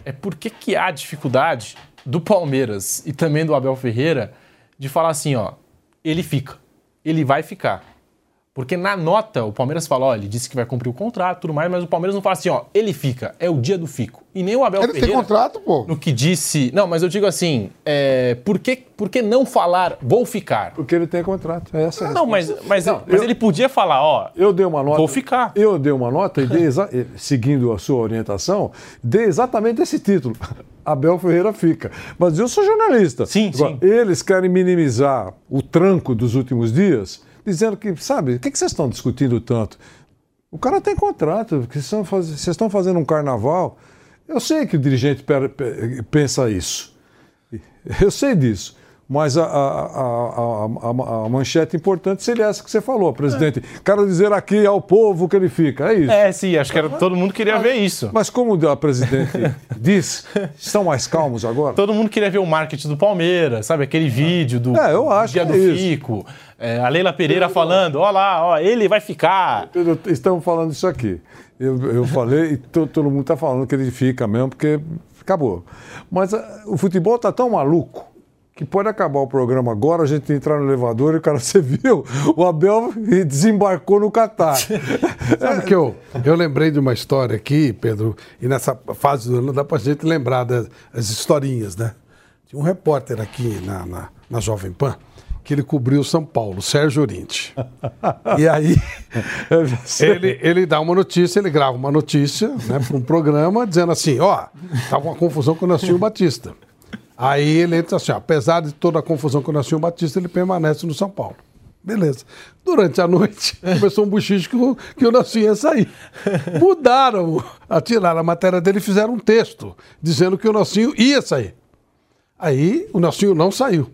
é por que, que há dificuldade do Palmeiras e também do Abel Ferreira de falar assim, ó, ele fica, ele vai ficar. Porque na nota o Palmeiras fala, ó, ele disse que vai cumprir o contrato e tudo mais, mas o Palmeiras não fala assim, ó, ele fica, é o dia do fico. E nem o Abel Ele tem contrato, pô. no que disse. Não, mas eu digo assim, é, por, que, por que não falar vou ficar? Porque ele tem contrato. Essa é a Não, mas, mas, mas eu- ele podia falar, ó, Eu dei uma nota. Vou ficar. Eu dei uma nota e dei seguindo a sua orientação, dei exatamente esse título. Abel Ferreira fica. Mas eu sou jornalista. Sim, sim. Eles querem minimizar o tranco dos últimos dias, dizendo que, sabe, o que, que vocês estão discutindo tanto? O cara tem contrato, que vocês estão faz- vocês estão fazendo um carnaval. Eu sei que o dirigente pensa isso. Eu sei disso. Mas a, a- a- a- manchete importante seria essa que você falou, presidente. Quero dizer aqui ao povo que ele fica. É isso. é, sim, acho que era, todo mundo queria ver isso. Mas como a presidente diz, estão mais calmos agora? Todo mundo queria ver o marketing do Palmeiras, sabe? Aquele vídeo do É, eu acho dia que do é. Fico. É, a Leila Pereira falando, ó lá, ó, ele vai ficar. Eu- Estamos falando isso aqui. Eu, eu falei e to- todo mundo está falando que ele fica mesmo, porque acabou. Mas ah, o futebol está tão maluco, que pode acabar o programa agora, a gente entrar no elevador e o cara, você viu? O Abel desembarcou no Catar. Sabe que eu, eu lembrei de uma história aqui, Pedro, e nessa fase do ano dá pra gente lembrar das, das historinhas, né? Tinha um repórter aqui na, na, na Jovem Pan que ele cobriu São Paulo, Sérgio Orinti. E aí ele, ele dá uma notícia, ele grava uma notícia né, para um programa dizendo assim, ó, tá uma confusão com o Nelson Batista. Aí ele entra assim, ó, apesar de toda a confusão com o Nelson Batista, ele permanece no São Paulo. Beleza. Durante a noite, começou um buchicho que o, que o ia sair. Mudaram, tiraram a matéria dele e fizeram um texto dizendo que o Nelson ia sair. Aí o Nelson não saiu.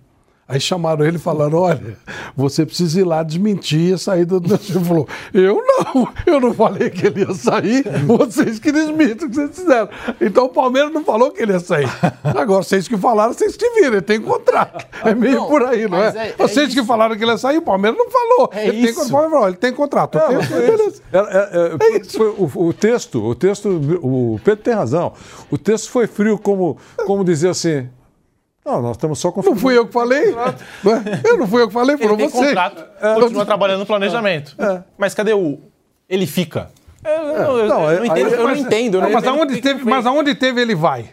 Aí chamaram ele e falaram: olha, você precisa ir lá desmentir a saída do. Ele falou: eu não, eu não falei que ele ia sair, vocês que desmintem o que vocês fizeram. Então o Palmeiras não falou que ele ia sair. Agora, vocês que falaram, vocês que viram, ele tem contrato. É meio não, por aí, não é? é, é vocês que falaram que ele ia sair, o Palmeiras não falou. É ele, isso. Tem, falou, ele tem contrato. Não, tem, beleza. É, é, é, isso. O, o, texto, o texto, o Pedro tem razão. O texto foi frio como, como dizer assim. Não, nós estamos só confirmando. Não fui eu que falei. Não é? Eu não fui eu que falei, foram ele tem você. contrato, é, continua trabalhando no planejamento. É. Mas cadê o... Ele fica. Eu, eu, eu, não, eu, não entendo, eu não entendo. Não, mas, aonde teve, mas aonde teve ele vai?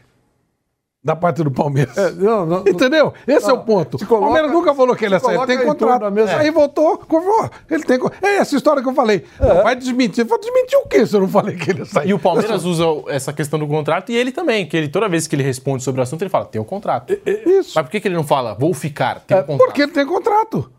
Da parte do Palmeiras. É, não, não, Entendeu? Esse não, é o ponto. Coloca, o Palmeiras nunca falou que ele ia sair. Ele tem contrato. Mesa. Aí voltou, confirmou. Ele tem É essa história que eu falei. É. Vai desmentir. Vai desmentir o quê se eu não falei que ele ia sair? E o Palmeiras usa essa questão do contrato e ele também, que ele toda vez que ele responde sobre o assunto, ele fala: tem um contrato. Isso. Mas por que, que ele não fala, vou ficar? Tem um contrato. Porque ele tem contrato.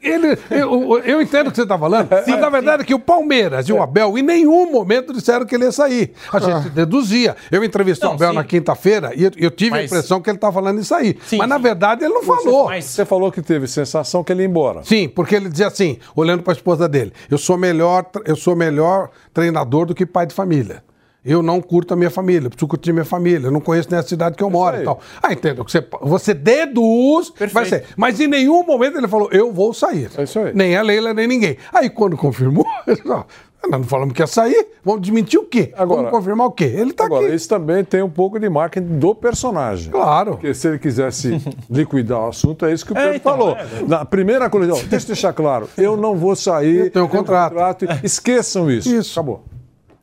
Ele, eu, eu, entendo o que você está falando, sim, mas na verdade é que o Palmeiras e o Abel em nenhum momento disseram que ele ia sair. A gente ah. deduzia. Eu entrevistei não, o Abel sim. na quinta-feira e eu, eu tive mas... a impressão que ele estava falando isso aí. Sim, mas na verdade ele não você, falou. Mas você falou que teve sensação que ele ia embora. Sim, porque ele dizia assim, olhando para a esposa dele: eu sou melhor, eu sou melhor treinador do que pai de família. Eu não curto a minha família, preciso curtir minha família, eu não conheço nem a cidade que eu moro e tal. Ah, entendo. Você, você deduz, Perfeito. vai ser. Mas em nenhum momento ele falou, eu vou sair. É isso aí. Nem a Leila, nem ninguém. Aí quando confirmou, falou, nós não falamos que ia sair, vamos desmentir o quê? Agora, vamos confirmar o quê? Ele está aqui. Agora, isso também tem um pouco de marketing do personagem. Claro. Porque se ele quisesse liquidar o assunto, é isso que o é, Pedro então, falou. É. Na primeira coisa, deixa eu deixar claro, eu não vou sair. Eu tenho um contrato. contrato. Esqueçam isso. Isso. Acabou.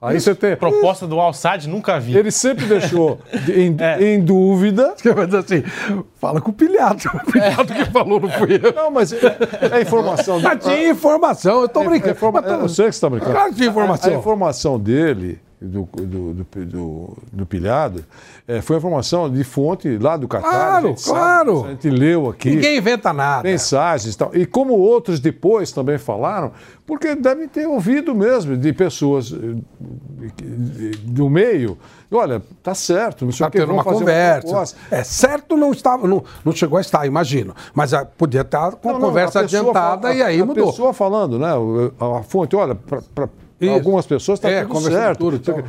Aí você tem. Proposta do Alçad, nunca vi. Ele sempre deixou em, é. em dúvida. Mas assim, fala com o pilhado. O pilhado é. que falou, não fui eu. Não, mas é, é informação. Ah, tinha informação, eu tô é, brincando. Informa... Tô... Eu sei que você tá brincando. Claro que tinha informação. A, a informação dele do, do, do, do, do pilhado, é, foi informação de fonte lá do Catar. Claro, a claro. Sabe, a gente leu aqui. Ninguém inventa nada. Mensagens e tal. E como outros depois também falaram, porque devem ter ouvido mesmo de pessoas eh, do meio. Olha, tá certo, não sei tá tendo uma conversa. Uma é certo, não estava, não, não chegou a estar, imagino. Mas a, ah, podia estar com não, a conversa adiantada fala, e aí a, mudou. A pessoa falando, né? A, a fonte, olha, para algumas pessoas está é, tudo certo. Tudo, então.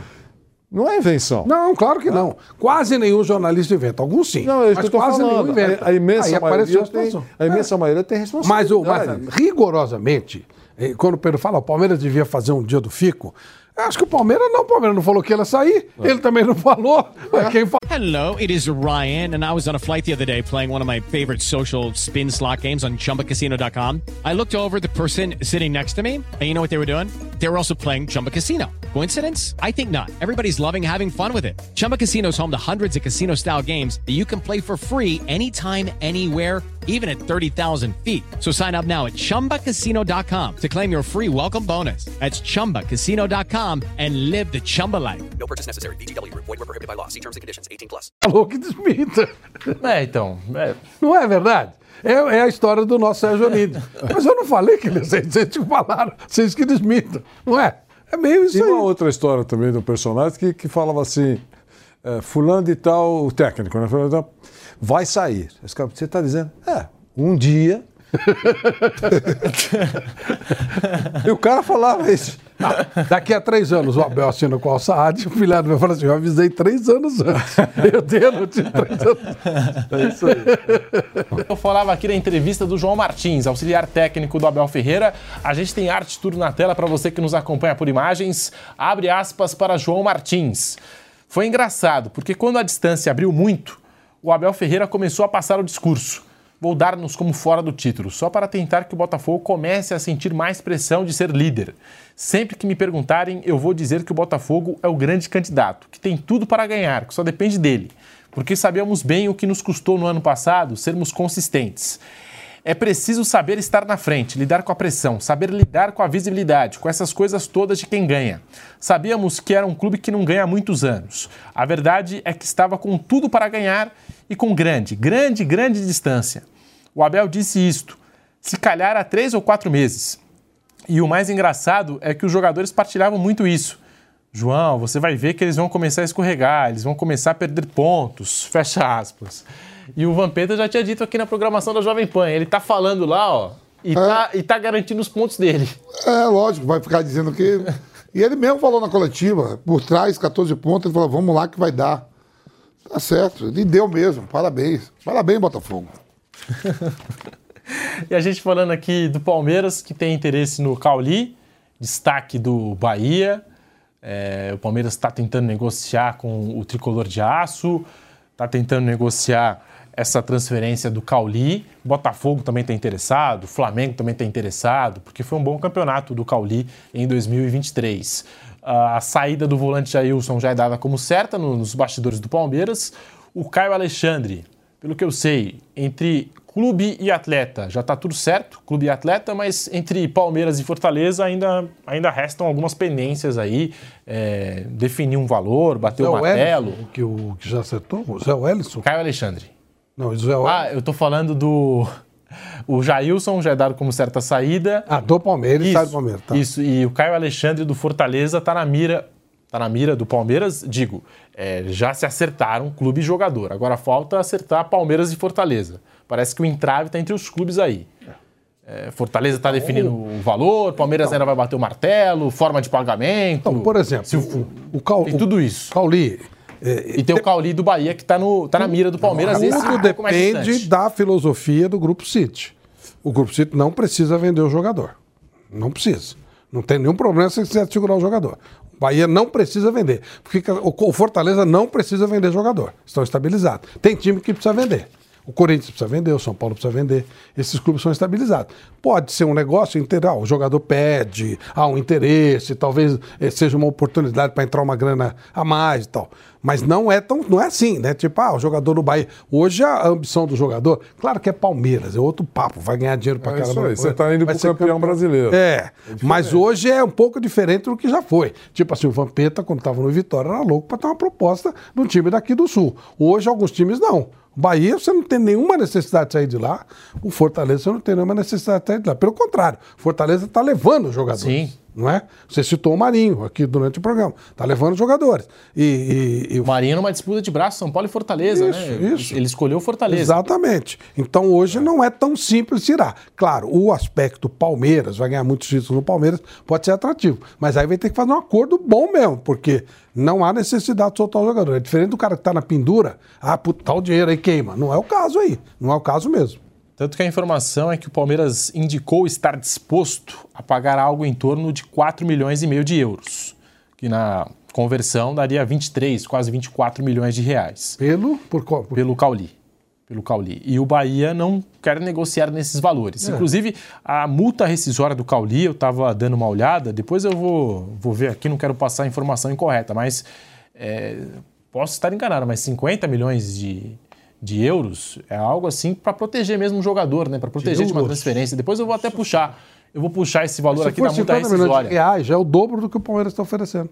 Não é invenção. Não, claro que não. Quase nenhum jornalista inventa. Alguns sim. Não, é mas quase falando. nenhum inventa. A, a imensa, maioria tem, a imensa é. maioria tem responsabilidade. Mas, mas rigorosamente, eh, quando o Pedro fala, o Palmeiras devia fazer um dia do Fico, Acho que o Palmeiras não. O Palmeiras não falou que ele ia sair. Ele também não falou. Quem. Hello, it is Ryan, and I was on a flight the other day playing one of my favorite social spin slot games on ChumbaCasino.com. I looked over the person sitting next to me, and you know what they were doing? They were also playing Chumba Casino. Coincidence? I think not. Everybody's loving having fun with it. Chumba Casino is home to hundreds of casino-style games that you can play for free anytime, anywhere even at 30,000 feet. So sign up now at ChumbaCasino.com to claim your free welcome bonus. That's ChumbaCasino.com and live the Chumba life. No purchase necessary. BGW. Void were prohibited by law. See terms and conditions. 18 plus. Falou que desminta. É, então. É. Não é verdade? É, é, a história do nosso Sérgio Onídio. Mas eu não falei que eles, vocês falaram. Vocês que desmintam. Não é? É meio isso e aí. uma outra história também um personagem que, que falava assim, é, fulano de tal, o técnico, né? Fulano de tal, vai sair. Você está dizendo, é, um dia. E o cara falava isso. Ah, daqui a três anos o Abel assina com o Saad, o filhado meu fala assim: eu avisei três anos antes. Eu dei a notícia três anos. É isso aí. Eu falava aqui na entrevista do João Martins, auxiliar técnico do Abel Ferreira. A gente tem arte tudo na tela para você que nos acompanha por imagens. Abre aspas para João Martins. Foi engraçado, porque quando a distância abriu muito, o Abel Ferreira começou a passar o discurso. Vou dar-nos como fora do título, só para tentar que o Botafogo comece a sentir mais pressão de ser líder. Sempre que me perguntarem, eu vou dizer que o Botafogo é o grande candidato, que tem tudo para ganhar, que só depende dele. Porque sabemos bem o que nos custou no ano passado sermos consistentes. É preciso saber estar na frente, lidar com a pressão, saber lidar com a visibilidade, com essas coisas todas de quem ganha. Sabíamos que era um clube que não ganha há muitos anos. A verdade é que estava com tudo para ganhar e com grande, grande, grande distância. O Abel disse isto, se calhar há três ou quatro meses. E o mais engraçado é que os jogadores partilhavam muito isso. João, você vai ver que eles vão começar a escorregar, eles vão começar a perder pontos, fecha aspas. E o Vampeta já tinha dito aqui na programação da Jovem Pan, ele tá falando lá, ó, e, tá, e tá garantindo os pontos dele. É, lógico, vai ficar dizendo que. E ele mesmo falou na coletiva, por trás, 14 pontos, ele falou: vamos lá que vai dar. Tá certo, ele deu mesmo, parabéns. Parabéns, Botafogo. E a gente falando aqui do Palmeiras, que tem interesse no Cauli, destaque do Bahia. É, o Palmeiras está tentando negociar com o tricolor de aço, está tentando negociar essa transferência do Cauli. Botafogo também está interessado, Flamengo também está interessado, porque foi um bom campeonato do Cauli em 2023. A saída do volante Jailson já é dada como certa nos bastidores do Palmeiras. O Caio Alexandre, pelo que eu sei, entre clube e atleta já está tudo certo, clube e atleta, mas entre Palmeiras e Fortaleza ainda, ainda restam algumas pendências aí, é, definir um valor, bater Zé o martelo. Wellington, que, o, que já acertou? O Zé Wellison? Caio Alexandre. Não, o Zé. Ah, eu tô falando do. O Jailson já é dado como certa saída. Ah, do Palmeiras e Isso, sai do Palmeiras. Tá. Isso, e o Caio Alexandre do Fortaleza tá na mira. Tá na mira do Palmeiras, digo, é, já se acertaram clube e jogador. Agora falta acertar Palmeiras e Fortaleza. Parece que o entrave está entre os clubes aí. É, Fortaleza está definindo o valor, Palmeiras ainda vai bater o martelo, forma de pagamento. Então, por exemplo, se o, o, Cal, tem tudo isso. Cauli. E tem o Cauli do Bahia que está tá na mira do Palmeiras. é um Tudo mais depende da filosofia do Grupo City. O Grupo City não precisa vender o jogador. Não precisa. Não tem nenhum problema se você quiser segurar o jogador. O Bahia não precisa vender. Porque o Fortaleza não precisa vender jogador. Estão estabilizados. Tem time que precisa vender. O Corinthians precisa vender, o São Paulo precisa vender. Esses clubes são estabilizados. Pode ser um negócio integral. O jogador pede, há um interesse, talvez eh, seja uma oportunidade para entrar uma grana a mais e tal. Mas não é tão, não é assim, né? Tipo, ah, o jogador do Bahia. Hoje a ambição do jogador, claro que é Palmeiras, é outro papo, vai ganhar dinheiro pra É caramba. isso aí, você tá indo Vai pro ser campeão brasileiro. É, mas hoje é um pouco diferente do que já foi. Tipo assim, o Vampeta, quando estava no Vitória, era louco para ter uma proposta de um time daqui do Sul. Hoje, alguns times não. Bahia, você não tem nenhuma necessidade de sair de lá. O Fortaleza, você não tem nenhuma necessidade de sair de lá. Pelo contrário, Fortaleza está levando os jogadores. Sim. Não é? Você citou o Marinho aqui durante o programa. Está levando jogadores. E, e- e O Marinho numa disputa de braço, São Paulo e Fortaleza, Isso, né? isso. Ele escolheu Fortaleza. Exatamente. Então hoje não é tão simples tirar. Claro, o aspecto Palmeiras, vai ganhar muitos títulos no Palmeiras, pode ser atrativo. Mas aí vai ter que fazer um acordo bom mesmo, porque não há necessidade de soltar o jogador. É diferente do cara que está na pendura, ah, puta, tá o dinheiro aí queima. Não é o caso aí. Não é o caso mesmo. Tanto que a informação é que o Palmeiras indicou estar disposto a pagar algo em torno de 4 milhões e meio de euros, que na conversão daria 23, quase 24 milhões de reais. Pelo? Por, qual- por- Pelo Cauli. Pelo Cauli. E o Bahia não quer negociar nesses valores. É. Inclusive, a multa rescisória do Cauli, eu estava dando uma olhada, depois eu vou, vou ver aqui, não quero passar a informação incorreta, mas é, posso estar enganado, mas 50 milhões de, de euros é algo assim para proteger mesmo o jogador, né? Para proteger de uma euros? transferência. Depois eu vou até puxar. Eu vou puxar esse valor Se aqui da multa 50 milhões de rescisória. reais, já é o dobro do que o Palmeiras está oferecendo.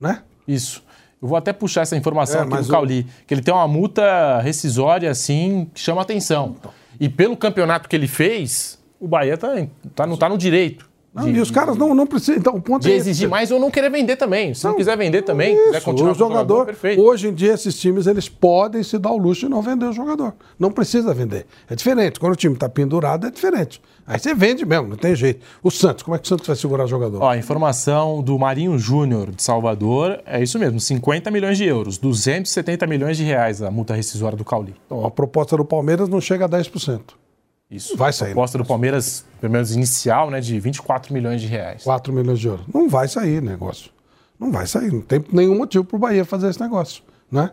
Né? Isso. Eu vou até puxar essa informação É, aqui do Cauli, que ele tem uma multa rescisória, assim, que chama atenção. E pelo campeonato que ele fez, o Bahia tá, tá, não tá no direito. Não, de, e os caras não, não precisam. Então, o ponto de é esse. exigir mais ou não querer vender também. Se não, quiser vender também, quiser Isso, continuar o com jogador, perfeito. hoje em dia esses times eles podem se dar o luxo de não vender o jogador. Não precisa vender. É diferente. Quando o time está pendurado é diferente. Aí você vende mesmo, não tem jeito. O Santos, como é que o Santos vai segurar o jogador? Ó, a informação do Marinho Júnior de Salvador é isso mesmo, 50 milhões de euros, 270 milhões de reais a multa rescisória do Cauli. Então, a proposta do Palmeiras não chega a 10%. Isso. Vai sair. A proposta do Palmeiras, pelo menos inicial, né, de 24 milhões de reais. 4 milhões de euros. Não vai sair negócio. Não vai sair. Não tem nenhum motivo para o Bahia fazer esse negócio. Né?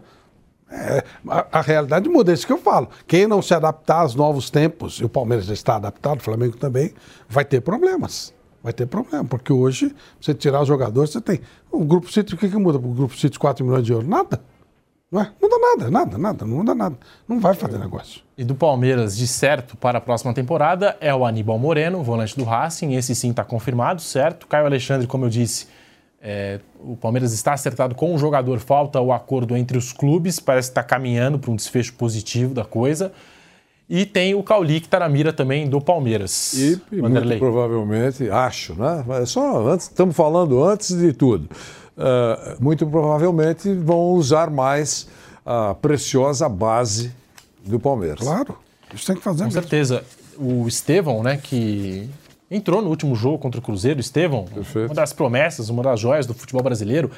É, a, a realidade muda, é isso que eu falo. Quem não se adaptar aos novos tempos, e o Palmeiras já está adaptado, o Flamengo também, vai ter problemas. Vai ter problema, porque hoje, você tirar os jogadores, você tem. O Grupo City, o que, que muda para o Grupo City 4 milhões de euros? Nada. Não é? Muda nada, nada, nada, não muda nada. Não vai fazer negócio. E do Palmeiras, de certo, para a próxima temporada, é o Aníbal Moreno, volante do Racing. Esse sim está confirmado, certo? Caio Alexandre, como eu disse, é, o Palmeiras está acertado com o jogador, falta o acordo entre os clubes, parece que está caminhando para um desfecho positivo da coisa. E tem o Cauli, que está na mira também do Palmeiras. E, e muito provavelmente, acho, né? Mas só antes, estamos falando antes de tudo. Uh, muito provavelmente vão usar mais a preciosa base do Palmeiras. Claro, isso tem que fazer. Com mesmo. certeza. O Estevão, né, que entrou no último jogo contra o Cruzeiro, Estevão, Perfeito. uma das promessas, uma das joias do futebol brasileiro,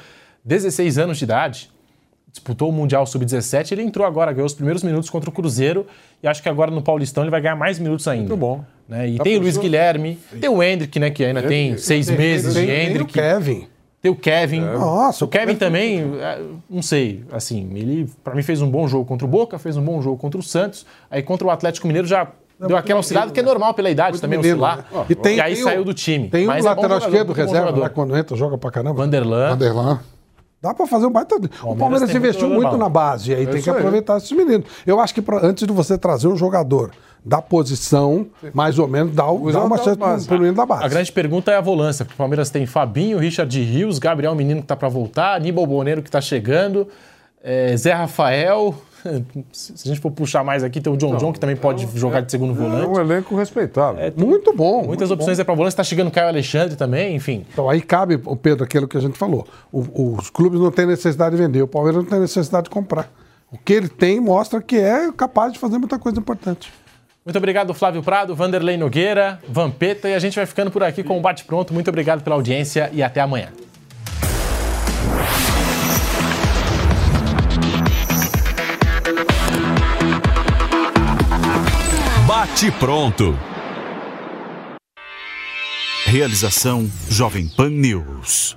16 anos de idade, disputou o Mundial Sub-17, ele entrou agora, ganhou os primeiros minutos contra o Cruzeiro e acho que agora no Paulistão ele vai ganhar mais minutos ainda. Muito bom. Né? E Já tem o Luiz? Guilherme, tem o Hendrick, né, que ainda tem seis Tem- meses tem- de tem Hendrick. o Kevin. Tem o Kevin. Nossa, o Kevin também, é, não sei, assim, ele pra mim fez um bom jogo contra o Boca, fez um bom jogo contra o Santos, aí contra o Atlético Mineiro já deu aquela oscilada, que é normal pela idade também menino, oscilar. né? E tem- aí tem o- saiu do time. Tem um Mas é lateral jogador, esquerdo, reserva, lá quando entra, joga pra caramba. Vanderlan. Vanderlan. Dá pra fazer um baita. o Palmeiras tem investiu muito muito na base, e aí tem isso que aí. aproveitar esses meninos. Eu acho que pra- antes de você trazer um jogador da posição, mais ou menos, dá, o- dá uma chance pro, base. pro menino da base. A grande pergunta é a volância, porque o Palmeiras tem Fabinho, Richard Rios, Gabriel Menino que tá pra voltar, Aníbal Boneiro que tá chegando, é, Zé Rafael. Se a gente for puxar mais aqui, tem o John John que também pode jogar de segundo É volante. um elenco respeitável. Muito bom. Muitas muito opções bom. é pra volância, tá chegando o Caio Alexandre também, enfim. Então aí cabe, o Pedro, aquilo que a gente falou. O- os clubes não têm necessidade de vender, o Palmeiras não tem necessidade de comprar. O que ele tem mostra que é capaz de fazer muita coisa importante. Muito obrigado, Flávio Prado, Vanderlei Nogueira, Vampeta, e a gente vai ficando por aqui com o Bate Pronto. Muito obrigado pela audiência e até amanhã. Bate pronto. Realização Jovem Pan News.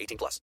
18 plus.